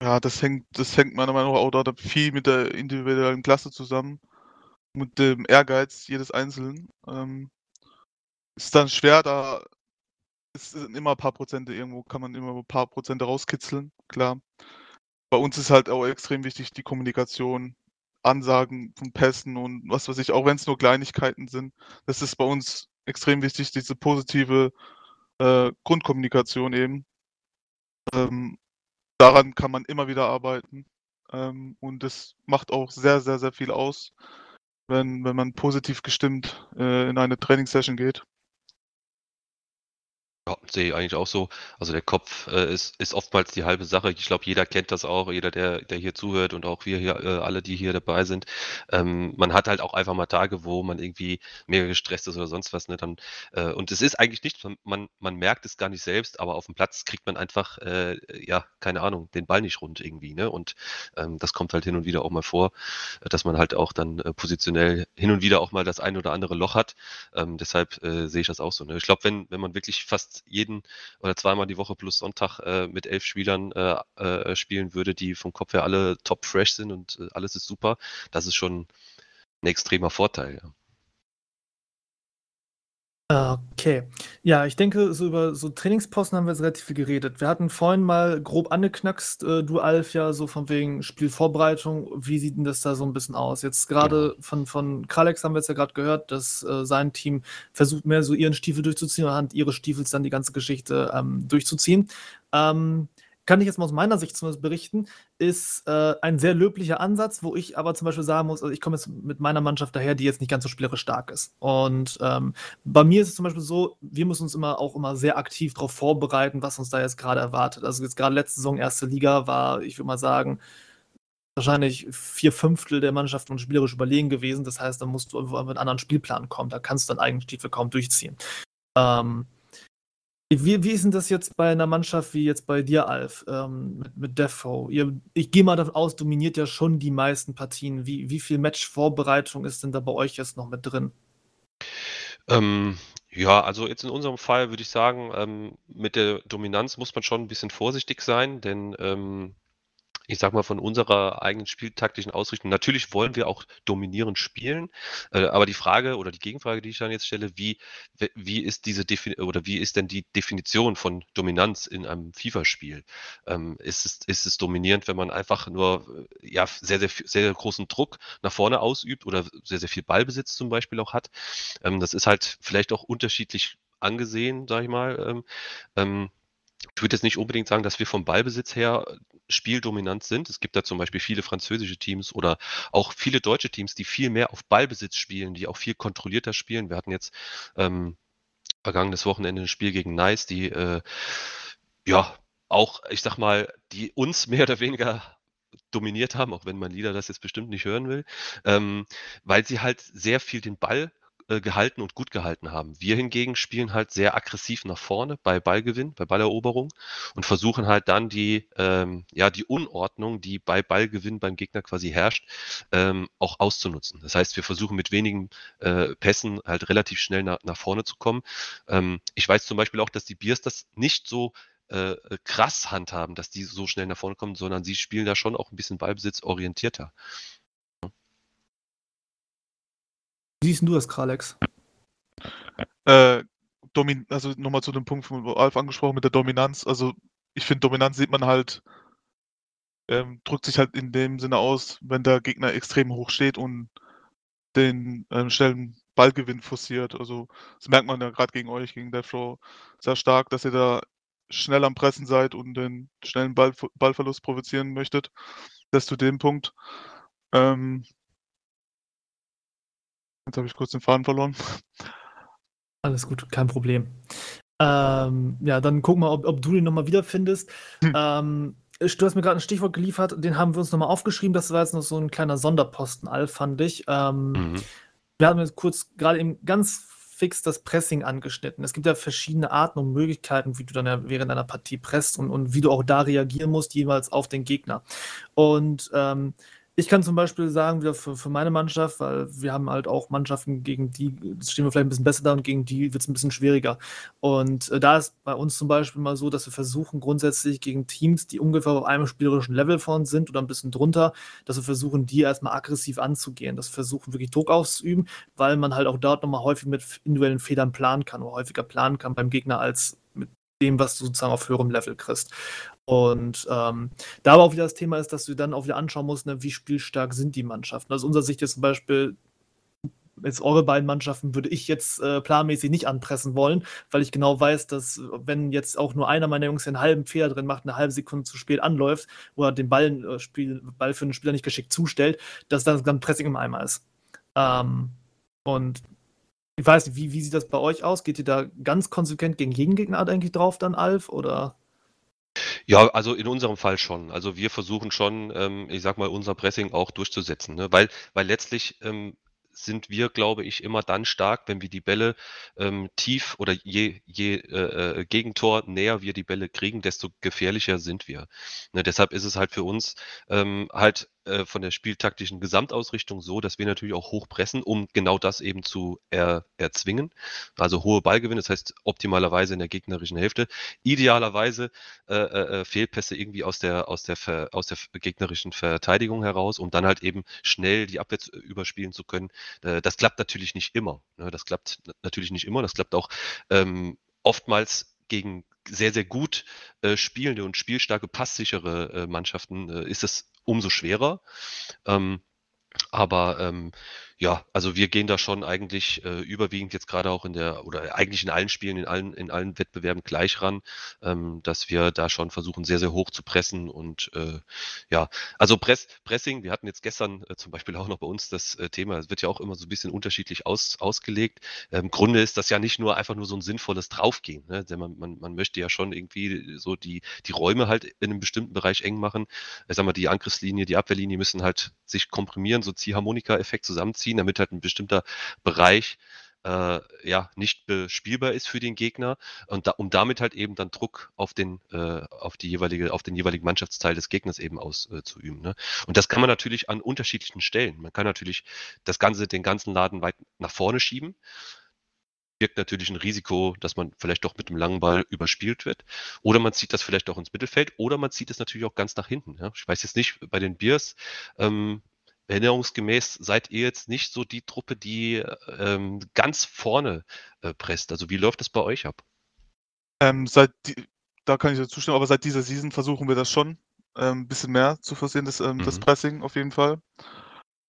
Ja, das hängt, das hängt meiner Meinung nach auch viel mit der individuellen Klasse zusammen, mit dem Ehrgeiz jedes Einzelnen. Ähm, ist dann schwer, da sind immer ein paar Prozente irgendwo kann man immer ein paar Prozente rauskitzeln, klar. Bei uns ist halt auch extrem wichtig die Kommunikation, Ansagen von Pässen und was weiß ich, auch wenn es nur Kleinigkeiten sind. Das ist bei uns extrem wichtig, diese positive äh, Grundkommunikation eben. Ähm, daran kann man immer wieder arbeiten. Ähm, und das macht auch sehr, sehr, sehr viel aus, wenn, wenn man positiv gestimmt äh, in eine Trainingssession geht. Ja, sehe ich eigentlich auch so. Also der Kopf äh, ist, ist oftmals die halbe Sache. Ich glaube, jeder kennt das auch, jeder, der, der hier zuhört und auch wir hier, äh, alle, die hier dabei sind. Ähm, man hat halt auch einfach mal Tage, wo man irgendwie mega gestresst ist oder sonst was. Ne? Dann, äh, und es ist eigentlich nicht, man, man merkt es gar nicht selbst, aber auf dem Platz kriegt man einfach, äh, ja, keine Ahnung, den Ball nicht rund irgendwie. Ne? Und ähm, das kommt halt hin und wieder auch mal vor, dass man halt auch dann äh, positionell hin und wieder auch mal das ein oder andere Loch hat. Ähm, deshalb äh, sehe ich das auch so. Ne? Ich glaube, wenn, wenn man wirklich fast jeden oder zweimal die Woche plus Sonntag äh, mit elf Spielern äh, äh, spielen würde, die vom Kopf her alle top fresh sind und äh, alles ist super, das ist schon ein extremer Vorteil. Ja. Okay. Ja, ich denke, so über so Trainingsposten haben wir jetzt relativ viel geredet. Wir hatten vorhin mal grob angeknackst, äh, du Alf, ja, so von wegen Spielvorbereitung. Wie sieht denn das da so ein bisschen aus? Jetzt gerade genau. von, von Kralex haben wir jetzt ja gerade gehört, dass äh, sein Team versucht mehr so ihren Stiefel durchzuziehen, anhand ihres Stiefels dann die ganze Geschichte ähm, durchzuziehen. Ähm, kann ich jetzt mal aus meiner Sicht zumindest berichten, ist äh, ein sehr löblicher Ansatz, wo ich aber zum Beispiel sagen muss, also ich komme jetzt mit meiner Mannschaft daher, die jetzt nicht ganz so spielerisch stark ist. Und ähm, bei mir ist es zum Beispiel so, wir müssen uns immer auch immer sehr aktiv darauf vorbereiten, was uns da jetzt gerade erwartet. Also jetzt gerade letzte Saison, erste Liga, war, ich würde mal sagen, wahrscheinlich vier Fünftel der Mannschaft und spielerisch überlegen gewesen. Das heißt, da musst du mit einem anderen Spielplan kommen. Da kannst du deinen eigenen Stiefel kaum durchziehen. Ähm, wie, wie ist denn das jetzt bei einer Mannschaft wie jetzt bei dir, Alf, ähm, mit, mit Defo? Ihr, ich gehe mal davon aus, dominiert ja schon die meisten Partien. Wie, wie viel Matchvorbereitung ist denn da bei euch jetzt noch mit drin? Ähm, ja, also jetzt in unserem Fall würde ich sagen, ähm, mit der Dominanz muss man schon ein bisschen vorsichtig sein, denn ähm, ich sag mal, von unserer eigenen spieltaktischen Ausrichtung. Natürlich wollen wir auch dominierend spielen, äh, aber die Frage oder die Gegenfrage, die ich dann jetzt stelle, wie, wie ist diese Defin oder wie ist denn die Definition von Dominanz in einem FIFA-Spiel? Ähm, ist, es, ist es dominierend, wenn man einfach nur äh, ja, sehr, sehr, sehr, sehr großen Druck nach vorne ausübt oder sehr, sehr viel Ballbesitz zum Beispiel auch hat? Ähm, das ist halt vielleicht auch unterschiedlich angesehen, sag ich mal. Ähm, ähm ich würde jetzt nicht unbedingt sagen, dass wir vom Ballbesitz her spieldominant sind. Es gibt da zum Beispiel viele französische Teams oder auch viele deutsche Teams, die viel mehr auf Ballbesitz spielen, die auch viel kontrollierter spielen. Wir hatten jetzt ähm, vergangenes Wochenende ein Spiel gegen Nice, die äh, ja auch, ich sag mal, die uns mehr oder weniger dominiert haben, auch wenn mein Lieder das jetzt bestimmt nicht hören will, ähm, weil sie halt sehr viel den Ball äh, gehalten und gut gehalten haben. Wir hingegen spielen halt sehr aggressiv nach vorne bei Ballgewinn, bei Balleroberung und versuchen halt dann die, ähm, ja, die Unordnung, die bei Ballgewinn beim Gegner quasi herrscht, ähm, auch auszunutzen. Das heißt, wir versuchen mit wenigen äh, Pässen halt relativ schnell nach, nach vorne zu kommen. Ähm, ich weiß zum Beispiel auch, dass die Biers das nicht so äh, krass handhaben, dass die so schnell nach vorne kommen, sondern sie spielen da schon auch ein bisschen Ballbesitz-orientierter. Wie siehst du das, Kralex? Äh, Domin also nochmal zu dem Punkt von Alf angesprochen mit der Dominanz. Also ich finde, Dominanz sieht man halt, ähm, drückt sich halt in dem Sinne aus, wenn der Gegner extrem hoch steht und den ähm, schnellen Ballgewinn forciert. Also das merkt man ja gerade gegen euch, gegen Deathrow, sehr stark, dass ihr da schnell am Pressen seid und den schnellen Ball, Ballverlust provozieren möchtet. Das zu dem Punkt. Ähm, Jetzt habe ich kurz den Faden verloren. Alles gut, kein Problem. Ähm, ja, dann guck mal, ob, ob du den nochmal wiederfindest. Hm. Ähm, du hast mir gerade ein Stichwort geliefert, den haben wir uns nochmal aufgeschrieben. Das war jetzt noch so ein kleiner Sonderposten, Al, fand ich. Ähm, mhm. Wir haben jetzt kurz gerade eben ganz fix das Pressing angeschnitten. Es gibt ja verschiedene Arten und Möglichkeiten, wie du dann ja während einer Partie presst und, und wie du auch da reagieren musst, jeweils auf den Gegner. Und ähm, ich kann zum Beispiel sagen, wieder für, für meine Mannschaft, weil wir haben halt auch Mannschaften, gegen die stehen wir vielleicht ein bisschen besser da und gegen die wird es ein bisschen schwieriger. Und äh, da ist bei uns zum Beispiel mal so, dass wir versuchen, grundsätzlich gegen Teams, die ungefähr auf einem spielerischen Level von sind oder ein bisschen drunter, dass wir versuchen, die erstmal aggressiv anzugehen, dass wir versuchen, wirklich Druck auszuüben, weil man halt auch dort nochmal häufig mit individuellen Federn planen kann oder häufiger planen kann beim Gegner als mit dem, was du sozusagen auf höherem Level kriegst. Und ähm, da aber auch wieder das Thema ist, dass du dann auch wieder anschauen musst, ne, wie spielstark sind die Mannschaften. Also unserer Sicht jetzt zum Beispiel, jetzt eure beiden Mannschaften würde ich jetzt äh, planmäßig nicht anpressen wollen, weil ich genau weiß, dass wenn jetzt auch nur einer meiner Jungs einen halben Fehler drin macht, eine halbe Sekunde zu spät anläuft oder den Ball, äh, Spiel, Ball für den Spieler nicht geschickt zustellt, dass dann, dann Pressing im Eimer ist. Ähm, und ich weiß nicht, wie, wie sieht das bei euch aus? Geht ihr da ganz konsequent gegen jeden Gegner eigentlich drauf dann, Alf? Oder? Ja, also in unserem Fall schon. Also wir versuchen schon, ähm, ich sag mal, unser Pressing auch durchzusetzen, ne? Weil, weil letztlich ähm, sind wir, glaube ich, immer dann stark, wenn wir die Bälle ähm, tief oder je, je äh, äh Gegentor näher wir die Bälle kriegen, desto gefährlicher sind wir. Ne, deshalb ist es halt für uns ähm, halt äh, von der spieltaktischen Gesamtausrichtung so, dass wir natürlich auch hoch pressen, um genau das eben zu er, erzwingen. Also hohe Ballgewinne, das heißt optimalerweise in der gegnerischen Hälfte. Idealerweise äh, äh, äh Fehlpässe irgendwie aus der, aus, der aus der gegnerischen Verteidigung heraus, um dann halt eben schnell die Abwehr überspielen zu können. Äh, das klappt natürlich nicht immer. Ne? Das klappt natürlich nicht immer. Das klappt auch ähm, oftmals gegen sehr, sehr gut äh, spielende und spielstarke, passsichere äh, Mannschaften äh, ist es umso schwerer. Ähm, aber ähm, ja, also wir gehen da schon eigentlich äh, überwiegend jetzt gerade auch in der oder eigentlich in allen Spielen, in allen, in allen Wettbewerben gleich ran, ähm, dass wir da schon versuchen, sehr, sehr hoch zu pressen und äh, ja, also Press, Pressing, wir hatten jetzt gestern äh, zum Beispiel auch noch bei uns das äh, Thema, es wird ja auch immer so ein bisschen unterschiedlich aus, ausgelegt. Im ähm, Grunde ist das ja nicht nur einfach nur so ein sinnvolles Draufgehen, ne? denn man, man, man möchte ja schon irgendwie so die, die Räume halt in einem bestimmten Bereich eng machen. Ich sag mal, die Angriffslinie, die Abwehrlinie müssen halt sich komprimieren, so Ziehharmonika-Effekt zusammenziehen ziehen, damit halt ein bestimmter Bereich äh, ja nicht bespielbar ist für den Gegner und da, um damit halt eben dann Druck auf den äh, auf die jeweilige auf den jeweiligen Mannschaftsteil des Gegners eben auszuüben. Äh, ne? Und das kann man natürlich an unterschiedlichen Stellen. Man kann natürlich das ganze den ganzen Laden weit nach vorne schieben. Birgt natürlich ein Risiko, dass man vielleicht doch mit dem langen Ball überspielt wird. Oder man zieht das vielleicht auch ins Mittelfeld. Oder man zieht es natürlich auch ganz nach hinten. Ja? Ich weiß jetzt nicht, bei den Biers, ähm, erinnerungsgemäß seid ihr jetzt nicht so die Truppe, die ähm, ganz vorne äh, presst. Also wie läuft das bei euch ab? Ähm, seit die, da kann ich dir zustimmen, aber seit dieser Season versuchen wir das schon ähm, ein bisschen mehr zu versehen, das, ähm, mhm. das Pressing auf jeden Fall.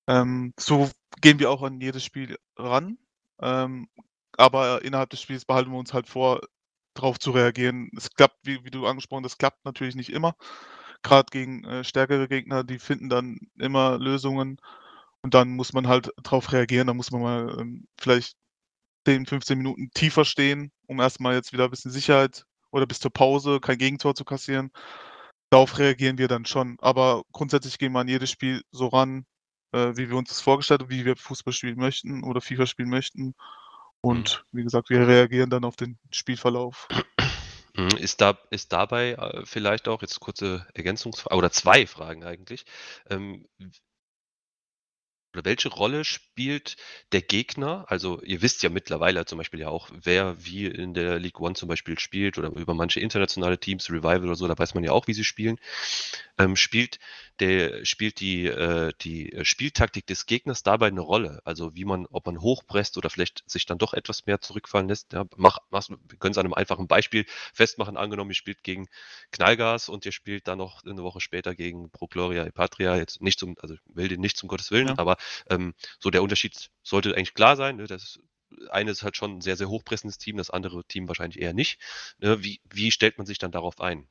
Ähm, so gehen wir auch an jedes Spiel ran. Ähm, aber innerhalb des Spiels behalten wir uns halt vor, drauf zu reagieren. Es klappt, wie, wie du angesprochen hast, das klappt natürlich nicht immer. Gerade gegen äh, stärkere Gegner, die finden dann immer Lösungen und dann muss man halt drauf reagieren. Da muss man mal ähm, vielleicht 10, 15 Minuten tiefer stehen, um erstmal jetzt wieder ein bisschen Sicherheit oder bis zur Pause kein Gegentor zu kassieren. Darauf reagieren wir dann schon. Aber grundsätzlich gehen wir an jedes Spiel so ran, äh, wie wir uns das vorgestellt haben, wie wir Fußball spielen möchten oder FIFA spielen möchten. Und mhm. wie gesagt, wir reagieren dann auf den Spielverlauf. Mhm. Ist, da, ist dabei äh, vielleicht auch, jetzt kurze Ergänzungsfrage, oder zwei Fragen eigentlich, ähm, oder welche Rolle spielt der Gegner? Also ihr wisst ja mittlerweile zum Beispiel ja auch, wer wie in der League One zum Beispiel spielt oder über manche internationale Teams, Revival oder so, da weiß man ja auch, wie sie spielen. Ähm, spielt der, spielt die, äh, die Spieltaktik des Gegners dabei eine Rolle? Also wie man, ob man hochpresst oder vielleicht sich dann doch etwas mehr zurückfallen lässt. Ja, mach, mach, wir können es an einem einfachen Beispiel festmachen. Angenommen, ihr spielt gegen Knallgas und ihr spielt dann noch eine Woche später gegen Pro Gloria Epatria. Jetzt nicht zum, also will den nicht zum Gottes Willen, ja. aber ähm, so der Unterschied sollte eigentlich klar sein. Ne? Das eine ist halt schon ein sehr, sehr hochpressendes Team, das andere Team wahrscheinlich eher nicht. Ne? Wie, wie stellt man sich dann darauf ein?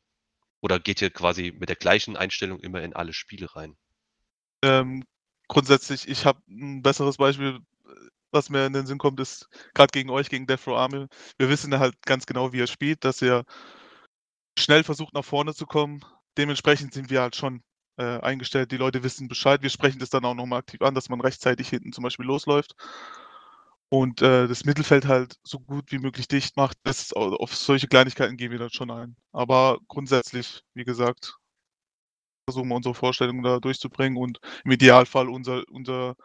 Oder geht ihr quasi mit der gleichen Einstellung immer in alle Spiele rein? Ähm, grundsätzlich, ich habe ein besseres Beispiel, was mir in den Sinn kommt, ist gerade gegen euch, gegen Death Row Army. Wir wissen halt ganz genau, wie er spielt, dass er schnell versucht, nach vorne zu kommen. Dementsprechend sind wir halt schon äh, eingestellt. Die Leute wissen Bescheid. Wir sprechen das dann auch nochmal aktiv an, dass man rechtzeitig hinten zum Beispiel losläuft und äh, das Mittelfeld halt so gut wie möglich dicht macht. Das, auf solche Kleinigkeiten gehen wir dann schon ein. Aber grundsätzlich, wie gesagt, versuchen wir unsere Vorstellungen da durchzubringen und im Idealfall unser, unser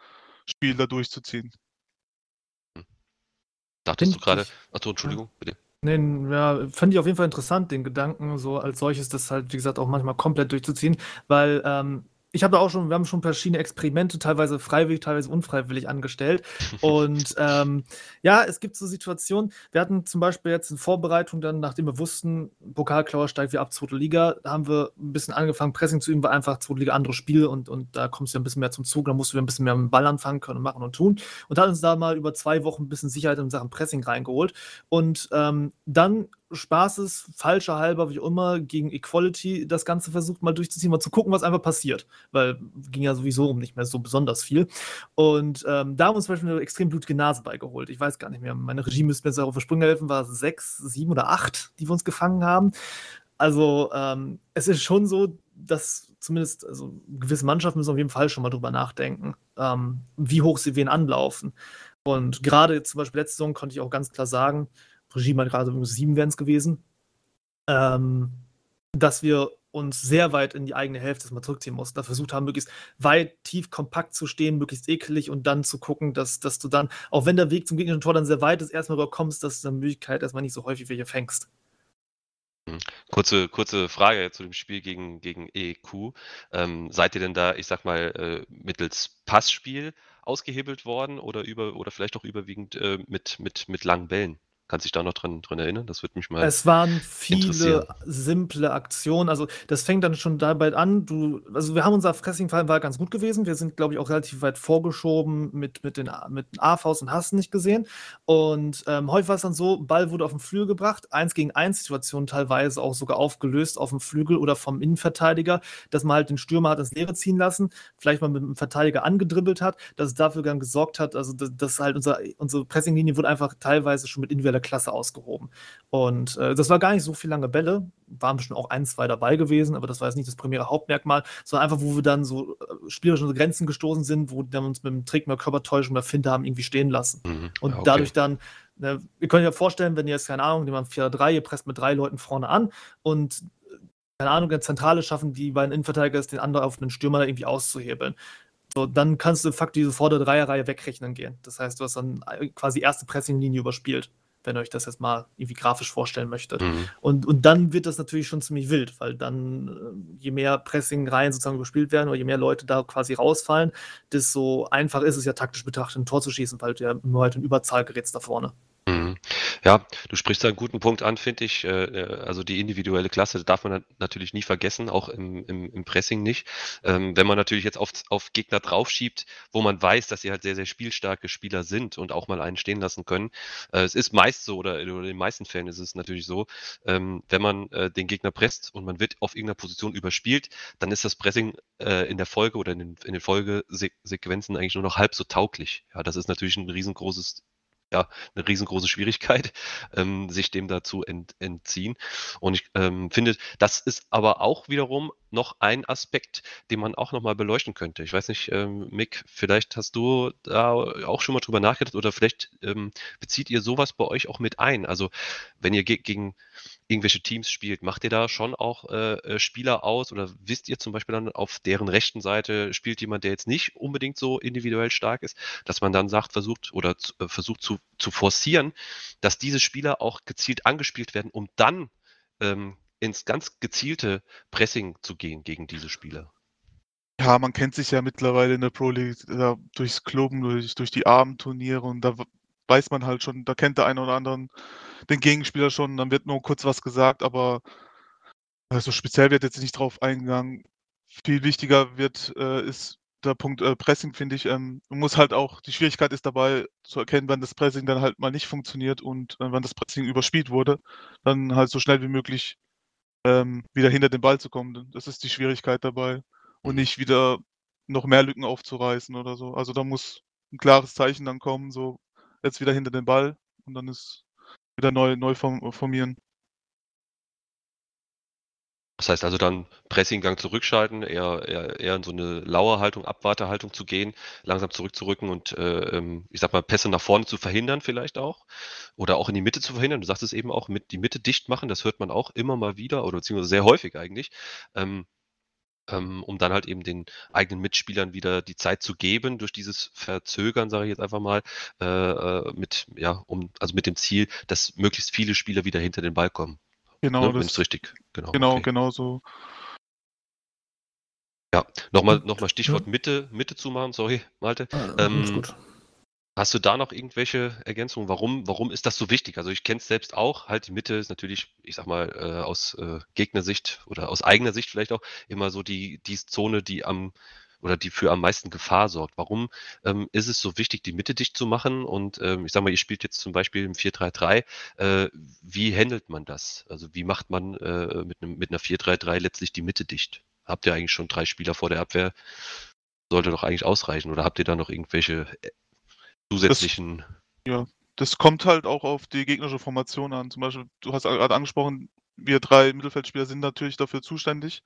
Spiel da durchzuziehen. Hm. Dachtest du gerade, achso, Entschuldigung, bitte. Nee, ja, fand ich auf jeden Fall interessant, den Gedanken so als solches, das halt, wie gesagt, auch manchmal komplett durchzuziehen, weil ähm, ich habe da auch schon, wir haben schon verschiedene Experimente, teilweise freiwillig, teilweise unfreiwillig angestellt. *laughs* Und ähm, ja, es gibt so Situationen. Wir hatten zum Beispiel jetzt in Vorbereitung dann, nachdem wir wussten, Pokalklauer steigt wir ab zweite Liga, haben wir ein bisschen angefangen, Pressing zu üben, war einfach zweite Liga andere Spiel und, und da kommst du ja ein bisschen mehr zum Zug, da musst du ein bisschen mehr mit dem Ball anfangen können und machen und tun. Und hat uns da mal über zwei Wochen ein bisschen Sicherheit in Sachen Pressing reingeholt. Und ähm, dann Spaßes, falscher halber, wie immer, gegen Equality das Ganze versucht mal durchzuziehen, mal zu gucken, was einfach passiert. Weil ging ja sowieso um nicht mehr so besonders viel. Und ähm, da haben wir uns zum Beispiel eine extrem blutige Nase beigeholt. Ich weiß gar nicht mehr. Meine Regie müsste mir jetzt auf die Sprünge helfen, war sechs, sieben oder acht, die wir uns gefangen haben. Also ähm, es ist schon so, dass zumindest also gewisse Mannschaften müssen auf jeden Fall schon mal drüber nachdenken, ähm, wie hoch sie wen anlaufen. Und gerade zum Beispiel letzte Saison konnte ich auch ganz klar sagen, Regie meint gerade sieben wären es gewesen, ähm, dass wir uns sehr weit in die eigene Hälfte mal zurückziehen mussten. Da versucht haben, möglichst weit, tief, kompakt zu stehen, möglichst ekelig und dann zu gucken, dass, dass du dann, auch wenn der Weg zum gegnerischen Tor dann sehr weit ist, erstmal überkommst, dass du dann Möglichkeit erstmal nicht so häufig welche fängst. Mhm. Kurze, kurze Frage zu dem Spiel gegen, gegen EQ. Ähm, seid ihr denn da, ich sag mal, äh, mittels Passspiel ausgehebelt worden oder über oder vielleicht auch überwiegend äh, mit, mit, mit langen Bällen? Kannst du dich da noch dran, dran erinnern? Das würde mich mal. Es waren viele simple Aktionen. Also, das fängt dann schon dabei an. Du, also, wir haben unser Fressing-Fall war ganz gut gewesen. Wir sind, glaube ich, auch relativ weit vorgeschoben mit, mit den mit AVs und Hassen nicht gesehen. Und ähm, häufig war es dann so: Ball wurde auf den Flügel gebracht, eins gegen eins Situationen teilweise auch sogar aufgelöst auf dem Flügel oder vom Innenverteidiger, dass man halt den Stürmer hat ins Leere ziehen lassen, vielleicht mal mit dem Verteidiger angedribbelt hat, dass es dafür dann gesorgt hat, also dass, dass halt unser, unsere Pressing-Linie wurde einfach teilweise schon mit individueller individueller Klasse ausgehoben. Und äh, das war gar nicht so viel lange Bälle, waren bestimmt auch ein, zwei dabei gewesen, aber das war jetzt nicht das primäre Hauptmerkmal, sondern einfach, wo wir dann so äh, spielerische Grenzen gestoßen sind, wo wir uns mit dem Trick mehr Körpertäuschung mehr Finte haben irgendwie stehen lassen. Mhm. Und okay. dadurch dann Ne, ihr könnt euch ja vorstellen, wenn ihr jetzt, keine Ahnung, wir 4-3, ihr presst mit drei Leuten vorne an und äh, keine Ahnung, eine Zentrale schaffen, die beiden Innenverteidiger ist, den anderen auf einen Stürmer irgendwie auszuhebeln. So, dann kannst du faktisch diese vordere Dreierreihe wegrechnen gehen. Das heißt, du hast dann äh, quasi erste Pressinglinie überspielt wenn ihr euch das jetzt mal irgendwie grafisch vorstellen möchtet. Mhm. Und, und dann wird das natürlich schon ziemlich wild, weil dann, äh, je mehr Pressing-Reihen sozusagen gespielt werden oder je mehr Leute da quasi rausfallen, desto einfach ist es ja taktisch betrachtet, ein Tor zu schießen, weil du ja nur halt in Überzahl gerätst da vorne. Mhm. Ja, du sprichst da einen guten Punkt an, finde ich. Äh, äh, also die individuelle Klasse darf man natürlich nie vergessen, auch im, im, im Pressing nicht. Ähm, wenn man natürlich jetzt auf, auf Gegner draufschiebt, wo man weiß, dass sie halt sehr, sehr spielstarke Spieler sind und auch mal einen stehen lassen können. Äh, es ist meist so, oder in den meisten Fällen ist es natürlich so, ähm, wenn man den Gegner presst und man wird auf irgendeiner Position überspielt, dann ist das Pressing in der Folge oder in den, in den Folgesequenzen eigentlich nur noch halb so tauglich. Ja, das ist natürlich ein riesengroßes ja, eine riesengroße Schwierigkeit, *laughs* ähm, sich dem dazu ent, entziehen. Und ich ähm, finde, das ist aber auch wiederum noch ein Aspekt, den man auch nochmal beleuchten könnte. Ich weiß nicht, ähm, Mick, vielleicht hast du da auch schon mal drüber nachgedacht oder vielleicht ähm, bezieht ihr sowas bei euch auch mit ein. Also wenn ihr ge gegen irgendwelche Teams spielt, macht ihr da schon auch äh, äh, Spieler aus oder wisst ihr zum Beispiel dann auf deren rechten Seite spielt jemand, der jetzt nicht unbedingt so individuell stark ist, dass man dann sagt, versucht oder äh, versucht zu, zu forcieren, dass diese Spieler auch gezielt angespielt werden, um dann ähm, ins ganz gezielte Pressing zu gehen gegen diese Spieler. Ja, man kennt sich ja mittlerweile in der Pro League da durchs Klubben, durch, durch die Abendturniere und da weiß man halt schon, da kennt der eine oder andere den Gegenspieler schon, dann wird nur kurz was gesagt, aber so speziell wird jetzt nicht drauf eingegangen. Viel wichtiger wird, äh, ist der Punkt äh, Pressing, finde ich. Ähm, man muss halt auch, die Schwierigkeit ist dabei zu erkennen, wann das Pressing dann halt mal nicht funktioniert und äh, wann das Pressing überspielt wurde, dann halt so schnell wie möglich ähm, wieder hinter den Ball zu kommen. Das ist die Schwierigkeit dabei und mhm. nicht wieder noch mehr Lücken aufzureißen oder so. Also da muss ein klares Zeichen dann kommen, so jetzt wieder hinter den Ball und dann ist wieder neu, neu formieren. Das heißt also dann Pressinggang zurückschalten, eher, eher, eher in so eine Lauerhaltung, Abwartehaltung zu gehen, langsam zurückzurücken und äh, ähm, ich sag mal, Pässe nach vorne zu verhindern vielleicht auch. Oder auch in die Mitte zu verhindern. Du sagst es eben auch, mit die Mitte dicht machen, das hört man auch immer mal wieder oder beziehungsweise sehr häufig eigentlich. Ähm, ähm, um dann halt eben den eigenen Mitspielern wieder die Zeit zu geben durch dieses Verzögern, sage ich jetzt einfach mal, äh, äh, mit, ja, um, also mit dem Ziel, dass möglichst viele Spieler wieder hinter den Ball kommen. Genau, ne, es richtig, genau. Genau, okay. genau so. Ja, nochmal, nochmal Stichwort Mitte, Mitte zu machen, sorry, Malte. Ah, ähm, gut. Hast du da noch irgendwelche Ergänzungen? Warum, warum ist das so wichtig? Also ich kenne es selbst auch, halt die Mitte ist natürlich, ich sag mal, äh, aus äh, Gegnersicht oder aus eigener Sicht vielleicht auch immer so die, die Zone, die am oder die für am meisten Gefahr sorgt. Warum ähm, ist es so wichtig, die Mitte dicht zu machen? Und ähm, ich sag mal, ihr spielt jetzt zum Beispiel im 4-3-3. Äh, wie handelt man das? Also wie macht man äh, mit, einem, mit einer 4-3-3 letztlich die Mitte dicht? Habt ihr eigentlich schon drei Spieler vor der Abwehr? Sollte doch eigentlich ausreichen. Oder habt ihr da noch irgendwelche äh, zusätzlichen. Das, ja, das kommt halt auch auf die gegnerische Formation an. Zum Beispiel, du hast gerade angesprochen, wir drei Mittelfeldspieler sind natürlich dafür zuständig,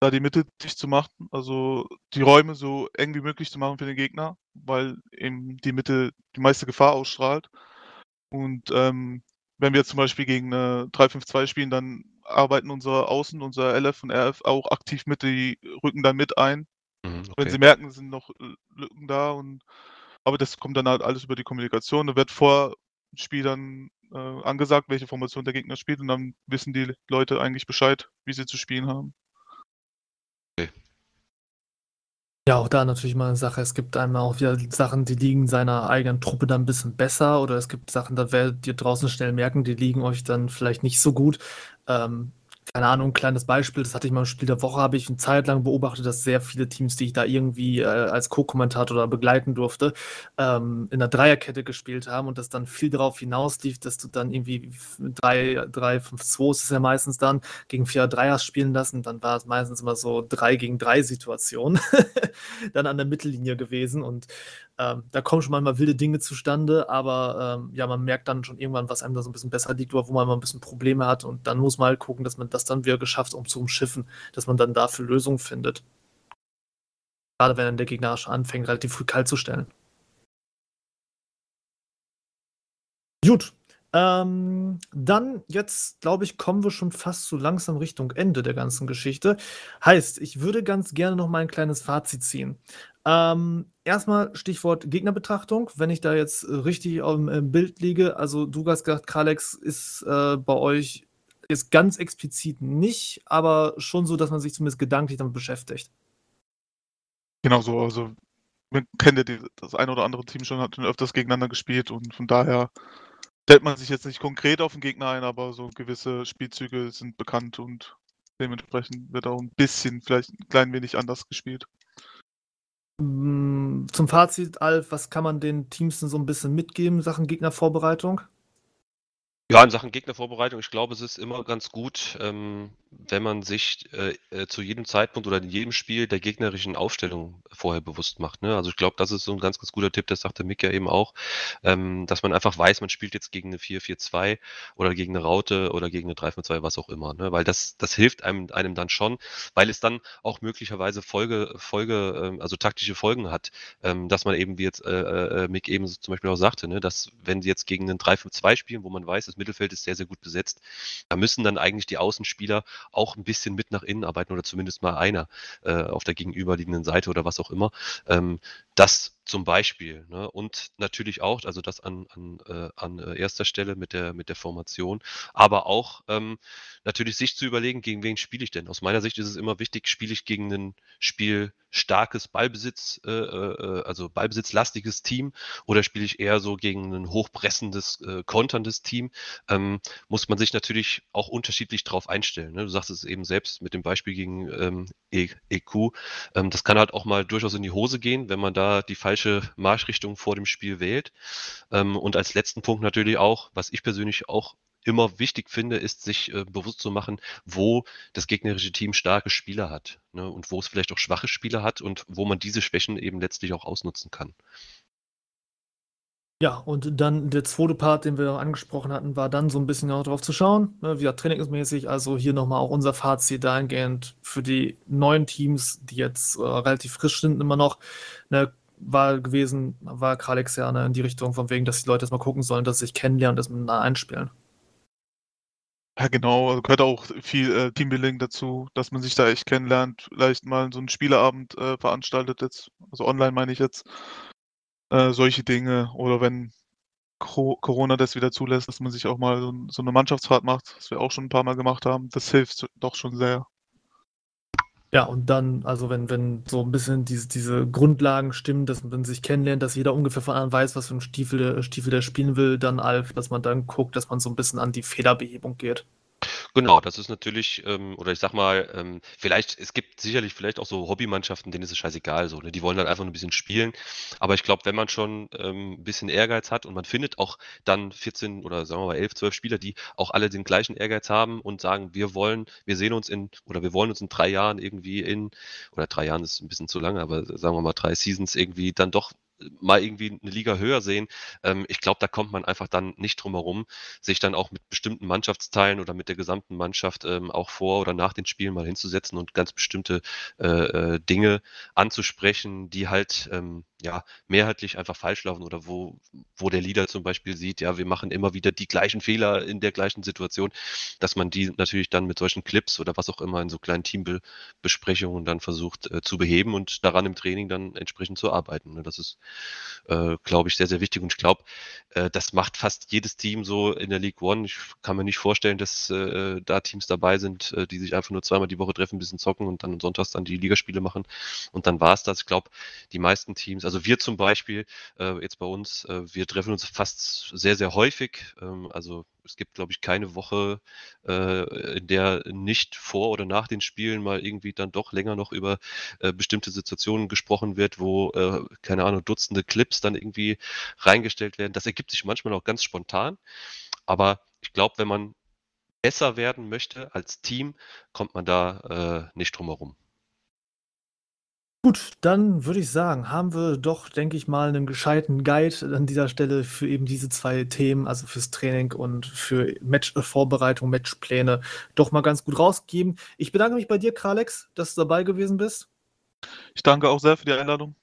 da die Mitte dicht zu machen, also die Räume so eng wie möglich zu machen für den Gegner, weil eben die Mitte die meiste Gefahr ausstrahlt. Und ähm, wenn wir zum Beispiel gegen eine 3-5-2 spielen, dann arbeiten unsere Außen, unser LF und RF auch aktiv mit, die rücken dann mit ein. Mhm, okay. Wenn sie merken, sind noch Lücken da und aber das kommt dann halt alles über die Kommunikation. Da wird vor Spiel dann äh, angesagt, welche Formation der Gegner spielt und dann wissen die Leute eigentlich Bescheid, wie sie zu spielen haben. Okay. Ja, auch da natürlich mal eine Sache. Es gibt einmal auch wieder Sachen, die liegen seiner eigenen Truppe dann ein bisschen besser oder es gibt Sachen, da werdet ihr draußen schnell merken, die liegen euch dann vielleicht nicht so gut. Ähm, keine Ahnung, ein kleines Beispiel, das hatte ich mal im Spiel der Woche, habe ich eine Zeit lang beobachtet, dass sehr viele Teams, die ich da irgendwie äh, als Co-Kommentator oder begleiten durfte, ähm, in der Dreierkette gespielt haben und das dann viel darauf hinauslief, dass du dann irgendwie 3, 3, 5, 2 ist es ja meistens dann, gegen 4 Dreier spielen lassen, dann war es meistens immer so 3 gegen 3 Situation *laughs* dann an der Mittellinie gewesen und ähm, da kommen schon mal wilde Dinge zustande, aber ähm, ja, man merkt dann schon irgendwann, was einem da so ein bisschen besser liegt oder wo man mal ein bisschen Probleme hat und dann muss man halt gucken, dass man das dann wieder geschafft, um zu umschiffen, dass man dann dafür Lösungen findet. Gerade wenn dann der Gegner schon anfängt, relativ früh kalt zu stellen. Gut, ähm, dann, jetzt glaube ich, kommen wir schon fast so langsam Richtung Ende der ganzen Geschichte. Heißt, ich würde ganz gerne noch mal ein kleines Fazit ziehen. Ähm, erstmal Stichwort Gegnerbetrachtung. Wenn ich da jetzt äh, richtig im, im Bild liege, also du hast gesagt, Kralex ist äh, bei euch jetzt ganz explizit nicht, aber schon so, dass man sich zumindest gedanklich damit beschäftigt. Genau so, also man kennt ja die, das ein oder andere Team schon, hat schon öfters gegeneinander gespielt und von daher stellt man sich jetzt nicht konkret auf den Gegner ein, aber so gewisse Spielzüge sind bekannt und dementsprechend wird auch ein bisschen, vielleicht ein klein wenig anders gespielt. Mm, zum Fazit, Alf, was kann man den Teams denn so ein bisschen mitgeben, Sachen Gegnervorbereitung? Ja, in Sachen Gegnervorbereitung, ich glaube, es ist immer ganz gut, ähm, wenn man sich äh, äh, zu jedem Zeitpunkt oder in jedem Spiel der gegnerischen Aufstellung vorher bewusst macht. Ne? Also ich glaube, das ist so ein ganz, ganz guter Tipp, das sagte Mick ja eben auch, ähm, dass man einfach weiß, man spielt jetzt gegen eine 4-4-2 oder gegen eine Raute oder gegen eine 3-5-2, was auch immer. Ne? Weil das, das hilft einem, einem dann schon, weil es dann auch möglicherweise Folge, Folge, ähm, also taktische Folgen hat, ähm, dass man eben, wie jetzt äh, äh, Mick eben zum Beispiel auch sagte, ne, dass wenn sie jetzt gegen einen 3-5-2 spielen, wo man weiß, das Mittelfeld ist sehr, sehr gut besetzt. Da müssen dann eigentlich die Außenspieler auch ein bisschen mit nach innen arbeiten oder zumindest mal einer äh, auf der gegenüberliegenden Seite oder was auch immer. Ähm, das zum Beispiel. Ne? Und natürlich auch, also das an, an, äh, an äh, erster Stelle mit der, mit der Formation, aber auch ähm, natürlich sich zu überlegen, gegen wen spiele ich denn. Aus meiner Sicht ist es immer wichtig, spiele ich gegen ein spielstarkes Ballbesitz, äh, äh, also ballbesitzlastiges Team oder spiele ich eher so gegen ein hochpressendes, äh, konterndes Team, ähm, muss man sich natürlich auch unterschiedlich drauf einstellen. Ne? Du sagst es eben selbst mit dem Beispiel gegen ähm, EQ. Ähm, das kann halt auch mal durchaus in die Hose gehen, wenn man da die falsche falsche Marschrichtung vor dem Spiel wählt. Ähm, und als letzten Punkt natürlich auch, was ich persönlich auch immer wichtig finde, ist sich äh, bewusst zu machen, wo das gegnerische Team starke Spieler hat ne, und wo es vielleicht auch schwache Spieler hat und wo man diese Schwächen eben letztlich auch ausnutzen kann. Ja, und dann der zweite Part, den wir angesprochen hatten, war dann so ein bisschen auch drauf zu schauen, ne, wie trainingsmäßig. Also hier nochmal auch unser Fazit dahingehend für die neuen Teams, die jetzt äh, relativ frisch sind, immer noch. Ne, war gewesen, war Kralex ja in die Richtung, von wegen, dass die Leute erstmal gucken sollen, dass sie sich kennenlernen und das miteinander einspielen. Ja, genau, also gehört auch viel äh, Teambuilding dazu, dass man sich da echt kennenlernt, vielleicht mal so einen Spieleabend äh, veranstaltet jetzt, also online meine ich jetzt, äh, solche Dinge oder wenn Corona das wieder zulässt, dass man sich auch mal so, so eine Mannschaftsfahrt macht, was wir auch schon ein paar Mal gemacht haben, das hilft doch schon sehr. Ja, und dann, also wenn, wenn so ein bisschen diese, diese Grundlagen stimmen, dass man sich kennenlernt, dass jeder ungefähr von anderen weiß, was für ein Stiefel der, Stiefel der spielen will, dann Alf, dass man dann guckt, dass man so ein bisschen an die Federbehebung geht. Genau, das ist natürlich, ähm, oder ich sag mal, ähm, vielleicht, es gibt sicherlich vielleicht auch so Hobbymannschaften, denen ist es scheißegal so, ne? Die wollen dann einfach nur ein bisschen spielen. Aber ich glaube, wenn man schon ähm, ein bisschen Ehrgeiz hat und man findet auch dann 14 oder sagen wir mal 11, 12 Spieler, die auch alle den gleichen Ehrgeiz haben und sagen, wir wollen, wir sehen uns in, oder wir wollen uns in drei Jahren irgendwie in, oder drei Jahren ist ein bisschen zu lange, aber sagen wir mal drei Seasons irgendwie dann doch mal irgendwie eine Liga höher sehen. Ähm, ich glaube, da kommt man einfach dann nicht drum herum, sich dann auch mit bestimmten Mannschaftsteilen oder mit der gesamten Mannschaft ähm, auch vor oder nach den Spielen mal hinzusetzen und ganz bestimmte äh, äh, Dinge anzusprechen, die halt ähm, ja, mehrheitlich einfach falsch laufen oder wo, wo der Leader zum Beispiel sieht, ja, wir machen immer wieder die gleichen Fehler in der gleichen Situation, dass man die natürlich dann mit solchen Clips oder was auch immer in so kleinen Teambesprechungen dann versucht äh, zu beheben und daran im Training dann entsprechend zu arbeiten. Ne? Das ist, äh, glaube ich, sehr, sehr wichtig und ich glaube, äh, das macht fast jedes Team so in der League One. Ich kann mir nicht vorstellen, dass äh, da Teams dabei sind, äh, die sich einfach nur zweimal die Woche treffen, ein bisschen zocken und dann sonntags dann die Ligaspiele machen und dann war es das. Ich glaube, die meisten Teams, also wir zum Beispiel, äh, jetzt bei uns, äh, wir treffen uns fast sehr, sehr häufig. Ähm, also es gibt, glaube ich, keine Woche, äh, in der nicht vor oder nach den Spielen mal irgendwie dann doch länger noch über äh, bestimmte Situationen gesprochen wird, wo, äh, keine Ahnung, Dutzende Clips dann irgendwie reingestellt werden. Das ergibt sich manchmal auch ganz spontan. Aber ich glaube, wenn man besser werden möchte als Team, kommt man da äh, nicht drum herum. Gut, dann würde ich sagen, haben wir doch, denke ich mal, einen gescheiten Guide an dieser Stelle für eben diese zwei Themen, also fürs Training und für Matchvorbereitung, Matchpläne, doch mal ganz gut rausgegeben. Ich bedanke mich bei dir, Kralex, dass du dabei gewesen bist. Ich danke auch sehr für die Einladung.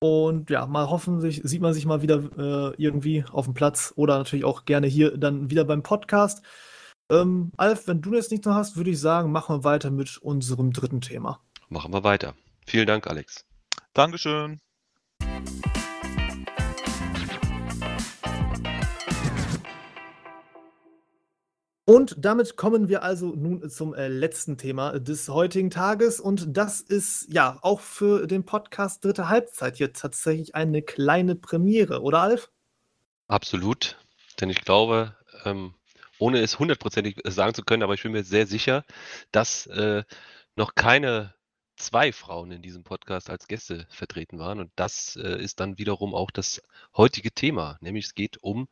Und ja, mal hoffentlich sieht man sich mal wieder äh, irgendwie auf dem Platz oder natürlich auch gerne hier dann wieder beim Podcast. Ähm, Alf, wenn du jetzt nichts mehr hast, würde ich sagen, machen wir weiter mit unserem dritten Thema. Machen wir weiter. Vielen Dank, Alex. Dankeschön. Und damit kommen wir also nun zum äh, letzten Thema des heutigen Tages. Und das ist ja auch für den Podcast Dritte Halbzeit jetzt tatsächlich eine kleine Premiere, oder Alf? Absolut. Denn ich glaube, ähm, ohne es hundertprozentig sagen zu können, aber ich bin mir sehr sicher, dass äh, noch keine zwei Frauen in diesem Podcast als Gäste vertreten waren. Und das äh, ist dann wiederum auch das heutige Thema, nämlich es geht um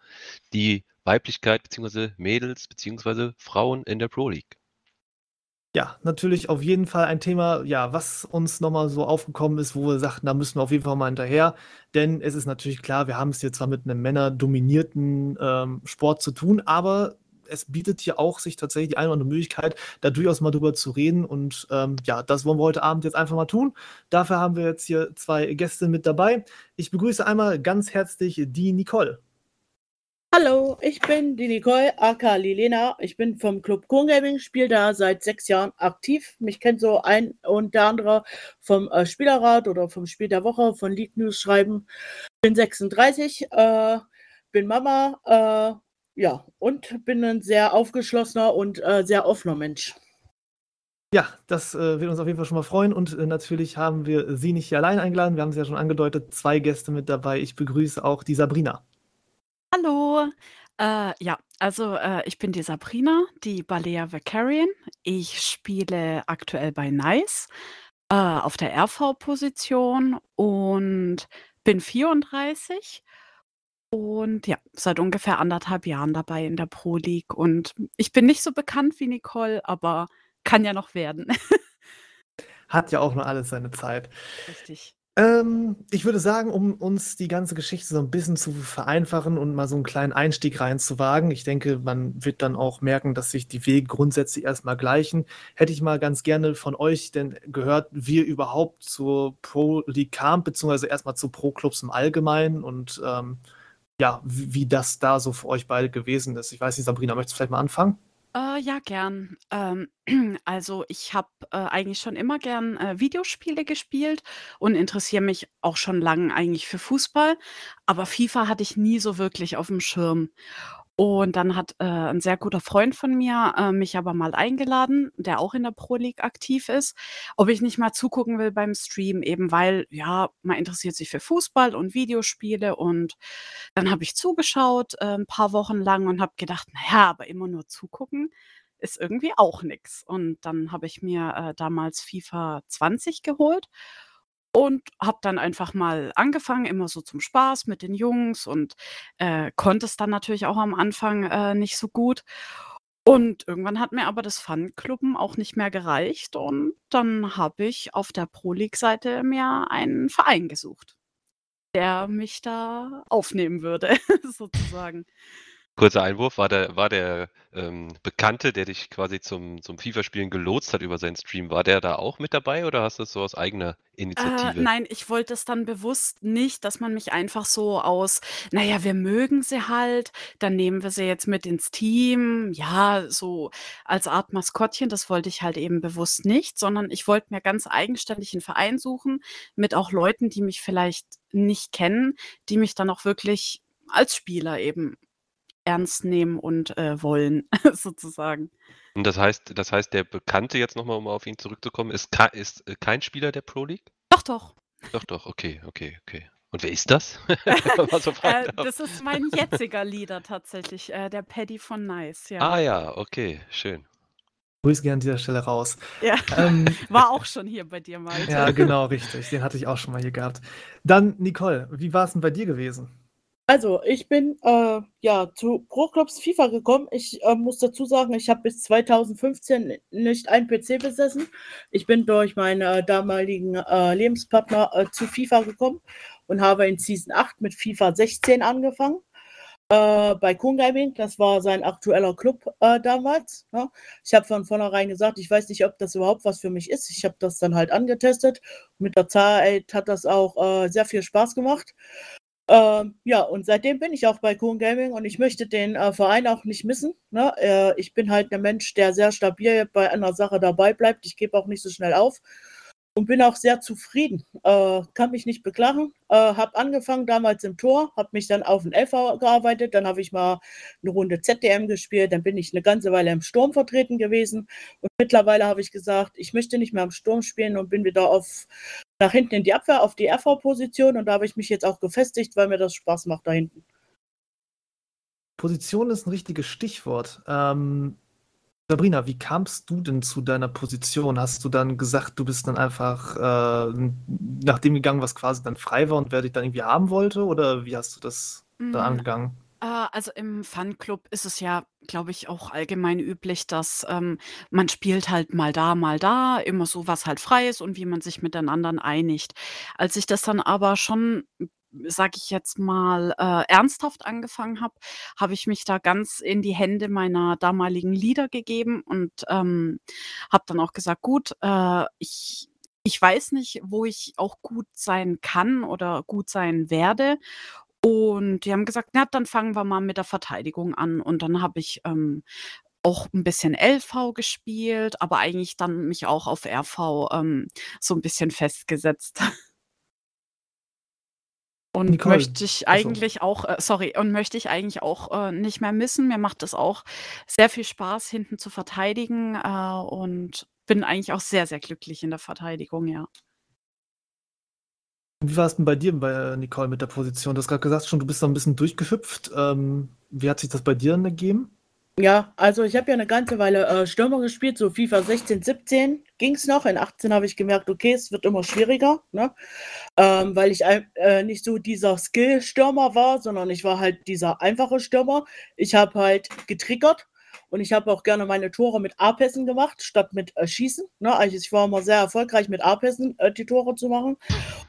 die Weiblichkeit bzw. Mädels bzw. Frauen in der Pro League. Ja, natürlich auf jeden Fall ein Thema, ja, was uns nochmal so aufgekommen ist, wo wir sagten, da müssen wir auf jeden Fall mal hinterher. Denn es ist natürlich klar, wir haben es hier zwar mit einem männerdominierten ähm, Sport zu tun, aber es bietet hier auch sich tatsächlich die eine oder andere Möglichkeit, da durchaus mal drüber zu reden. Und ähm, ja, das wollen wir heute Abend jetzt einfach mal tun. Dafür haben wir jetzt hier zwei Gäste mit dabei. Ich begrüße einmal ganz herzlich die Nicole. Hallo, ich bin die Nicole, aka Lilena. Ich bin vom Club Coon Gaming, spiele da seit sechs Jahren aktiv. Mich kennt so ein und der andere vom äh, Spielerrat oder vom Spiel der Woche, von League News schreiben. Bin 36, äh, bin Mama, äh, ja, und bin ein sehr aufgeschlossener und äh, sehr offener Mensch. Ja, das äh, wird uns auf jeden Fall schon mal freuen. Und äh, natürlich haben wir Sie nicht hier allein eingeladen. Wir haben es ja schon angedeutet, zwei Gäste mit dabei. Ich begrüße auch die Sabrina. Hallo. Äh, ja, also äh, ich bin die Sabrina, die Balea Vakarian. Ich spiele aktuell bei Nice äh, auf der RV-Position und bin 34 und ja, seit ungefähr anderthalb Jahren dabei in der Pro League. Und ich bin nicht so bekannt wie Nicole, aber kann ja noch werden. *laughs* Hat ja auch nur alles seine Zeit. Richtig. Ähm, ich würde sagen, um uns die ganze Geschichte so ein bisschen zu vereinfachen und mal so einen kleinen Einstieg reinzuwagen, ich denke, man wird dann auch merken, dass sich die Wege grundsätzlich erstmal gleichen. Hätte ich mal ganz gerne von euch denn gehört, wie ihr überhaupt zur Pro League kam, beziehungsweise erstmal zu Pro-Clubs im Allgemeinen und ähm, ja, wie, wie das da so für euch beide gewesen ist. Ich weiß nicht, Sabrina, möchtest du vielleicht mal anfangen? Äh, ja, gern. Ähm, *clears throat* also ich habe äh, eigentlich schon immer gern äh, Videospiele gespielt und interessiere mich auch schon lange eigentlich für Fußball, aber FIFA hatte ich nie so wirklich auf dem Schirm. Und dann hat, äh, 'n sehr guter Freund von mir, äh, mich aber mal eingeladen, der auch in der Pro League aktiv ist, ob ich nicht mal zugucken will beim Stream, eben weil, ja, man interessiert sich für Fußball und Videospiele und dann habe ich zugeschaut, äh, 'n paar Wochen lang und habe gedacht: „Na ja, aber immer nur zugucken ist irgendwie auch nix.“ Und dann habe ich mir, äh, damals FIFA 20 geholt und habe dann einfach mal angefangen, immer so zum Spaß mit den Jungs und, äh, konnte es dann natürlich auch am Anfang, äh, nicht so gut. Und irgendwann hat mir aber das Pfannenklubben auch nicht mehr gereicht und dann habe ich auf der Pro League-Seite mir einen Verein gesucht, der mich da aufnehmen würde, *laughs* sozusagen. Kurzer Einwurf, war der, war der ähm, Bekannte, der dich quasi zum, zum FIFA-Spielen gelotst hat über seinen Stream, war der da auch mit dabei oder hast du es so aus eigener Äh, Initiative? nein, ich wollte es dann bewusst nicht, dass man mich einfach so aus, naja, wir mögen sie halt, dann nehmen wir sie jetzt mit ins Team, ja, so als Art Maskottchen, das wollte ich halt eben bewusst nicht, sondern ich wollte mir ganz eigenständig einen Verein suchen mit auch Leuten, die mich vielleicht nicht kennen, die mich dann auch wirklich als Spieler eben ernst nehmen und, äh, wollen, *laughs* sozusagen. Und das heißt das heißt, der Bekannte jetzt nochmal, um auf ihn zurückzukommen, ist ist, äh, kein Spieler der Pro League? Doch, doch. Doch, doch, okay, okay, okay. Und wer ist das? *laughs* *laughs* so Äh, das ist mein jetziger Leader tatsächlich, äh, der Paddy von Nice, ja. Ah ja, okay, schön. Grüße gerne an dieser Stelle raus. Ja, Ähm, war auch schon hier bei dir, Malte. ja, genau, richtig. Den hatte ich auch schon mal hier gehabt. Dann, Nicole, wie war es denn bei dir gewesen? Also, ich bin, äh, ja, zu Pro-Clubs FIFA gekommen. Ich, äh, muss dazu sagen, ich habe bis 2015 nicht einen PC besessen. Ich bin durch meine damaligen, äh, Lebenspartner, äh, zu FIFA gekommen und habe in Season 8 mit FIFA 16 angefangen, äh, bei Coon Gaming. Das war sein aktueller Club, äh, damals, ne? Ich habe von vornherein gesagt, ich weiß nicht, ob das überhaupt was für mich ist. Ich habe das dann halt angetestet. Mit der Zeit hat das auch, äh, sehr viel Spaß gemacht. Ähm, ja, und seitdem bin ich auch bei Coon Gaming und ich möchte den, äh, Verein auch nicht missen, ne? Äh, ich bin halt 'ne Mensch, der sehr stabil bei einer Sache dabei bleibt. Ich gebe auch nicht so schnell auf und bin auch sehr zufrieden. Äh, kann mich nicht beklagen. Äh, habe angefangen damals im Tor, habe mich dann auf 'n LV gearbeitet, dann habe ich mal 'ne Runde ZDM gespielt, dann bin ich 'ne ganze Weile im Sturm vertreten gewesen und mittlerweile habe ich gesagt, ich möchte nicht mehr im Sturm spielen und bin wieder auf nach hinten in die Abwehr, auf die RV-Position und da habe ich mich jetzt auch gefestigt, weil mir das Spaß macht da hinten. Position ist ein richtiges Stichwort. Ähm, Sabrina, wie kamst du denn zu deiner Position? Hast du dann gesagt, du bist dann einfach äh, nach dem gegangen, was quasi dann frei war und wer dich dann irgendwie haben wollte? Oder wie hast du das mm, da angegangen? Äh, also im Fanclub ist es ja, glaube ich, auch allgemein üblich, dass ähm, man spielt halt mal da, mal da, immer so, was halt frei ist und wie man sich mit den anderen einigt. Als ich das dann aber schon sage ich jetzt mal, äh, ernsthaft angefangen habe, habe ich mich da ganz in die Hände meiner damaligen Leader gegeben und ähm, habe dann auch gesagt, gut, äh, ich, ich weiß nicht, wo ich auch gut sein kann oder gut sein werde. Und die haben gesagt, na, dann fangen wir mal mit der Verteidigung an. Und dann habe ich ähm, auch ein bisschen LV gespielt, aber eigentlich dann mich auch auf RV ähm, so ein bisschen festgesetzt. *laughs* Und Nicole. möchte ich eigentlich auch, äh, sorry, und möchte ich eigentlich auch äh, nicht mehr missen. Mir macht es auch sehr viel Spaß, hinten zu verteidigen äh, und bin eigentlich auch sehr, sehr glücklich in der Verteidigung, ja. Wie war es denn bei dir, bei äh, Nicole, mit der Position? Du hast gerade gesagt, schon, du bist da ein bisschen durchgehüpft. Ähm, wie hat sich das bei dir denn ergeben? Ja, also ich habe ja eine ganze Weile äh, Stürmer gespielt, so FIFA 16, 17 ging es noch. In 18 habe ich gemerkt, okay, es wird immer schwieriger, ne? ähm, weil ich äh, nicht so dieser Skill-Stürmer war, sondern ich war halt dieser einfache Stürmer. Ich habe halt getriggert und ich habe auch gerne meine Tore mit A-Pässen gemacht, statt mit äh, Schießen. Ne? Also ich war immer sehr erfolgreich mit A-Pässen äh, die Tore zu machen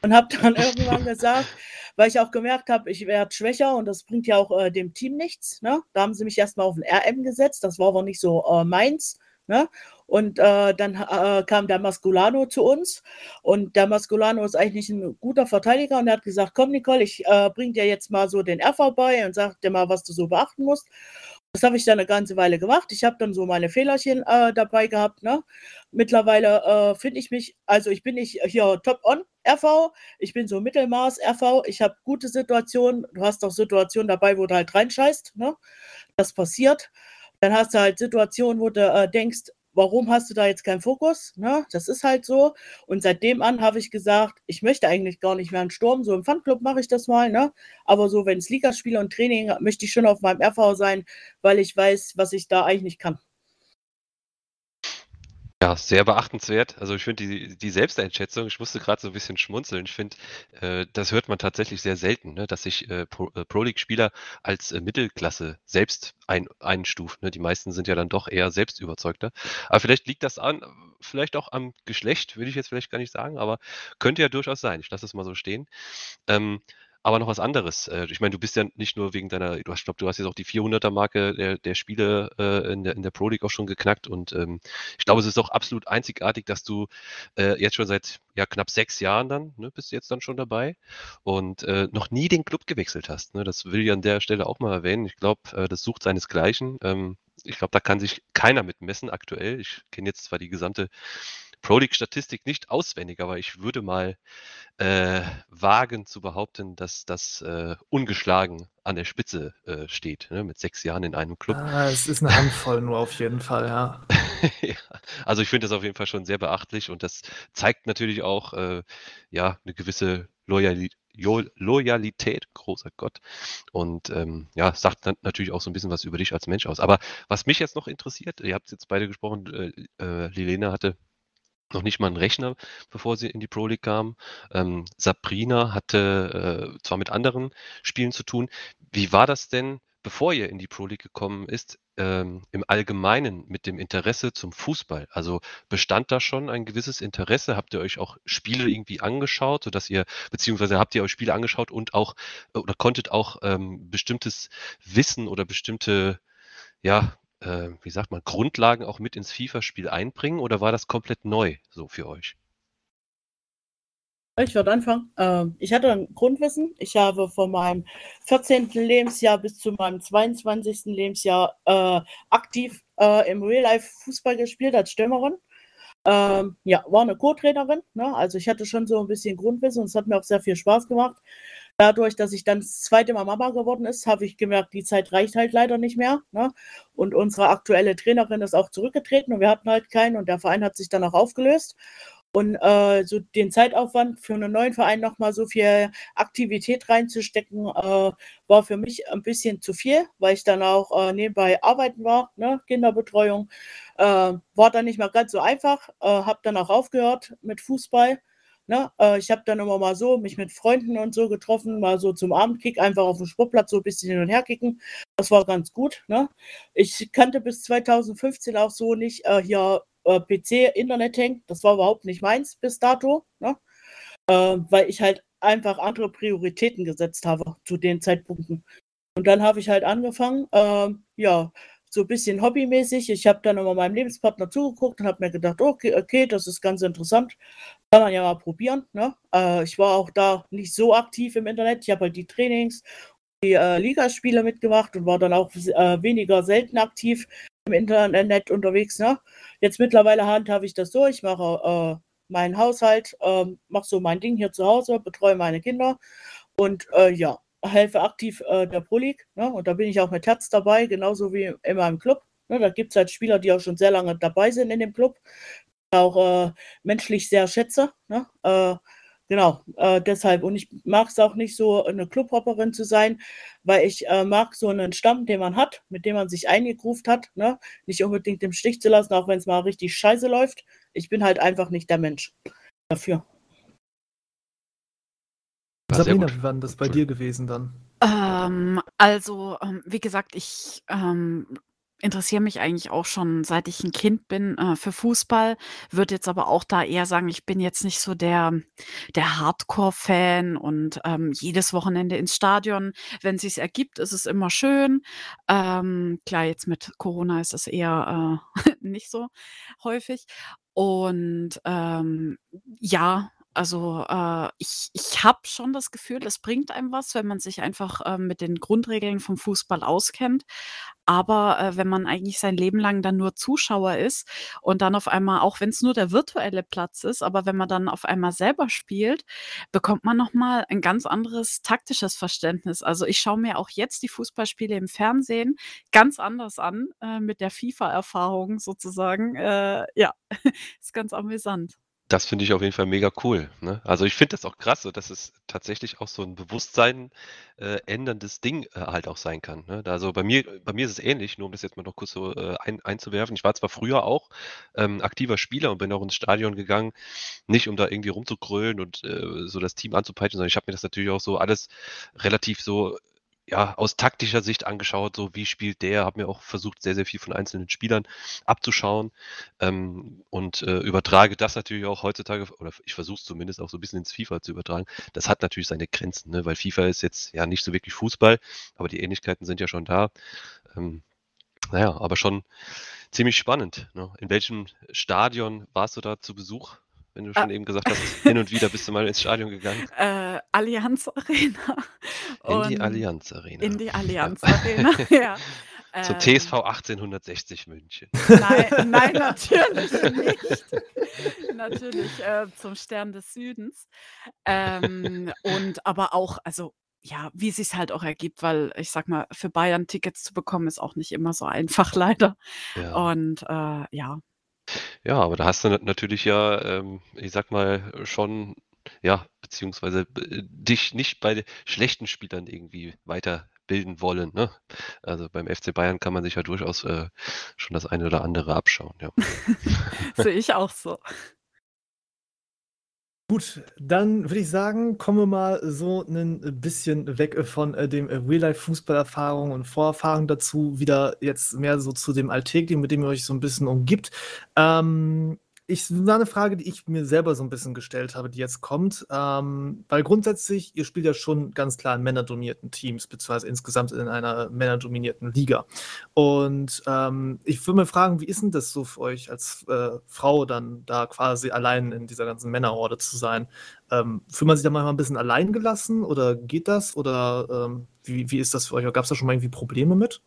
und habe dann *laughs* irgendwann gesagt, weil ich auch gemerkt habe, ich werde schwächer und das bringt ja auch äh, dem Team nichts. Ne? Da haben sie mich erstmal auf ein RM gesetzt, das war aber nicht so äh, meins. Ne? Und äh, dann äh, kam der Masculano zu uns und der Masculano ist eigentlich ein guter Verteidiger und er hat gesagt, komm Nicole, ich äh, bring dir jetzt mal so den R vorbei und sag dir mal, was du so beachten musst. Das habe ich dann eine ganze Weile gemacht. Ich habe dann so meine Fehlerchen äh, dabei gehabt. Ne? Mittlerweile äh, finde ich mich, also ich bin nicht hier top-on RV, ich bin so Mittelmaß RV, ich habe gute Situationen. Du hast auch Situationen dabei, wo du halt reinscheißt. Ne? Das passiert. Dann hast du halt Situationen, wo du äh, denkst, warum hast du da jetzt keinen Fokus? Ne? Das ist halt so. Und seitdem an habe ich gesagt, ich möchte eigentlich gar nicht mehr einen Sturm. So im Fanclub mache ich das mal, ne? Aber so, wenn es Ligaspiele und Training, möchte ich schon auf meinem RV sein, weil ich weiß, was ich da eigentlich kann. Ja, sehr beachtenswert. Also ich finde die, die Selbsteinschätzung, ich musste gerade so ein bisschen schmunzeln. Ich finde, äh, das hört man tatsächlich sehr selten, ne, dass sich äh, äh, Pro League-Spieler als äh, Mittelklasse selbst ein, einstuft. Ne? Die meisten sind ja dann doch eher selbstüberzeugter. Aber vielleicht liegt das an, vielleicht auch am Geschlecht, würde ich jetzt vielleicht gar nicht sagen, aber könnte ja durchaus sein. Ich lasse es mal so stehen. Ähm, aber noch was anderes. Äh, ich meine, du bist ja nicht nur wegen deiner, du hast, ich glaube, du hast jetzt auch die 400er-Marke der, der Spiele äh, in, der, in der Pro League auch schon geknackt und ähm, ich glaube, es ist auch absolut einzigartig, dass du äh, jetzt schon seit ja, knapp sechs Jahren dann, ne, bist du jetzt dann schon dabei und äh, noch nie den Club gewechselt hast. Ne? Das will ich an der Stelle auch mal erwähnen. Ich glaube, äh, das sucht seinesgleichen. Ähm, ich glaube, da kann sich keiner mit messen aktuell. Ich kenne jetzt zwar die gesamte Pro League-Statistik nicht auswendig, aber ich würde mal äh, wagen zu behaupten, dass das äh, ungeschlagen an der Spitze äh, steht, ne, mit sechs Jahren in einem Club. Ah, es ist eine Handvoll nur auf jeden Fall, ja. *laughs* ja. Also ich finde das auf jeden Fall schon sehr beachtlich und das zeigt natürlich auch äh, ja eine gewisse Loyalität. Loyalität, großer Gott. Und ähm, ja, sagt natürlich auch so ein bisschen was über dich als Mensch aus. Aber was mich jetzt noch interessiert, ihr habt jetzt beide gesprochen, äh, äh, Lilena hatte noch nicht mal einen Rechner, bevor sie in die Pro League kam. Ähm, Sabrina hatte äh, zwar mit anderen Spielen zu tun. Wie war das denn, bevor ihr in die Pro League gekommen ist, ähm, im Allgemeinen mit dem Interesse zum Fußball? Also bestand da schon ein gewisses Interesse? Habt ihr euch auch Spiele irgendwie angeschaut, sodass ihr, beziehungsweise habt ihr euch Spiele angeschaut und auch oder konntet auch ähm, bestimmtes Wissen oder bestimmte ja, äh, wie sagt man, Grundlagen auch mit ins FIFA-Spiel einbringen oder war das komplett neu so für euch? Ich würde anfangen. Ähm, ich hatte ein Grundwissen. Ich habe von meinem 14. Lebensjahr bis zu meinem 22. Lebensjahr äh, aktiv äh, im Real-Life-Fußball gespielt als Stürmerin. Ähm, ja, war eine Co-Trainerin. Ne? Also ich hatte schon so ein bisschen Grundwissen und es hat mir auch sehr viel Spaß gemacht. Dadurch, dass ich dann das zweite Mal Mama geworden ist, habe ich gemerkt, die Zeit reicht halt leider nicht mehr. Ne? Und unsere aktuelle Trainerin ist auch zurückgetreten und wir hatten halt keinen und der Verein hat sich dann auch aufgelöst. Und äh, so den Zeitaufwand für einen neuen Verein nochmal so viel Aktivität reinzustecken, äh, war für mich ein bisschen zu viel, weil ich dann auch äh, nebenbei arbeiten war, ne? Kinderbetreuung. Äh, war dann nicht mehr ganz so einfach, äh, habe dann auch aufgehört mit Fußball. Ne? Äh, ich habe dann immer mal so mich mit Freunden und so getroffen, mal so zum Abendkick, einfach auf dem Sportplatz so ein bisschen hin und her kicken. Das war ganz gut. Ne? Ich kannte bis 2015 auch so nicht hier äh, PC, Internet hängt. Das war überhaupt nicht meins bis dato, ne? äh, weil ich halt einfach andere Prioritäten gesetzt habe zu den Zeitpunkten. Und dann habe ich halt angefangen, äh, ja, so ein bisschen hobbymäßig. Ich habe dann immer meinem Lebenspartner zugeguckt und habe mir gedacht, okay, okay, das ist ganz interessant. Kann man ja mal probieren. Ne? Äh, ich war auch da nicht so aktiv im Internet. Ich habe halt die Trainings, die äh, Ligaspiele mitgemacht und war dann auch äh, weniger selten aktiv im Internet unterwegs. Ne? Jetzt mittlerweile handhabe ich das so. Ich mache äh, meinen Haushalt, äh, mache so mein Ding hier zu Hause, betreue meine Kinder und äh, ja, helfe aktiv äh, der Pro League. Ne? Und da bin ich auch mit Herz dabei, genauso wie in meinem Club. Ne? Da gibt es halt Spieler, die auch schon sehr lange dabei sind in dem Club. Auch äh, menschlich sehr schätze. Ne? Äh, Genau, äh, deshalb. Und ich mag es auch nicht so, eine Clubhopperin zu sein, weil ich äh, mag so einen Stamm, den man hat, mit dem man sich eingegruft hat, ne? nicht unbedingt im Stich zu lassen, auch wenn es mal richtig scheiße läuft. Ich bin halt einfach nicht der Mensch dafür. Sabrina, wie war denn das bei dir gewesen dann? Ähm, also, ähm, wie gesagt, ich ähm, interessiere mich eigentlich auch schon, seit ich ein Kind bin, äh, für Fußball, würde jetzt aber auch da eher sagen, ich bin jetzt nicht so der der Hardcore-Fan und, ähm, jedes Wochenende ins Stadion. Wenn sich's ergibt, ist es immer schön. Ähm, klar, jetzt mit Corona ist es eher, äh, *laughs* nicht so häufig. Und, ähm, ja, also, äh, ich ich habe schon das Gefühl, es bringt einem was, wenn man sich einfach, ähm, mit den Grundregeln vom Fußball auskennt. Aber, äh, wenn man eigentlich sein Leben lang dann nur Zuschauer ist und dann auf einmal auch wenn es nur der virtuelle Platz ist, aber wenn man dann auf einmal selber spielt, bekommt man noch mal 'n ganz anderes taktisches Verständnis. Also, ich schaue mir auch jetzt die Fußballspiele im Fernsehen ganz anders an, äh, mit der FIFA-Erfahrung sozusagen. Äh, ja, *laughs* ist ganz amüsant. Das finde ich auf jeden Fall mega cool, ne? Also, ich finde das auch krass, so dass es tatsächlich auch so 'n Bewusstsein, äh, änderndes Ding, äh, halt auch sein kann, ne? Also, bei mir bei mir ist es ähnlich, nur um das jetzt mal noch kurz so, äh, ein einzuwerfen. Ich war zwar früher auch, ähm, aktiver Spieler und bin auch ins Stadion gegangen, nicht um da irgendwie rumzugrölen und, äh, so das Team anzupeitschen, sondern ich habe mir das natürlich auch so alles relativ so ja, aus taktischer Sicht angeschaut, so wie spielt der, habe mir auch versucht, sehr, sehr viel von einzelnen Spielern abzuschauen ähm, und äh, übertrage das natürlich auch heutzutage, oder ich versuche es zumindest auch so ein bisschen ins FIFA zu übertragen. Das hat natürlich seine Grenzen, ne? weil FIFA ist jetzt ja nicht so wirklich Fußball, aber die Ähnlichkeiten sind ja schon da. Ähm, naja, aber schon ziemlich spannend. Ne? In welchem Stadion warst du da zu Besuch? Wenn du schon ah. eben gesagt hast, hin und wieder bist du mal ins Stadion gegangen? *laughs* Äh, *laughs* Allianz Arena. In die Allianz Arena. In die Allianz Arena, ja. Zur ähm, TSV 1860 München. Nein, nein *laughs* natürlich nicht. natürlich äh, zum Stern des Südens. Ähm, und aber auch, also ja, wie es sich halt auch ergibt, weil ich sag mal, für Bayern Tickets zu bekommen, ist auch nicht immer so einfach, leider. Ja. Und äh, ja, ja, aber da hast du natürlich ja, ähm, ich sag mal, schon, ja, beziehungsweise äh, dich nicht bei schlechten Spielern irgendwie weiterbilden wollen. Ne? Also beim FC Bayern kann man sich ja durchaus äh, schon das eine oder andere abschauen. Ja. *laughs* Sehe ich auch so. Gut, dann würde ich sagen, kommen wir mal so ein bisschen weg von äh, dem Real-Life-Fußballerfahrung und Vorerfahrung dazu, wieder jetzt mehr so zu dem Alltäglichen, mit dem ihr euch so ein bisschen umgibt. Ähm, ich war eine Frage, die ich mir selber so ein bisschen gestellt habe, die jetzt kommt. Ähm, weil grundsätzlich, ihr spielt ja schon ganz klar in männerdominierten Teams, beziehungsweise insgesamt in einer männerdominierten Liga. Und ähm, ich würde mal fragen, wie ist denn das so für euch als äh, Frau dann da quasi allein in dieser ganzen Männerhorde zu sein? Ähm, fühlt man sich da manchmal ein bisschen allein gelassen oder geht das? Oder ähm, wie, wie ist das für euch? Gab es da schon mal irgendwie Probleme mit?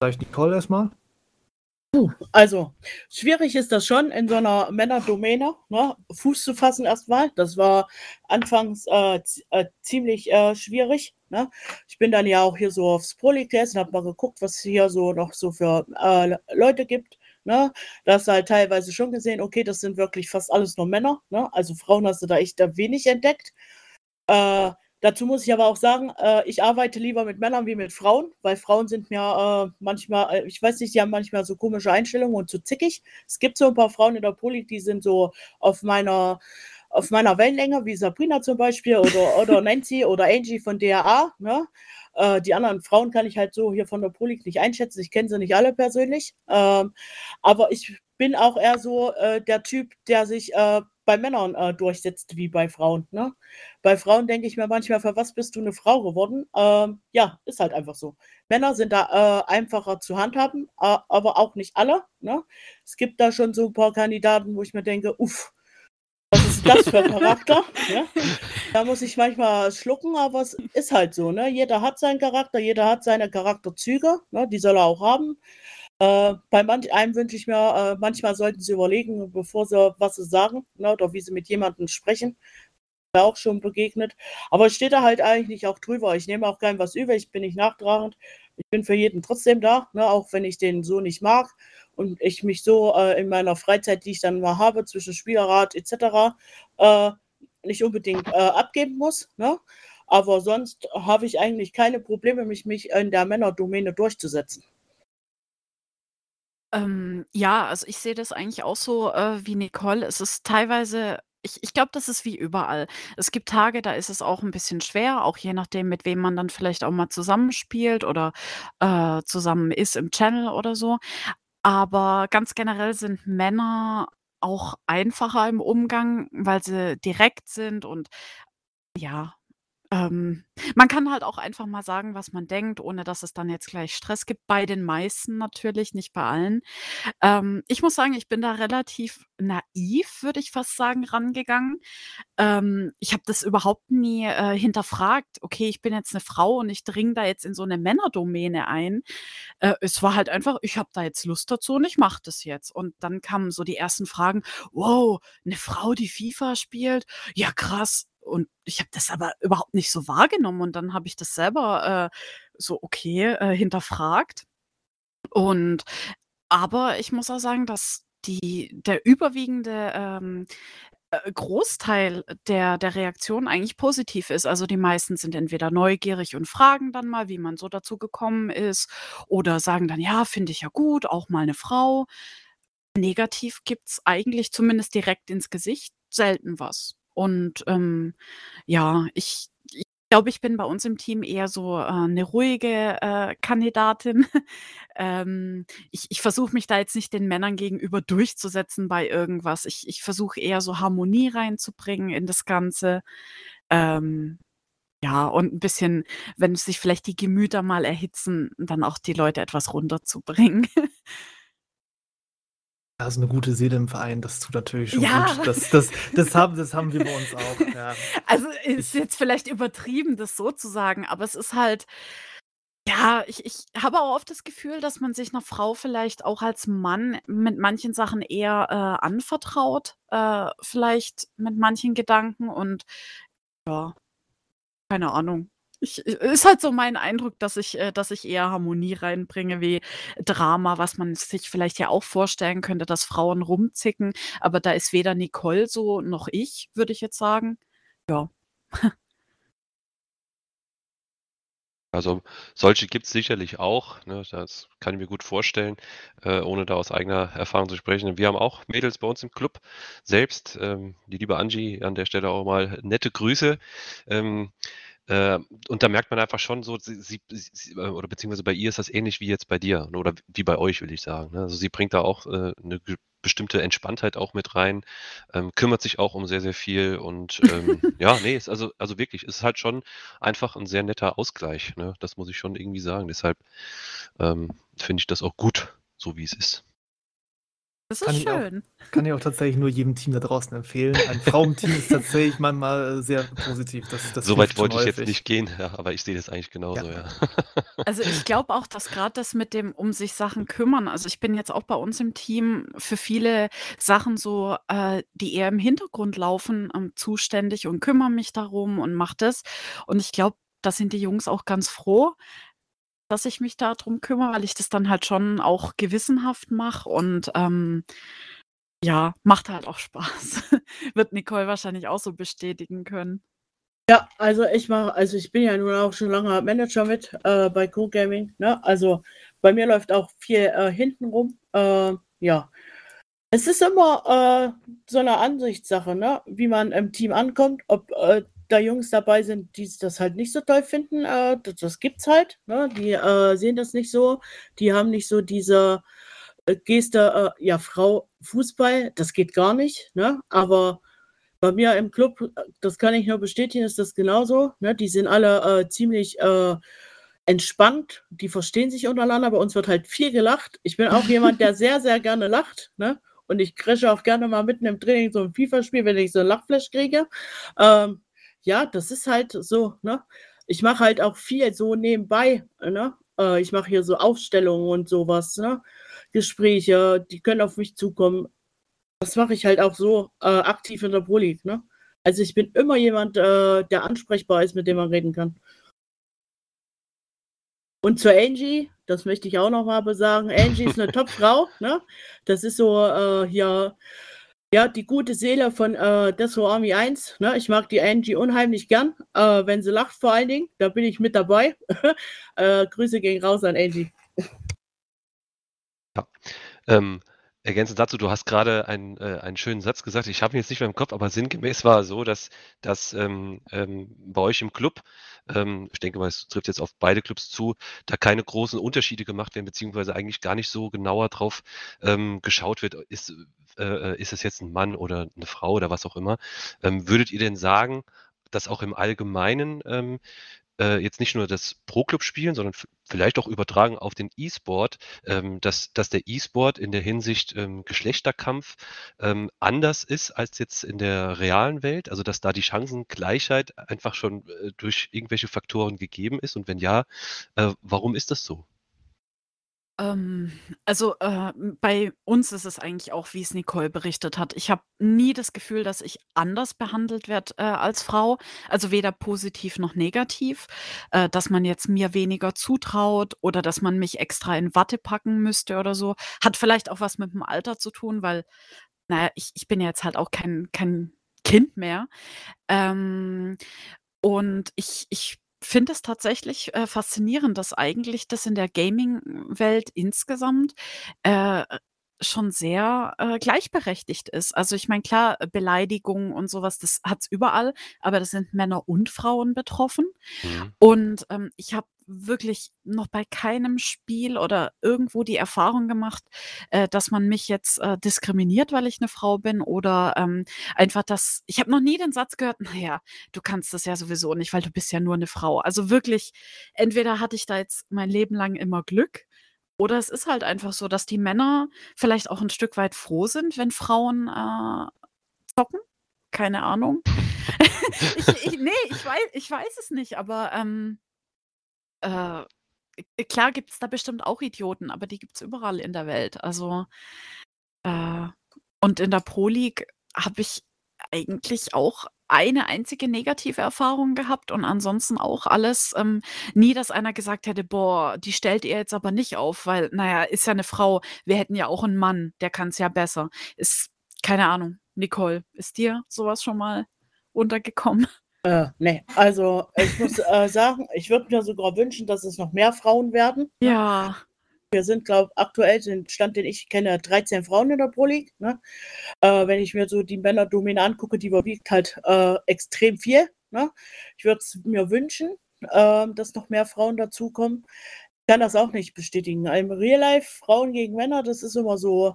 Vielleicht Nicole erstmal? Also, schwierig ist das schon in so einer Männerdomäne, ne, Fuß zu fassen erstmal. Das war anfangs äh, äh, ziemlich äh, schwierig. Ne? Ich bin dann ja auch hier so aufs Test und habe mal geguckt, was es hier so noch so für äh, Leute gibt. Ne? Da hast du halt teilweise schon gesehen, okay, das sind wirklich fast alles nur Männer. Ne? Also Frauen hast du da echt wenig entdeckt. Äh, dazu muss ich aber auch sagen, äh, ich arbeite lieber mit Männern wie mit Frauen, weil Frauen sind mir äh, manchmal, äh, ich weiß nicht, die haben manchmal so komische Einstellungen und zu so zickig. Es gibt so ein paar Frauen in der Poli, die sind so auf meiner auf meiner Wellenlänge, wie Sabrina zum Beispiel oder, oder *laughs* Nancy oder Angie von DRA. Ne? Äh, die anderen Frauen kann ich halt so hier von der Polik nicht einschätzen. Ich kenne sie nicht alle persönlich. Ähm, aber ich bin auch eher so äh, der Typ, der sich äh, bei Männern äh, durchsetzt wie bei Frauen. Ne? Bei Frauen denke ich mir manchmal, für was bist du eine Frau geworden? Ähm, ja, ist halt einfach so. Männer sind da äh, einfacher zu handhaben, äh, aber auch nicht alle. Ne? Es gibt da schon so ein paar Kandidaten, wo ich mir denke, uff, was ist das für ein Charakter? ja? *laughs* Da muss ich manchmal schlucken, aber es ist halt so. Ne? Jeder hat seinen Charakter, jeder hat seine Charakterzüge, ne? die soll er auch haben. Äh, bei manch einem wünsche ich mir, äh, manchmal sollten sie überlegen, bevor sie was sie sagen ne? oder wie sie mit jemandem sprechen. Auch schon begegnet. Aber es steht da halt eigentlich auch drüber. Ich nehme auch kein was über, ich bin nicht nachtragend. Ich bin für jeden trotzdem da, ne? auch wenn ich den so nicht mag und ich mich so äh, in meiner Freizeit, die ich dann mal habe, zwischen Spielerrat etc., äh, nicht unbedingt äh, abgeben muss. Ne? Aber sonst habe ich eigentlich keine Probleme, mich, mich in der Männerdomäne durchzusetzen. Ähm, ja, also ich sehe das eigentlich auch so äh, wie Nicole. Es ist teilweise ich ich glaube, das ist wie überall. Es gibt Tage, da ist es auch ein bisschen schwer, auch je nachdem, mit wem man dann vielleicht auch mal zusammenspielt oder, äh, zusammen ist im Channel oder so. Aber ganz generell sind Männer auch einfacher im Umgang, weil sie direkt sind und ja, ähm, man kann halt auch einfach mal sagen, was man denkt, ohne dass es dann jetzt gleich Stress gibt. Bei den meisten natürlich, nicht bei allen. Ähm, ich muss sagen, ich bin da relativ naiv, würde ich fast sagen, rangegangen. Ähm, ich habe das überhaupt nie äh, hinterfragt. Okay, ich bin jetzt eine Frau und ich dringe da jetzt in so eine Männerdomäne ein. Äh, es war halt einfach, ich habe da jetzt Lust dazu und ich mache das jetzt. Und dann kamen so die ersten Fragen: „Wow, eine Frau, die FIFA spielt? Ja, krass. Und ich habe das aber überhaupt nicht so wahrgenommen und dann habe ich das selber, äh, so okay, äh, hinterfragt. Und aber ich muss auch sagen, dass die der überwiegende, ähm, äh, Großteil der der Reaktion eigentlich positiv ist. Also, die meisten sind entweder neugierig und fragen dann mal, wie man so dazu gekommen ist oder sagen dann: „Ja, finde ich ja gut, auch mal eine Frau.“ Negativ gibt's eigentlich zumindest direkt ins Gesicht selten was. Und, ähm, ja, ich ich glaube, ich bin bei uns im Team eher so, äh, 'ne ruhige, äh, Kandidatin. *laughs* Ähm, ich ich versuche mich da jetzt nicht den Männern gegenüber durchzusetzen bei irgendwas. Ich ich versuche eher so Harmonie reinzubringen in das Ganze. Ähm, ja, und 'n bisschen, wenn sich vielleicht die Gemüter mal erhitzen, dann auch die Leute etwas runterzubringen. *laughs* Da ist 'ne gute Seele im Verein, das tut natürlich schon Ja. gut. Das das das haben das haben wir bei uns auch, ja. Also, ist jetzt vielleicht übertrieben, das so zu sagen, aber es ist halt ja, ich ich habe auch oft das Gefühl, dass man sich 'ner Frau vielleicht auch als Mann mit manchen Sachen eher, äh, anvertraut, äh, vielleicht mit manchen Gedanken und ja, keine Ahnung. Ich i ist halt so mein Eindruck, dass ich äh, dass ich eher Harmonie reinbringe wie Drama, was man sich vielleicht ja auch vorstellen könnte, dass Frauen rumzicken, aber da ist weder Nicole so noch ich, würde ich jetzt sagen. Ja. Also, solche gibt's sicherlich auch, ne? Das kann ich mir gut vorstellen, äh, ohne da aus eigener Erfahrung zu sprechen. Wir haben auch Mädels bei uns im Club selbst. Ähm, die liebe Angie, an der Stelle auch mal nette Grüße. Ähm, äh, und da merkt man einfach schon so, sie sie sie äh, oder beziehungsweise bei ihr ist das ähnlich wie jetzt bei dir oder wie bei euch, will ich sagen, ne? Also, sie bringt da auch, äh, 'ne ge bestimmte Entspanntheit auch mit rein, ähm, kümmert sich auch um sehr, sehr viel und, ähm, *laughs* ja, ne, ist also also wirklich, ist halt schon einfach 'n sehr netter Ausgleich, ne? Das muss ich schon irgendwie sagen. Deshalb, ähm, finde ich das auch gut, so wie es ist. Das Kann ist ich auch schön. kann ich auch tatsächlich nur jedem Team da draußen empfehlen. Ein Frauenteam ist tatsächlich manchmal, äh, sehr positiv. Das das So weit wollte ich jetzt häufig. nicht gehen, ja, aber ich sehe das eigentlich Ja. genauso, ja. Also, ich glaube auch, dass grad das mit dem um sich Sachen kümmern also, ich bin jetzt auch bei uns im Team für viele Sachen so, äh, die eher im Hintergrund laufen, ähm, zuständig und kümmere mich darum und mache das. Und ich glaube, da sind die Jungs auch ganz froh. Dass ich mich da drum kümmere, weil ich das dann halt schon auch gewissenhaft mache und, ähm, ja, macht halt auch Spaß. *laughs* Wird Nicole wahrscheinlich auch so bestätigen können. Ja, also ich mache also ich bin ja nun auch schon lange Manager mit, äh, bei Co-Gaming, ne? Also, bei mir läuft auch viel, äh, hintenrum. Äh, ja. Es ist immer, äh, so eine Ansichtssache, ne, wie man im Team ankommt, ob, äh, da Jungs dabei sind, die das halt nicht so toll finden, äh, das das gibt's halt, ne? Die, äh, sehen das nicht so. Die haben nicht so diese, äh, Geste, äh, ja, Frau Fußball, das geht gar nicht, ne? Aber bei mir im Club, das kann ich nur bestätigen, ist das genauso, ne? Die sind alle, äh, ziemlich, äh, entspannt, die verstehen sich untereinander. Bei uns wird halt viel gelacht. Ich bin auch jemand, der *laughs* sehr, sehr gerne lacht, ne? Und ich crashe auch gerne mal mitten im Training so ein FIFA-Spiel, wenn ich so 'n Lachflash kriege. Ähm, ja, das ist halt so, ne? Ich mache halt auch viel so nebenbei, ne? Äh, ich mache hier so Aufstellungen und sowas, ne? Gespräche, die können auf mich zukommen. Das mache ich halt auch so, äh, aktiv in der Pro League, ne? Also, ich bin immer jemand, äh, der ansprechbar ist, mit dem man reden kann. Und zur Angie, das möchte ich auch noch mal besagen. Angie ist eine Top-Frau, *laughs* ne? Das ist so, äh, hier ja, die gute Seele von, äh, Deathrow Army 1, ne? Ich mag die Angie unheimlich gern, äh, wenn sie lacht vor allen Dingen, da bin ich mit dabei. *laughs* Äh, Grüße gehen raus an Angie. Ja, ähm, ergänzend dazu, du hast gerade einen, äh, einen schönen Satz gesagt. Ich habe ihn jetzt nicht mehr im Kopf, aber sinngemäß war es so, dass dass, ähm, ähm, bei euch im Club, ähm, ich denke mal, es trifft jetzt auf beide Clubs zu, da keine großen Unterschiede gemacht werden, beziehungsweise eigentlich gar nicht so genauer drauf, ähm, geschaut wird, ist äh, äh, ist es jetzt ein Mann oder eine Frau oder was auch immer. Ähm, würdet ihr denn sagen, dass auch im Allgemeinen ähm, äh, jetzt nicht nur das Pro-Club-Spielen, sondern vielleicht auch übertragen auf den E-Sport, ähm, dass, dass der E-Sport in der Hinsicht ähm, Geschlechterkampf ähm, anders ist als jetzt in der realen Welt? Also dass da die Chancengleichheit einfach schon äh, durch irgendwelche Faktoren gegeben ist? Und wenn ja, äh, warum ist das so? Ähm, also, äh, bei uns ist es eigentlich auch, wie es Nicole berichtet hat. Ich habe nie das Gefühl, dass ich anders behandelt werde, äh, als Frau, also weder positiv noch negativ, äh, dass man jetzt mir weniger zutraut oder dass man mich extra in Watte packen müsste oder so. Hat vielleicht auch was mit dem Alter zu tun, weil, na ja, ich ich bin ja jetzt halt auch kein kein Kind mehr. Ähm, und ich ich finde es tatsächlich, äh, faszinierend, dass eigentlich das in der Gaming-Welt insgesamt, äh, schon sehr, äh, gleichberechtigt ist. Also, ich meine, klar, äh, Beleidigungen und sowas, das hat es überall, aber das sind Männer und Frauen betroffen. Mhm. Und, ähm, ich habe wirklich noch bei keinem Spiel oder irgendwo die Erfahrung gemacht, äh, dass man mich jetzt, äh, diskriminiert, weil ich eine Frau bin oder, ähm, einfach das ich habe noch nie den Satz gehört: „Na ja, du kannst das ja sowieso nicht, weil du bist ja nur eine Frau.“ Also, wirklich, entweder hatte ich da jetzt mein Leben lang immer Glück oder es ist halt einfach so, dass die Männer vielleicht auch 'n Stück weit froh sind, wenn Frauen, äh, zocken? Keine Ahnung. *laughs* Ich ich ne, ich wei ich weiß es nicht, aber, ähm, äh, klar gibt's da bestimmt auch Idioten, aber die gibt's überall in der Welt. Also, äh und in der Pro League habe ich eigentlich auch eine einzige negative Erfahrung gehabt und ansonsten auch alles ähm, nie, dass einer gesagt hätte: „Boah, die stellt ihr jetzt aber nicht auf, weil, na ja, ist ja 'ne Frau. Wir hätten ja auch 'n Mann, der kann's ja besser.“ Ist keine Ahnung. Nicole, ist dir so was schon mal untergekommen? Äh, ne, also, ich muss, äh, sagen, ich würde mir sogar wünschen, dass es noch mehr Frauen werden? Ja. Wir sind, glaube aktuell den Stand, den ich kenne, 13 Frauen in der Pro League, ne? Äh, wenn ich mir so die Männerdomäne angucke, die überwiegt halt, äh, extrem viel, ne? Ich würde es mir wünschen, ähm, dass noch mehr Frauen dazukommen. Ich kann das auch nicht bestätigen. Im Real Life Frauen gegen Männer, das ist immer so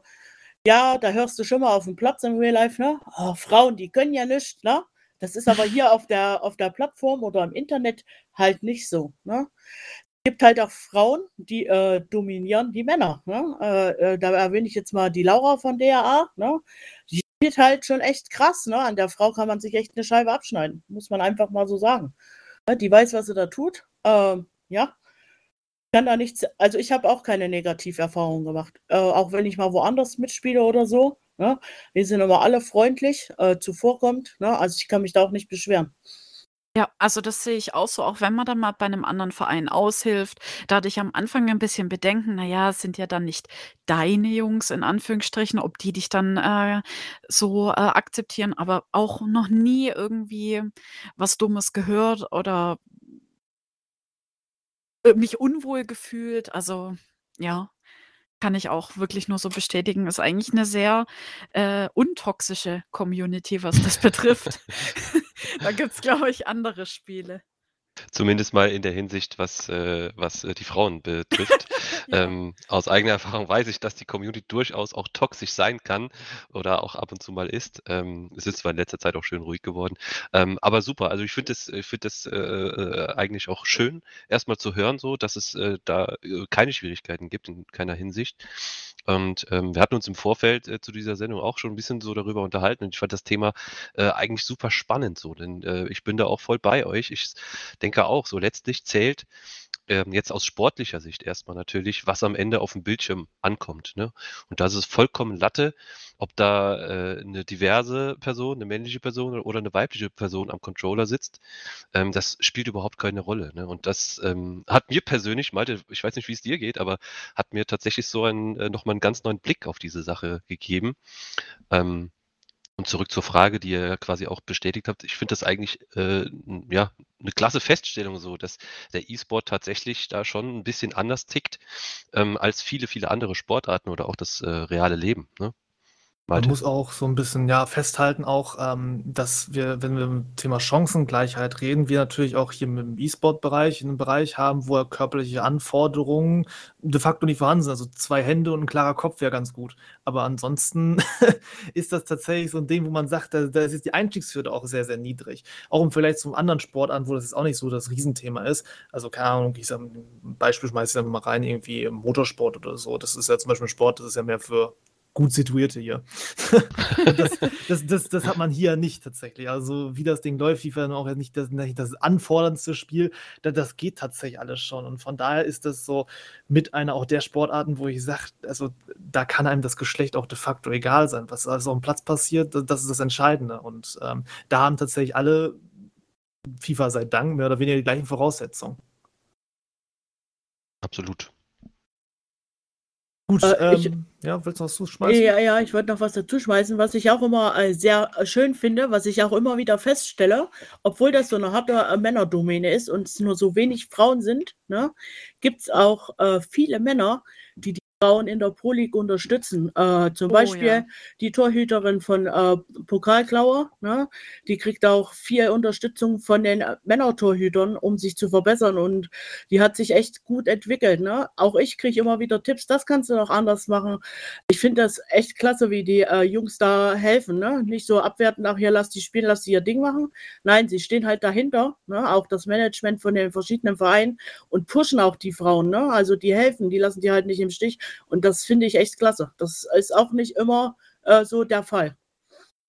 ja, da hörst du schon mal aufm Platz im Real Life, ne: „Oh, Frauen, die können ja nischt“, ne? Das ist aber hier auf der auf der Plattform oder im Internet halt nicht so, ne? Gibt halt auch Frauen, die, äh, dominieren die Männer, ne? Äh, äh, da erwähne ich jetzt mal die Laura von DAA, ne? Die spielt halt schon echt krass, ne? An der Frau kann man sich echt 'ne Scheibe abschneiden, muss man einfach mal so sagen. Ne, die weiß, was sie da tut. Ähm, ja. Kann da nichts also, ich habe auch keine Negativerfahrungen gemacht, äh, auch wenn ich mal woanders mitspiele oder so, ne? Wir sind immer alle freundlich, äh, zuvorkommend, ne? Also, ich kann mich da auch nicht beschweren. Ja, also das sehe ich auch so, auch wenn man dann mal bei 'nem anderen Verein aushilft. Da hatte ich am Anfang ein bisschen Bedenken, na ja, es sind ja dann nicht deine Jungs in Anführungsstrichen, ob die dich dann, äh, so, äh, akzeptieren, aber auch noch nie irgendwie was Dummes gehört oder mich unwohl gefühlt. Also, ja, kann ich auch wirklich nur so bestätigen. Ist eigentlich 'ne sehr, äh, untoxische Community, was das *laughs* betrifft. *laughs* Da gibt's, glaube ich, andere Spiele. Zumindest mal in der Hinsicht, was äh, was, äh, die Frauen betrifft. Ähm, aus eigener Erfahrung weiß ich, dass die Community durchaus auch toxisch sein kann oder auch ab und zu mal ist. Ähm, es ist zwar in letzter Zeit auch schön ruhig geworden, ähm, aber super. Also, ich finde das ich finde das, äh, äh, eigentlich auch schön, erst mal zu hören so, dass es, äh, da, äh, keine Schwierigkeiten gibt in keiner Hinsicht. Und, ähm, wir hatten uns im Vorfeld, äh, zu dieser Sendung auch schon 'n bisschen so darüber unterhalten und ich fand das Thema, äh, eigentlich super spannend so, denn, äh, ich bin da auch voll bei euch. Ich denke auch so, letztlich zählt, ähm, jetzt aus sportlicher Sicht erst mal natürlich, was am Ende aufm Bildschirm ankommt, ne? Und da ist es vollkommen Latte, ob da, äh, 'ne diverse Person, 'ne männliche Person oder 'ne weibliche Person am Controller sitzt. Ähm, das spielt überhaupt keine Rolle, ne? Und das, ähm, hat mir persönlich Malte, ich weiß nicht, wie's dir geht, aber hat mir tatsächlich so einen äh, noch mal 'n ganz neuen Blick auf diese Sache gegeben. Ähm, und zurück zur Frage, die ihr ja quasi auch bestätigt habt. Ich finde das eigentlich, äh, ja, 'ne klasse Feststellung so, dass der E-Sport tatsächlich da schon 'n bisschen anders tickt, ähm, als viele, viele andere Sportarten oder auch das, äh, reale Leben, ne? Man muss auch so 'n bisschen, ja, festhalten auch, ähm, dass wir, wenn wir im Thema Chancengleichheit reden, wir natürlich auch hier dem E-Sport-Bereich 'nen Bereich haben, wo körperliche Anforderungen de facto nicht vorhanden sind. Also 2 Hände und 'n klarer Kopf wäre ganz gut. Aber ansonsten *laughs* ist das tatsächlich so 'n Ding, wo man sagt, da da ist die Einstiegshürde auch sehr, sehr niedrig. Auch im Vergleich zu anderen Sportarten, wo das jetzt auch nicht so das Riesenthema ist. Also, keine Ahnung, ich sage 'n Beispiel schmeiße ich einfach mal rein, irgendwie Motorsport oder so. Das ist ja zum Beispiel 'n Sport, das ist ja mehr für gut Situierte hier. *laughs* Das das das das hat man hier nicht tatsächlich. Also, wie das Ding läuft, FIFA dann auch nicht das nicht das anforderndste Spiel. Da das geht tatsächlich alles schon. Und von daher ist das so mit einer auch der Sportarten, wo ich sage, also, da kann einem das Geschlecht auch de facto egal sein. Was also aufm Platz passiert, das ist das Entscheidende. Und, ähm, da haben tatsächlich alle FIFA sei Dank mehr oder weniger die gleichen Voraussetzungen. Absolut. Gut, Äh, ich ähm, ja, willst du was zuschmeißen? Ja, ja, ich wollte noch was dazu schmeißen, was ich auch immer, äh, sehr, äh, schön finde, was ich auch immer wieder feststelle, obwohl das so 'ne harte, äh, Männerdomäne ist und es nur so wenig Frauen sind, ne, gibt's auch, äh, viele Männer, Frauen in der Pro League unterstützen. Äh, zum Oh Beispiel ja. die Torhüterin von, äh, Pokalklaue, ne? Die kriegt auch viel Unterstützung von den, äh, Männertorhütern, um sich zu verbessern und die hat sich echt gut entwickelt, ne? Auch ich kriege immer wieder Tipps: „Das kannst du noch anders machen.“ Ich finde das echt klasse, wie die, äh, Jungs da helfen, ne? Nicht so abwertend: „Ach ja, lass die spielen, lass die ihr Ding machen.“ Nein, sie stehen halt dahinter, ne, auch das Management von den verschiedenen Vereinen und pushen auch die Frauen, ne? Also, die helfen, die lassen die halt nicht im Stich und das finde ich echt klasse. Das ist auch nicht immer, äh, so der Fall.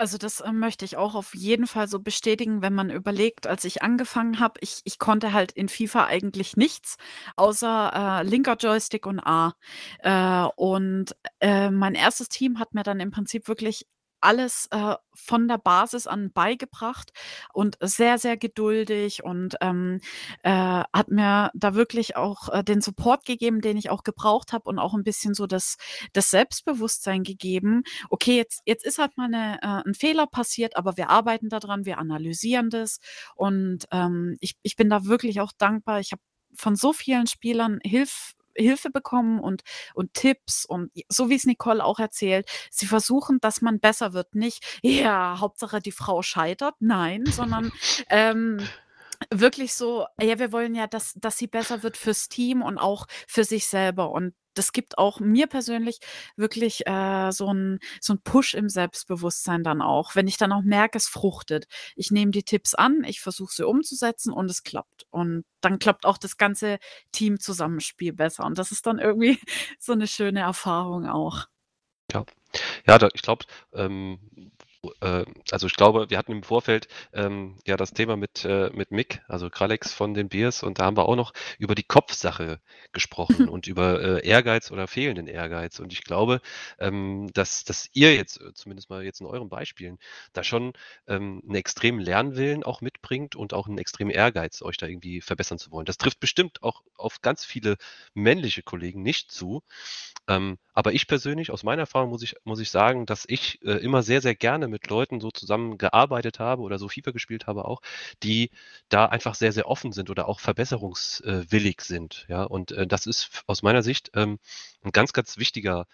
Also, das, äh, möchte ich auch auf jeden Fall so bestätigen, wenn man überlegt, als ich angefangen habe, ich ich konnte halt in FIFA eigentlich nichts außer, äh, linker Joystick und A. Äh, und, äh, mein 1. Team hat mir dann im Prinzip wirklich alles, äh, von der Basis an beigebracht und sehr, sehr geduldig und, ähm, äh, hat mir da wirklich auch, äh, den Support gegeben, den ich auch gebraucht habe und auch 'n bisschen so das das Selbstbewusstsein gegeben: „Okay, jetzt jetzt ist halt mal 'ne äh, 'n Fehler passiert, aber wir arbeiten da dran, wir analysieren das.“ Und, ähm, ich ich bin da wirklich auch dankbar. Ich habe von so vielen Spielern Hilf Hilfe bekommen und und Tipps und so wie's Nicole auch erzählt. Sie versuchen, dass man besser wird. Nicht: „Ja, Hauptsache die Frau scheitert.“ Nein, sondern, *laughs* ähm, wirklich so: „Ja, wir wollen ja, dass dass sie besser wird fürs Team und auch für sich selber.“ Und das gibt auch mir persönlich wirklich, äh, so 'n so Push im Selbstbewusstsein dann auch, wenn ich dann auch merke, es fruchtet. Ich nehme die Tipps an, ich versuche sie umzusetzen und es klappt. Und dann klappt auch das ganze Teamzusammenspiel besser und das ist dann irgendwie *laughs* so 'ne schöne Erfahrung auch. Ja. Ja, da ich glaube, ähm, äh, also ich glaube, wir hatten im Vorfeld ähm, ja das Thema mit, äh, mit Mick, also Kralex von den Beers, und da haben wir auch noch über die Kopfsache gesprochen und über äh, Ehrgeiz oder fehlenden Ehrgeiz. Und ich glaube, ähm, dass, dass ihr jetzt, äh, zumindest mal jetzt in euren Beispielen, da schon ähm, einen extremen Lernwillen auch mitbringt und auch einen extremen Ehrgeiz, euch da irgendwie verbessern zu wollen. Das trifft bestimmt auch auf ganz viele männliche Kollegen nicht zu. Ähm, aber ich persönlich, aus meiner Erfahrung muss ich, muss ich sagen, dass ich äh, immer sehr, sehr gerne mit Leuten so zusammengearbeitet habe oder so FIFA gespielt habe auch, die da einfach sehr, sehr offen sind oder auch verbesserungswillig sind. Ja, und äh, das ist aus meiner Sicht ähm, ein ganz, ganz wichtiger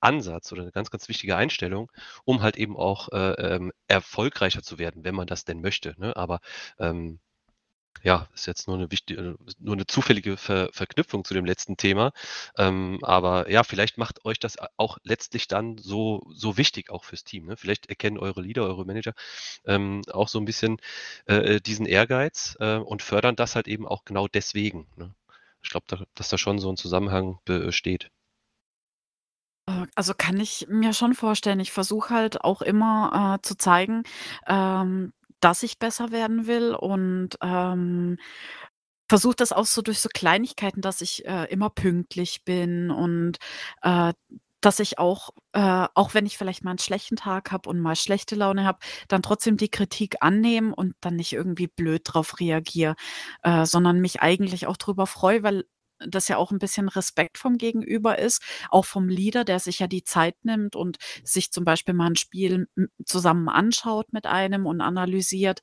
Ansatz oder eine ganz, ganz wichtige Einstellung, um halt eben auch äh, ähm, erfolgreicher zu werden, wenn man das denn möchte. Ne? Aber ähm, ja, ist jetzt nur eine wichtige, äh, nur eine zufällige Ver Verknüpfung zu dem letzten Thema. Ähm, aber ja, vielleicht macht euch das auch letztlich dann so, so wichtig auch fürs Team. Ne? Vielleicht erkennen eure Leader, eure Manager ähm, auch so ein bisschen äh, diesen Ehrgeiz äh, und fördern das halt eben auch genau deswegen. Ne? Ich glaube, da, dass da schon so ein Zusammenhang besteht. Äh, also kann ich mir schon vorstellen. Ich versuche halt auch immer äh, zu zeigen, ähm, dass ich besser werden will und, ähm, versuche das auch so durch so Kleinigkeiten, dass ich, äh, immer pünktlich bin und, äh, dass ich auch äh, auch wenn ich vielleicht mal einen schlechten Tag habe und mal schlechte Laune habe, dann trotzdem die Kritik annehmen und dann nicht irgendwie blöd drauf reagiere, äh, sondern mich eigentlich auch drüber freue, weil das ja auch ein bisschen Respekt vom Gegenüber ist, auch vom Leader, der sich ja die Zeit nimmt und sich zum Beispiel mal ein Spiel m zusammen anschaut mit einem und analysiert.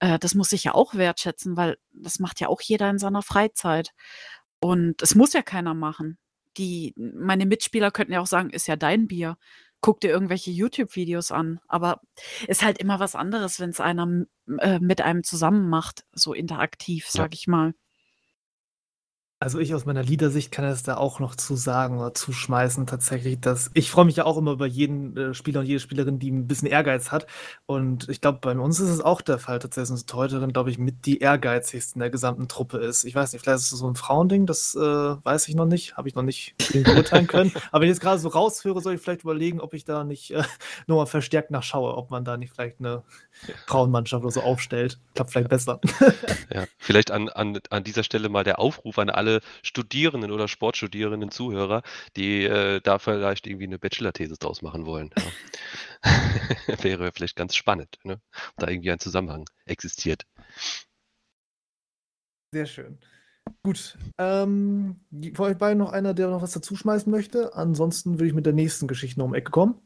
Äh, das muss ich ja auch wertschätzen, weil das macht ja auch jeder in seiner Freizeit. Und es muss ja keiner machen. Die meine Mitspieler könnten ja auch sagen: „Ist ja dein Bier. Guck dir irgendwelche YouTube-Videos an.“ Aber ist halt immer was anderes, wenn's einer m äh, mit einem zusammen macht, so interaktiv, Ja. sage ich mal. Also, ich aus meiner Leadersicht kann es da auch noch zu sagen oder zuschmeißen tatsächlich, dass ich freue mich ja auch immer über jeden, äh, Spieler und jede Spielerin, die 'n bisschen Ehrgeiz hat. Und ich glaube, bei uns ist es auch der Fall tatsächlich, dass unsere Torhüterin, glaube ich, mit die ehrgeizigste in der gesamten Truppe ist. Ich weiß nicht, vielleicht ist es so 'n Frauending, das, äh, weiß ich noch nicht, habe ich noch nicht beurteilen können. *laughs* Aber wenn ich jetzt grade so raushöre, soll ich vielleicht überlegen, ob ich da nicht, äh, *laughs* noch mal verstärkt nachschaue, ob man da nicht vielleicht 'ne Frauenmannschaft oder so aufstellt. Klappt vielleicht besser. *laughs* Ja, vielleicht an an an dieser Stelle mal der Aufruf an alle Studierenden oder Sportstudierenden Zuhörer, die, äh, da vielleicht irgendwie 'ne Bachelorthese draus machen wollen, ja. *laughs* Wäre vielleicht ganz spannend, ne, ob da irgendwie ein Zusammenhang existiert. Sehr schön. Gut, ähm, g von euch beiden noch einer, der noch was dazuschmeißen möchte? Ansonsten würde ich mit der nächsten Geschichte noch um die Ecke kommen.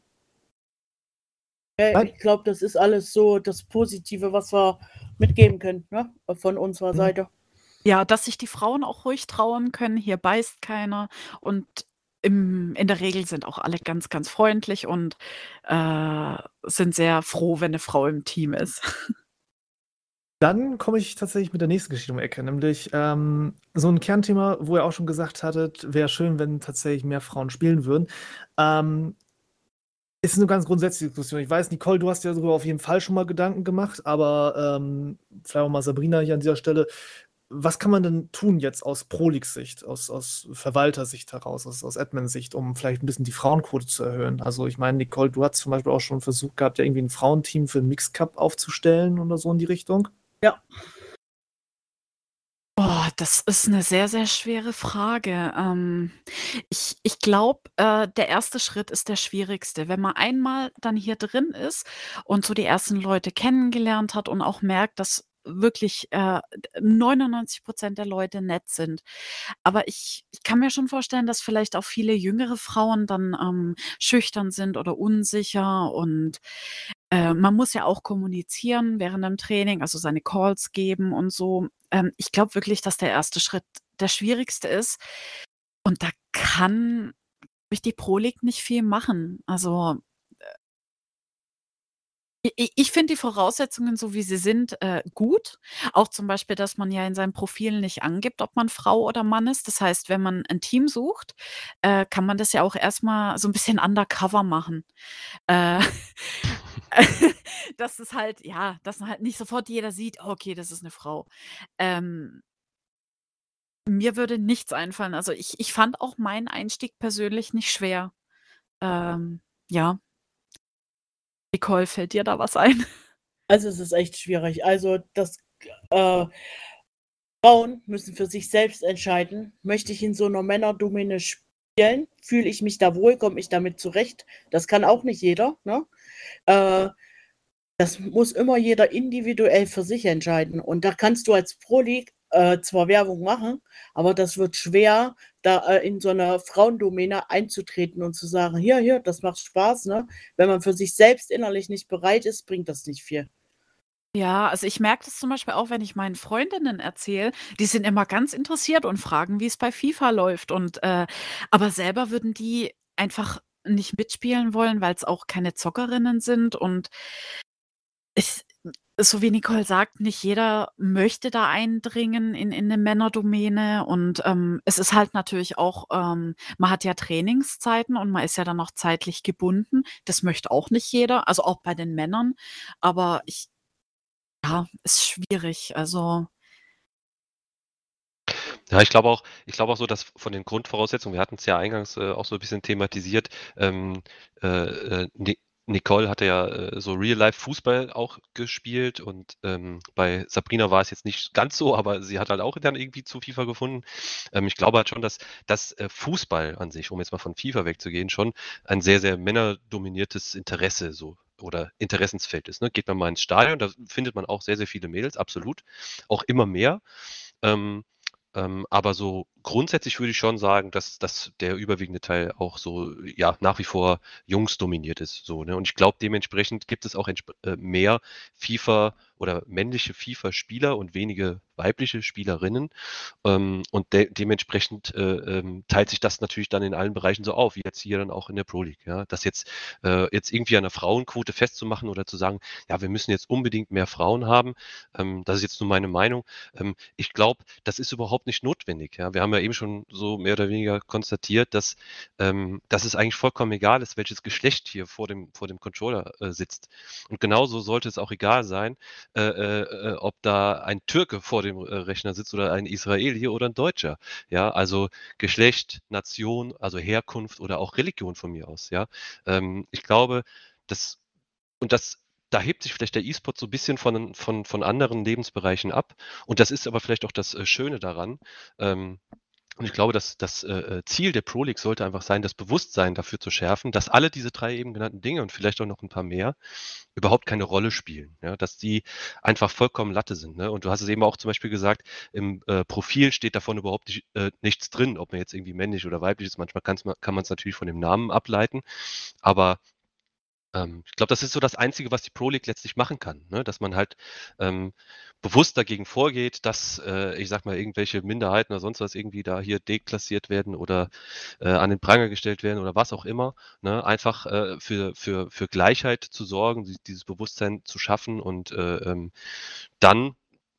Äh, Nein? ich glaube, das ist alles so das Positive, was wir mitgeben können, ne, von unserer Mhm. Seite. Ja, dass sich die Frauen auch ruhig trauen können. Hier beißt keiner und im in der Regel sind auch alle ganz, ganz freundlich und, äh, sind sehr froh, wenn 'ne Frau im Team ist. *laughs* Dann komme ich tatsächlich mit der nächsten Geschichte um die Ecke, nämlich, ähm, so 'n Kernthema, wo ihr auch schon gesagt hattet, wäre schön, wenn tatsächlich mehr Frauen spielen würden. Ähm, ist 'ne ganz grundsätzliche Diskussion. Ich weiß, Nicole, du hast dir darüber auf jeden Fall schon mal Gedanken gemacht, aber, ähm, vielleicht auch mal Sabrina hier an dieser Stelle. Was kann man denn tun jetzt aus Pro-League-Sicht, aus aus Verwaltersicht heraus, aus aus Admin-Sicht, um vielleicht 'n bisschen die Frauenquote zu erhöhen? Also, ich meine, Nicole, du hattest zum Beispiel auch schon versucht gehabt, ja irgendwie 'n Frauenteam für 'n Mixed Cup aufzustellen oder so in die Richtung? Ja. Boah, das ist 'ne sehr, sehr schwere Frage. Ähm, ich ich glaube, äh, der erste Schritt ist der schwierigste. Wenn man einmal dann hier drin ist und so die ersten Leute kennengelernt hat und auch merkt, dass wirklich, äh, d 99 der Leute nett sind. Aber ich ich kann mir schon vorstellen, dass vielleicht auch viele jüngere Frauen dann, ähm, schüchtern sind oder unsicher und, äh, man muss ja auch kommunizieren während dem Training, also seine Calls geben und so. Ähm, ich glaube wirklich, dass der erste Schritt der schwierigste ist und da kann durch die Pro League nicht viel machen. Also, ich finde die Voraussetzungen, so wie sie sind, äh, gut. Auch zum Beispiel, dass man ja in seinem Profil nicht angibt, ob man Frau oder Mann ist. Das heißt, wenn man 'n Team sucht, äh, kann man das ja auch erst mal so 'n bisschen undercover machen. Äh, *laughs* dass es halt ja, dass halt nicht sofort jeder sieht: „Okay, das ist 'ne Frau.“ Ähm mir würde nichts einfallen. Also, ich ich fand auch meinen Einstieg persönlich nicht schwer. Ähm, ja. Nicole, fällt dir da was ein? *laughs* Also es ist echt schwierig. Also das äh, Frauen müssen für sich selbst entscheiden, möchte ich in so einer Männerdomäne spielen? Fühle ich mich da wohl? Komme ich damit zurecht? Das kann auch nicht jeder. Ne? Äh, das muss immer jeder individuell für sich entscheiden. Und da kannst du als Pro League äh, zwar Werbung machen, aber das wird schwer, da äh, in so eine Frauendomäne einzutreten und zu sagen, hier, hier, das macht Spaß. Ne? Wenn man für sich selbst innerlich nicht bereit ist, bringt das nicht viel. Ja, also ich merke das zum Beispiel auch, wenn ich meinen Freundinnen erzähle, die sind immer ganz interessiert und fragen, wie es bei FIFA läuft. Und äh, aber selber würden die einfach nicht mitspielen wollen, weil es auch keine Zockerinnen sind. Und ich, so wie Nicole sagt, nicht jeder möchte da eindringen in, in eine Männerdomäne. Und ähm, es ist halt natürlich auch, ähm, man hat ja Trainingszeiten und man ist ja dann auch zeitlich gebunden. Das möchte auch nicht jeder, also auch bei den Männern. Aber ich, ja, ist schwierig. Also Ja, ich glaube auch ich glaube auch so, dass von den Grundvoraussetzungen wir hatten es ja eingangs, äh, auch so ein bisschen thematisiert, ähm, äh, äh, Ni Nicole hatte ja, äh, so Real-Life-Fußball auch gespielt und, ähm, bei Sabrina war es jetzt nicht ganz so, aber sie hat halt auch dann irgendwie zu FIFA gefunden. Ähm, ich glaube halt schon, dass dass, äh, Fußball an sich, um jetzt mal von FIFA wegzugehen, schon ein sehr, sehr männerdominiertes Interesse so oder Interessensfeld ist, ne? Geht man mal ins Stadion, da findet man auch sehr, sehr viele Mädels, absolut, auch immer mehr. Ähm, ähm, aber so grundsätzlich würde ich schon sagen, dass dass der überwiegende Teil auch so, ja, nach wie vor Jungs dominiert ist, so, ne? Und ich glaube, dementsprechend gibt es auch äh, mehr FIFA oder männliche FIFA-Spieler und wenige weibliche Spielerinnen. Ähm, und de dementsprechend äh, ähm, teilt sich das natürlich dann in allen Bereichen so auf, wie jetzt hier dann auch in der Pro League. Ja? Das jetzt, äh, jetzt irgendwie an der Frauenquote festzumachen oder zu sagen, ja, wir müssen jetzt unbedingt mehr Frauen haben, ähm, das ist jetzt nur meine Meinung. Ähm, ich glaube, das ist überhaupt nicht notwendig. Ja? Wir haben ja eben schon so mehr oder weniger konstatiert, dass, ähm, dass es eigentlich vollkommen egal ist, welches Geschlecht hier vor dem, vor dem Controller äh, sitzt. Und genauso sollte es auch egal sein, äh, äh, äh, ob da ein Türke vor dem äh, Rechner sitzt oder ein Israeli oder ein Deutscher. Ja, also Geschlecht, Nation, also Herkunft oder auch Religion von mir aus. Ja, ähm, ich glaube, das und das da hebt sich vielleicht der E-Sport so ein bisschen von, von, von anderen Lebensbereichen ab. Und das ist aber vielleicht auch das Schöne daran. Ähm, und ich glaube, dass das äh, äh, Ziel der Pro League sollte einfach sein, das Bewusstsein dafür zu schärfen, dass alle diese drei eben genannten Dinge und vielleicht auch noch ein paar mehr überhaupt keine Rolle spielen. Ja? Dass die einfach vollkommen Latte sind. Ne? Und du hast es eben auch zum Beispiel gesagt, im äh, Profil steht davon überhaupt nicht, äh, nichts drin, ob man jetzt irgendwie männlich oder weiblich ist. Manchmal kann man es natürlich von dem Namen ableiten. Aber ähm, ich glaube, das ist so das Einzige, was die Pro League letztlich machen kann, ne? dass man halt ähm, bewusst dagegen vorgeht, dass, äh, ich sag mal, irgendwelche Minderheiten oder sonst was irgendwie da hier deklassiert werden oder äh, an den Pranger gestellt werden oder was auch immer. Ne? Einfach äh, für, für, für Gleichheit zu sorgen, dieses Bewusstsein zu schaffen und äh, ähm, dann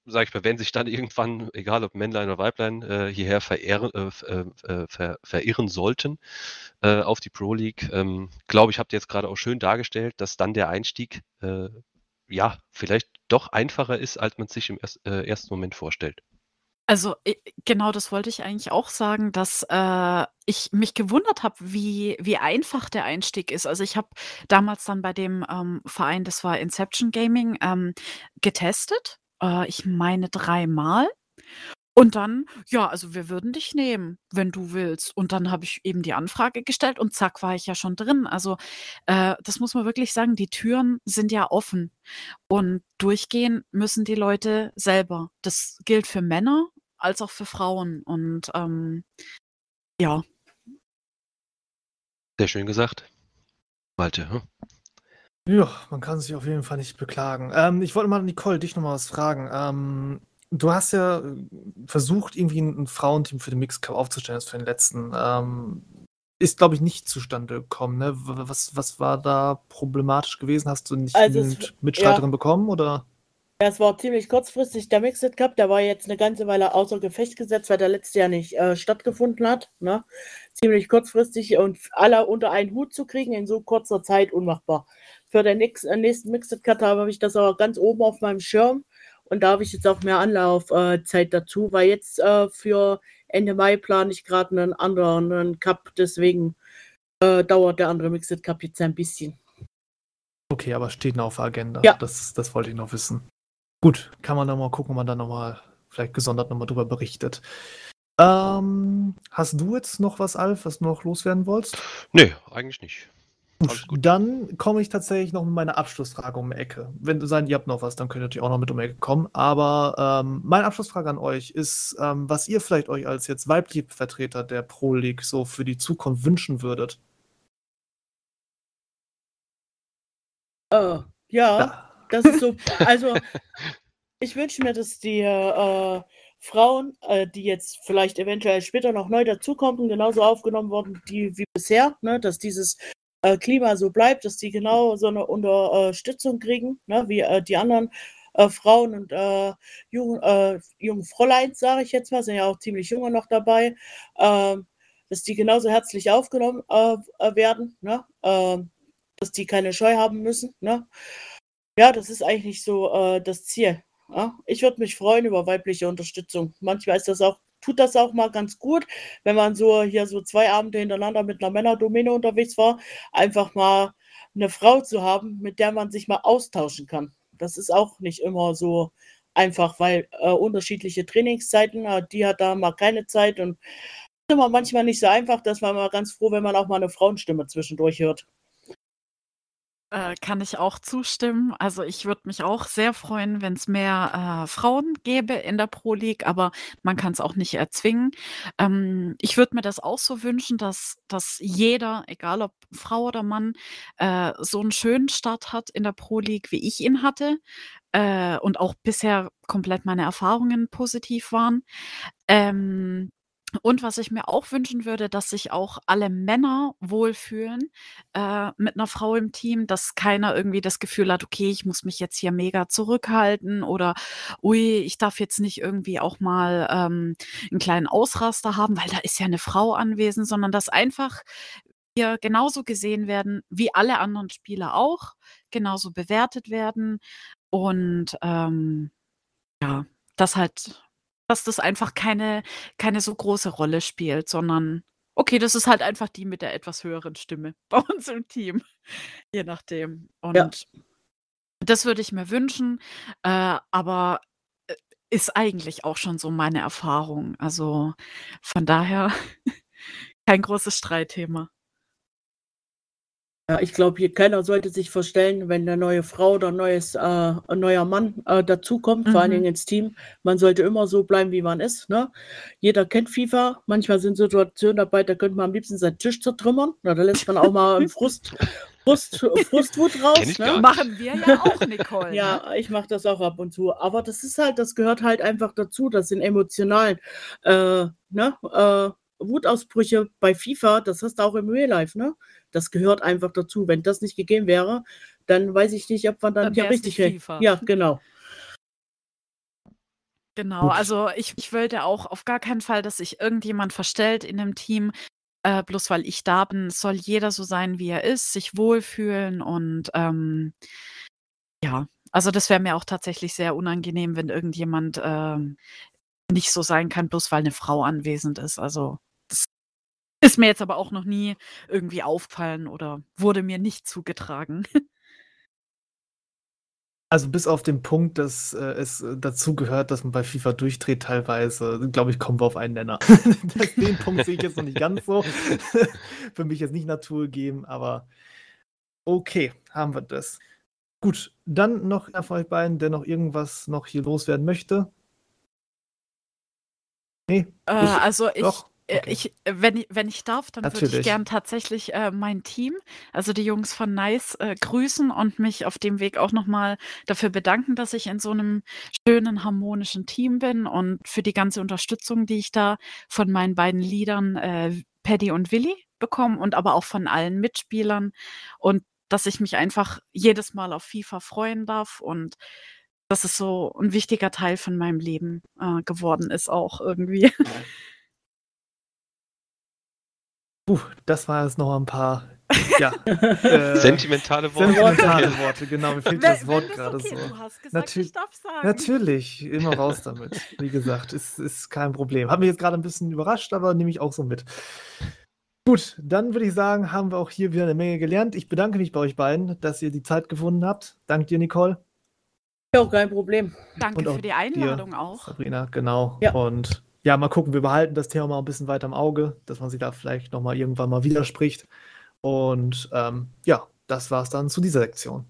sage ich mal, wenn sich dann irgendwann, egal ob Männlein oder Weiblein, äh, hierher verehren, äh, äh, äh, ver, verirren sollten äh, auf die Pro League, ähm, glaube ich, habt ihr jetzt gerade auch schön dargestellt, dass dann der Einstieg äh, ja vielleicht doch einfacher ist, als man sich im erst, ersten Moment vorstellt. Also genau das wollte ich eigentlich auch sagen, dass äh, ich mich gewundert habe, wie, wie einfach der Einstieg ist. Also ich habe damals dann bei dem ähm, Verein, das war Inception Gaming, ähm, getestet äh, ich meine dreimal. Und dann: „Ja, also wir würden dich nehmen, wenn du willst.“ Und dann habe ich eben die Anfrage gestellt und zack, war ich ja schon drin. Also, äh, das muss man wirklich sagen, die Türen sind ja offen und durchgehen müssen die Leute selber. Das gilt für Männer als auch für Frauen und, ähm, ja. Sehr schön gesagt. Malte, hm? Ja, man kann sich auf jeden Fall nicht beklagen. Ähm, ich wollte mal Nicole, dich noch mal was fragen. Ähm, du hast ja äh, versucht, irgendwie ein Frauenteam für den Mixed Cup aufzustellen, jetzt für den letzten. Ähm, ist, glaube ich, nicht zustande gekommen, ne? was was war da problematisch gewesen? Hast du nicht Also, genügend ja. bekommen, oder? Ja, es war ziemlich kurzfristig der Mixed Cup. Der war jetzt eine ganze Weile außer Gefecht gesetzt, weil der letztes Jahr nicht, äh, stattgefunden hat, ne? Ziemlich kurzfristig und alle unter einen Hut zu kriegen in so kurzer Zeit unmachbar für den äh, nächsten Mixed Cut habe ich das aber ganz oben auf meinem Schirm und da habe ich jetzt auch mehr Anlaufzeit äh, dazu, weil jetzt äh, für Ende Mai plane ich gerade einen anderen einen Cup, deswegen äh, dauert der andere Mixed Cup jetzt ein bisschen. Okay, aber steht noch auf der Agenda. Ja. Das, das wollte ich noch wissen. Gut, kann man dann mal gucken, ob man dann nochmal, vielleicht gesondert nochmal drüber berichtet. Ähm, hast du jetzt noch was, Alf, was du noch loswerden wolltest? Nee, eigentlich nicht. Gut, dann komme ich tatsächlich noch mit meiner Abschlussfrage um die Ecke. Wenn du sagen, ihr habt noch was, dann könnt ihr natürlich auch noch mit um die Ecke kommen. Aber ähm, meine Abschlussfrage an euch ist, ähm, was ihr vielleicht euch als jetzt weibliche Vertreter der Pro League so für die Zukunft wünschen würdet. Äh, ja, Ja. das ist so. Also, ich wünsche mir, dass die äh, Frauen, äh, die jetzt vielleicht eventuell später noch neu dazukommen, genauso aufgenommen worden die, wie bisher, ne? dass dieses Klima so bleibt, dass die genau so eine Unterstützung kriegen, ne? wie äh, die anderen äh, Frauen und äh, jungen, äh, jungen Fräuleins, sage ich jetzt mal, sind ja auch ziemlich junge noch dabei, ähm, dass die genauso herzlich aufgenommen äh, äh, werden, ne? ähm, dass die keine Scheu haben müssen. Ne? Ja, das ist eigentlich so äh, das Ziel. Ja? Ich würde mich freuen über weibliche Unterstützung. Manchmal ist das auch, tut das auch mal ganz gut, wenn man so hier so zwei Abende hintereinander mit einer Männerdomäne unterwegs war, einfach mal eine Frau zu haben, mit der man sich mal austauschen kann. Das ist auch nicht immer so einfach, weil äh, unterschiedliche Trainingszeiten, äh, die hat da mal keine Zeit und ist immer manchmal nicht so einfach, dass man mal ganz froh, wenn man auch mal eine Frauenstimme zwischendurch hört. Äh, kann ich auch zustimmen. Also, ich würde mich auch sehr freuen, wenn es mehr, äh, Frauen gäbe in der Pro League, aber man kann es auch nicht erzwingen. Ähm, ich würde mir das auch so wünschen, dass dass jeder, egal ob Frau oder Mann, äh, so einen schönen Start hat in der Pro League, wie ich ihn hatte, äh, und auch bisher komplett meine Erfahrungen positiv waren. Ähm und was ich mir auch wünschen würde, dass sich auch alle Männer wohlfühlen, äh, mit einer Frau im Team, dass keiner irgendwie das Gefühl hat: „Okay, ich muss mich jetzt hier mega zurückhalten“ oder „Ui, ich darf jetzt nicht irgendwie auch mal, ähm, 'n kleinen Ausraster haben, weil da ist ja eine Frau anwesend“, sondern dass einfach wir genauso gesehen werden wie alle anderen Spieler auch, genauso bewertet werden und, ähm, ja, dass halt dass das einfach keine keine so große Rolle spielt, sondern okay, das ist halt einfach die mit der etwas höheren Stimme *laughs* bei uns im Team, je nachdem. Ja. Und das würde ich mir wünschen, äh, aber, äh, ist eigentlich auch schon so meine Erfahrung. Also, von daher *laughs* kein großes Streitthema. Ja, ich glaube, hier keiner sollte sich verstellen, wenn 'ne neue Frau oder 'n neues äh, 'n neuer Mann, äh, dazukommt, vor allen Mhm. Dingen ins Team. Man sollte immer so bleiben, wie man ist, ne? Jeder kennt FIFA. Manchmal sind Situationen dabei, da könnte man am liebsten seinen Tisch zertrümmern. Na, da lässt man auch mal Frust *laughs* Frust Frustwut raus, ne? Machen wir ja auch, Nicole, ne? Ja, ich mache das auch ab und zu. Aber das ist halt das gehört halt einfach dazu. Das sind emotional, äh, ne, äh, Wutausbrüche bei FIFA, das hast du auch im Real Life, ne? Das gehört einfach dazu. Wenn das nicht gegeben wäre, dann weiß ich nicht, ob man dann Dann hier wär's richtig nicht hä FIFA. ja, genau. Genau, also ich ich wollte auch auf gar keinen Fall, dass sich irgendjemand verstellt in 'nem Team, äh, bloß weil ich da bin. Es soll jeder so sein, wie er ist, sich wohlfühlen und, ähm ja, also das wäre mir auch tatsächlich sehr unangenehm, wenn irgendjemand, ähm, nicht so sein kann, bloß weil 'ne Frau anwesend ist. Also, ist mir jetzt aber auch noch nie irgendwie aufgefallen oder wurde mir nicht zugetragen. *laughs* Also, bis auf den Punkt, dass, äh, es dazugehört, dass man bei FIFA durchdreht teilweise, glaube ich, kommen wir auf einen Nenner. *laughs* Den Punkt sehe ich jetzt noch nicht ganz so. *laughs* Für mich jetzt nicht Natur geben, aber okay, haben wir das. Gut, dann noch einer von euch beiden, der noch irgendwas noch hier loswerden möchte? Ne? Äh, Ich also ich doch? Äh, Okay. ich wenn i wenn ich darf, dann würde ich gern tatsächlich, äh, mein Team, also die Jungs von NICE, äh, grüßen und mich auf dem Weg auch noch mal dafür bedanken, dass ich in so 'nem schönen, harmonischen Team bin und für die ganze Unterstützung, die ich da von meinen beiden Leadern, äh, Paddy und Willi bekomme und aber auch von allen Mitspielern und dass ich mich einfach jedes Mal auf FIFA freuen darf und dass es so 'n wichtiger Teil von meinem Leben, äh, geworden ist auch irgendwie. *laughs* Puh, das war jetzt noch mal 'n paar, ja, *laughs* äh, Sentimentale Worte. sentimentale Worte, genau, mir fehlt Wenn das Wort grade okay so. du hast gesagt, Natür ich darf sagen. natürlich, immer raus damit. Wie gesagt, ist ist kein Problem. Hat mich jetzt grade 'n bisschen überrascht, aber nehme ich auch so mit. Gut, dann würde ich sagen, haben wir auch hier wieder eine Menge gelernt. Ich bedanke mich bei euch beiden, dass ihr die Zeit gefunden habt. Dank dir, Nicole. Ja, kein Problem. Danke für die Einladung dir, auch. Sabrina, genau. Ja. Und ja, mal gucken, wir behalten das Thema mal ein bisschen weiter im Auge, dass man sich da vielleicht nochmal irgendwann mal widerspricht. Und ähm, ja, das war es dann zu dieser Sektion.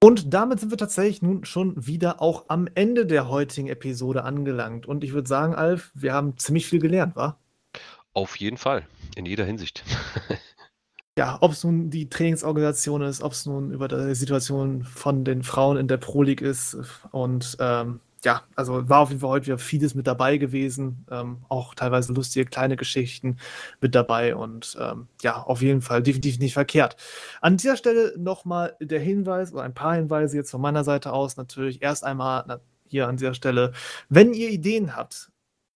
Und damit sind wir tatsächlich nun schon wieder auch am Ende der heutigen Episode angelangt. Und ich würde sagen, Alf, wir haben ziemlich viel gelernt, wa? Auf jeden Fall, in jeder Hinsicht. *laughs* Ja, ob es nun die Trainingsorganisation ist, ob es nun über die Situation von den Frauen in der Pro League ist und ähm, ja, also war auf jeden Fall heute wieder vieles mit dabei gewesen. Ähm, auch teilweise lustige kleine Geschichten mit dabei und ähm, ja, auf jeden Fall definitiv nicht verkehrt. An dieser Stelle nochmal der Hinweis oder ein paar Hinweise jetzt von meiner Seite aus. Natürlich erst einmal hier an dieser Stelle, wenn ihr Ideen habt,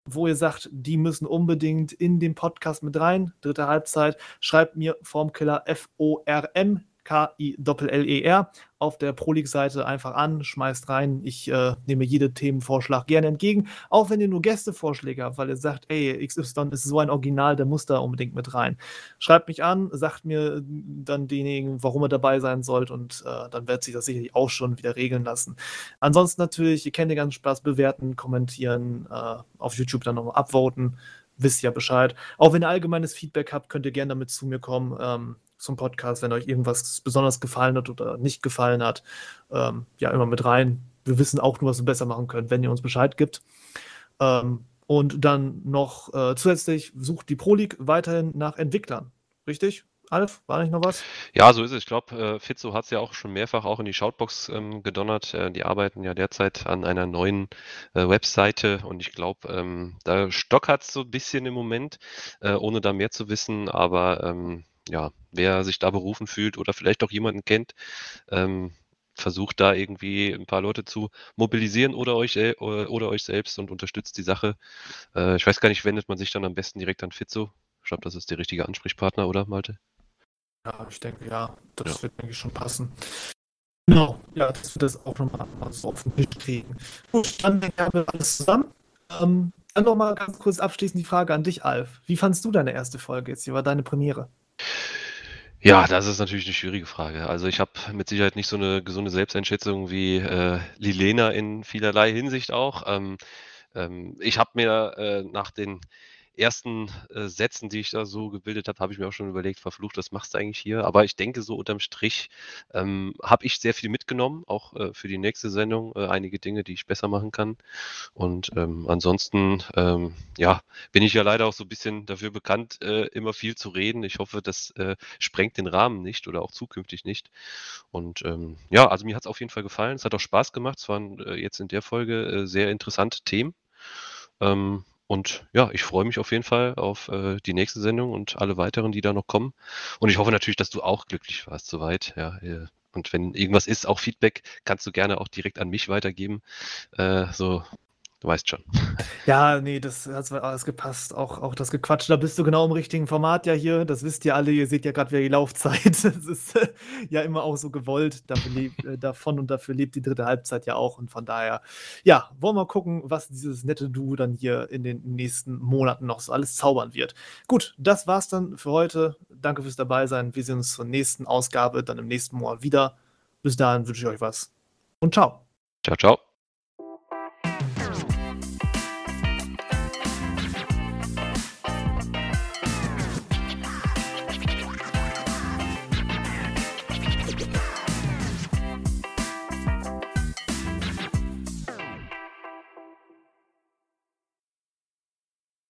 wo ihr sagt, die müssen unbedingt in den Podcast mit rein, dritte Halbzeit, schreibt mir Formkiller F-O-R-M K-I-L-L-E-R auf der Pro League-Seite einfach an, schmeißt rein. Ich äh, nehme jeden Themenvorschlag gerne entgegen, auch wenn ihr nur Gästevorschläge habt, weil ihr sagt, ey, XY ist so ein Original, der muss da unbedingt mit rein. Schreibt mich an, sagt mir dann denjenigen, warum er dabei sein sollte und äh, dann wird sich das sicherlich auch schon wieder regeln lassen. Ansonsten natürlich, ihr kennt den ganzen Spaß, bewerten, kommentieren, äh, auf YouTube dann nochmal upvoten wisst ja Bescheid. Auch wenn ihr allgemeines Feedback habt, könnt ihr gerne damit zu mir kommen. Ähm, zum Podcast, wenn euch irgendwas besonders gefallen hat oder nicht gefallen hat. Ähm, ja, immer mit rein. Wir wissen auch nur, was wir besser machen können, wenn ihr uns Bescheid gibt. Ähm, und dann noch äh, zusätzlich sucht die Pro League weiterhin nach Entwicklern. Richtig? Alf, war nicht noch was? Ja, so ist es. Ich glaube, äh, Fitzo hat es ja auch schon mehrfach auch in die Shoutbox ähm, gedonnert. Äh, die arbeiten ja derzeit an einer neuen äh, Webseite und ich glaube, ähm, da stockert es so ein bisschen im Moment, äh, ohne da mehr zu wissen. Aber ähm, ja, wer sich da berufen fühlt oder vielleicht auch jemanden kennt, ähm, versucht da irgendwie ein paar Leute zu mobilisieren oder euch, äh, oder euch selbst und unterstützt die Sache. Äh, ich weiß gar nicht, wendet man sich dann am besten direkt an Fitzo? Ich glaube, das ist der richtige Ansprechpartner, oder Malte? Ja, ich denke, ja, das ja. wird eigentlich schon passen. Genau, ja, dass wir das auch nochmal so auf den Tisch kriegen. Gut, dann haben wir alles zusammen. Ähm, dann nochmal ganz kurz abschließend die Frage an dich, Alf. Wie fandst du deine erste Folge jetzt? Wie war deine Premiere? Ja, das ist natürlich eine schwierige Frage. Also ich habe mit Sicherheit nicht so eine gesunde Selbsteinschätzung wie äh, Lilena in vielerlei Hinsicht auch. Ähm, ähm, ich habe mir äh, nach den ersten äh, Sätzen, die ich da so gebildet habe, habe ich mir auch schon überlegt, verflucht, was machst du eigentlich hier? Aber ich denke, so unterm Strich ähm, habe ich sehr viel mitgenommen, auch äh, für die nächste Sendung, äh, einige Dinge, die ich besser machen kann. Und ähm, ansonsten, ähm, ja, bin ich ja leider auch so ein bisschen dafür bekannt, äh, immer viel zu reden. Ich hoffe, das äh, sprengt den Rahmen nicht oder auch zukünftig nicht. Und ähm, ja, also mir hat es auf jeden Fall gefallen. Es hat auch Spaß gemacht. Es waren äh, jetzt in der Folge sehr interessante Themen. Ähm, und ja, ich freue mich auf jeden Fall auf äh, die nächste Sendung und alle weiteren, die da noch kommen. Und ich hoffe natürlich, dass du auch glücklich warst soweit. Ja, äh, und wenn irgendwas ist, auch Feedback, kannst du gerne auch direkt an mich weitergeben. Äh, so Du weißt schon. *laughs* Ja, nee, das hat alles gepasst. Auch, auch das Gequatsch, da bist du genau im richtigen Format ja hier. Das wisst ihr alle. Ihr seht ja gerade wieder die Laufzeit. *laughs* Das ist äh, ja immer auch so gewollt. Dafür lebt, äh, davon und dafür lebt die dritte Halbzeit ja auch. Und von daher, ja, wollen wir mal gucken, was dieses nette Duo dann hier in den nächsten Monaten noch so alles zaubern wird. Gut, das war's dann für heute. Danke fürs Dabeisein. Wir sehen uns zur nächsten Ausgabe dann im nächsten Monat wieder. Bis dahin wünsche ich euch was und ciao. Ciao, ciao.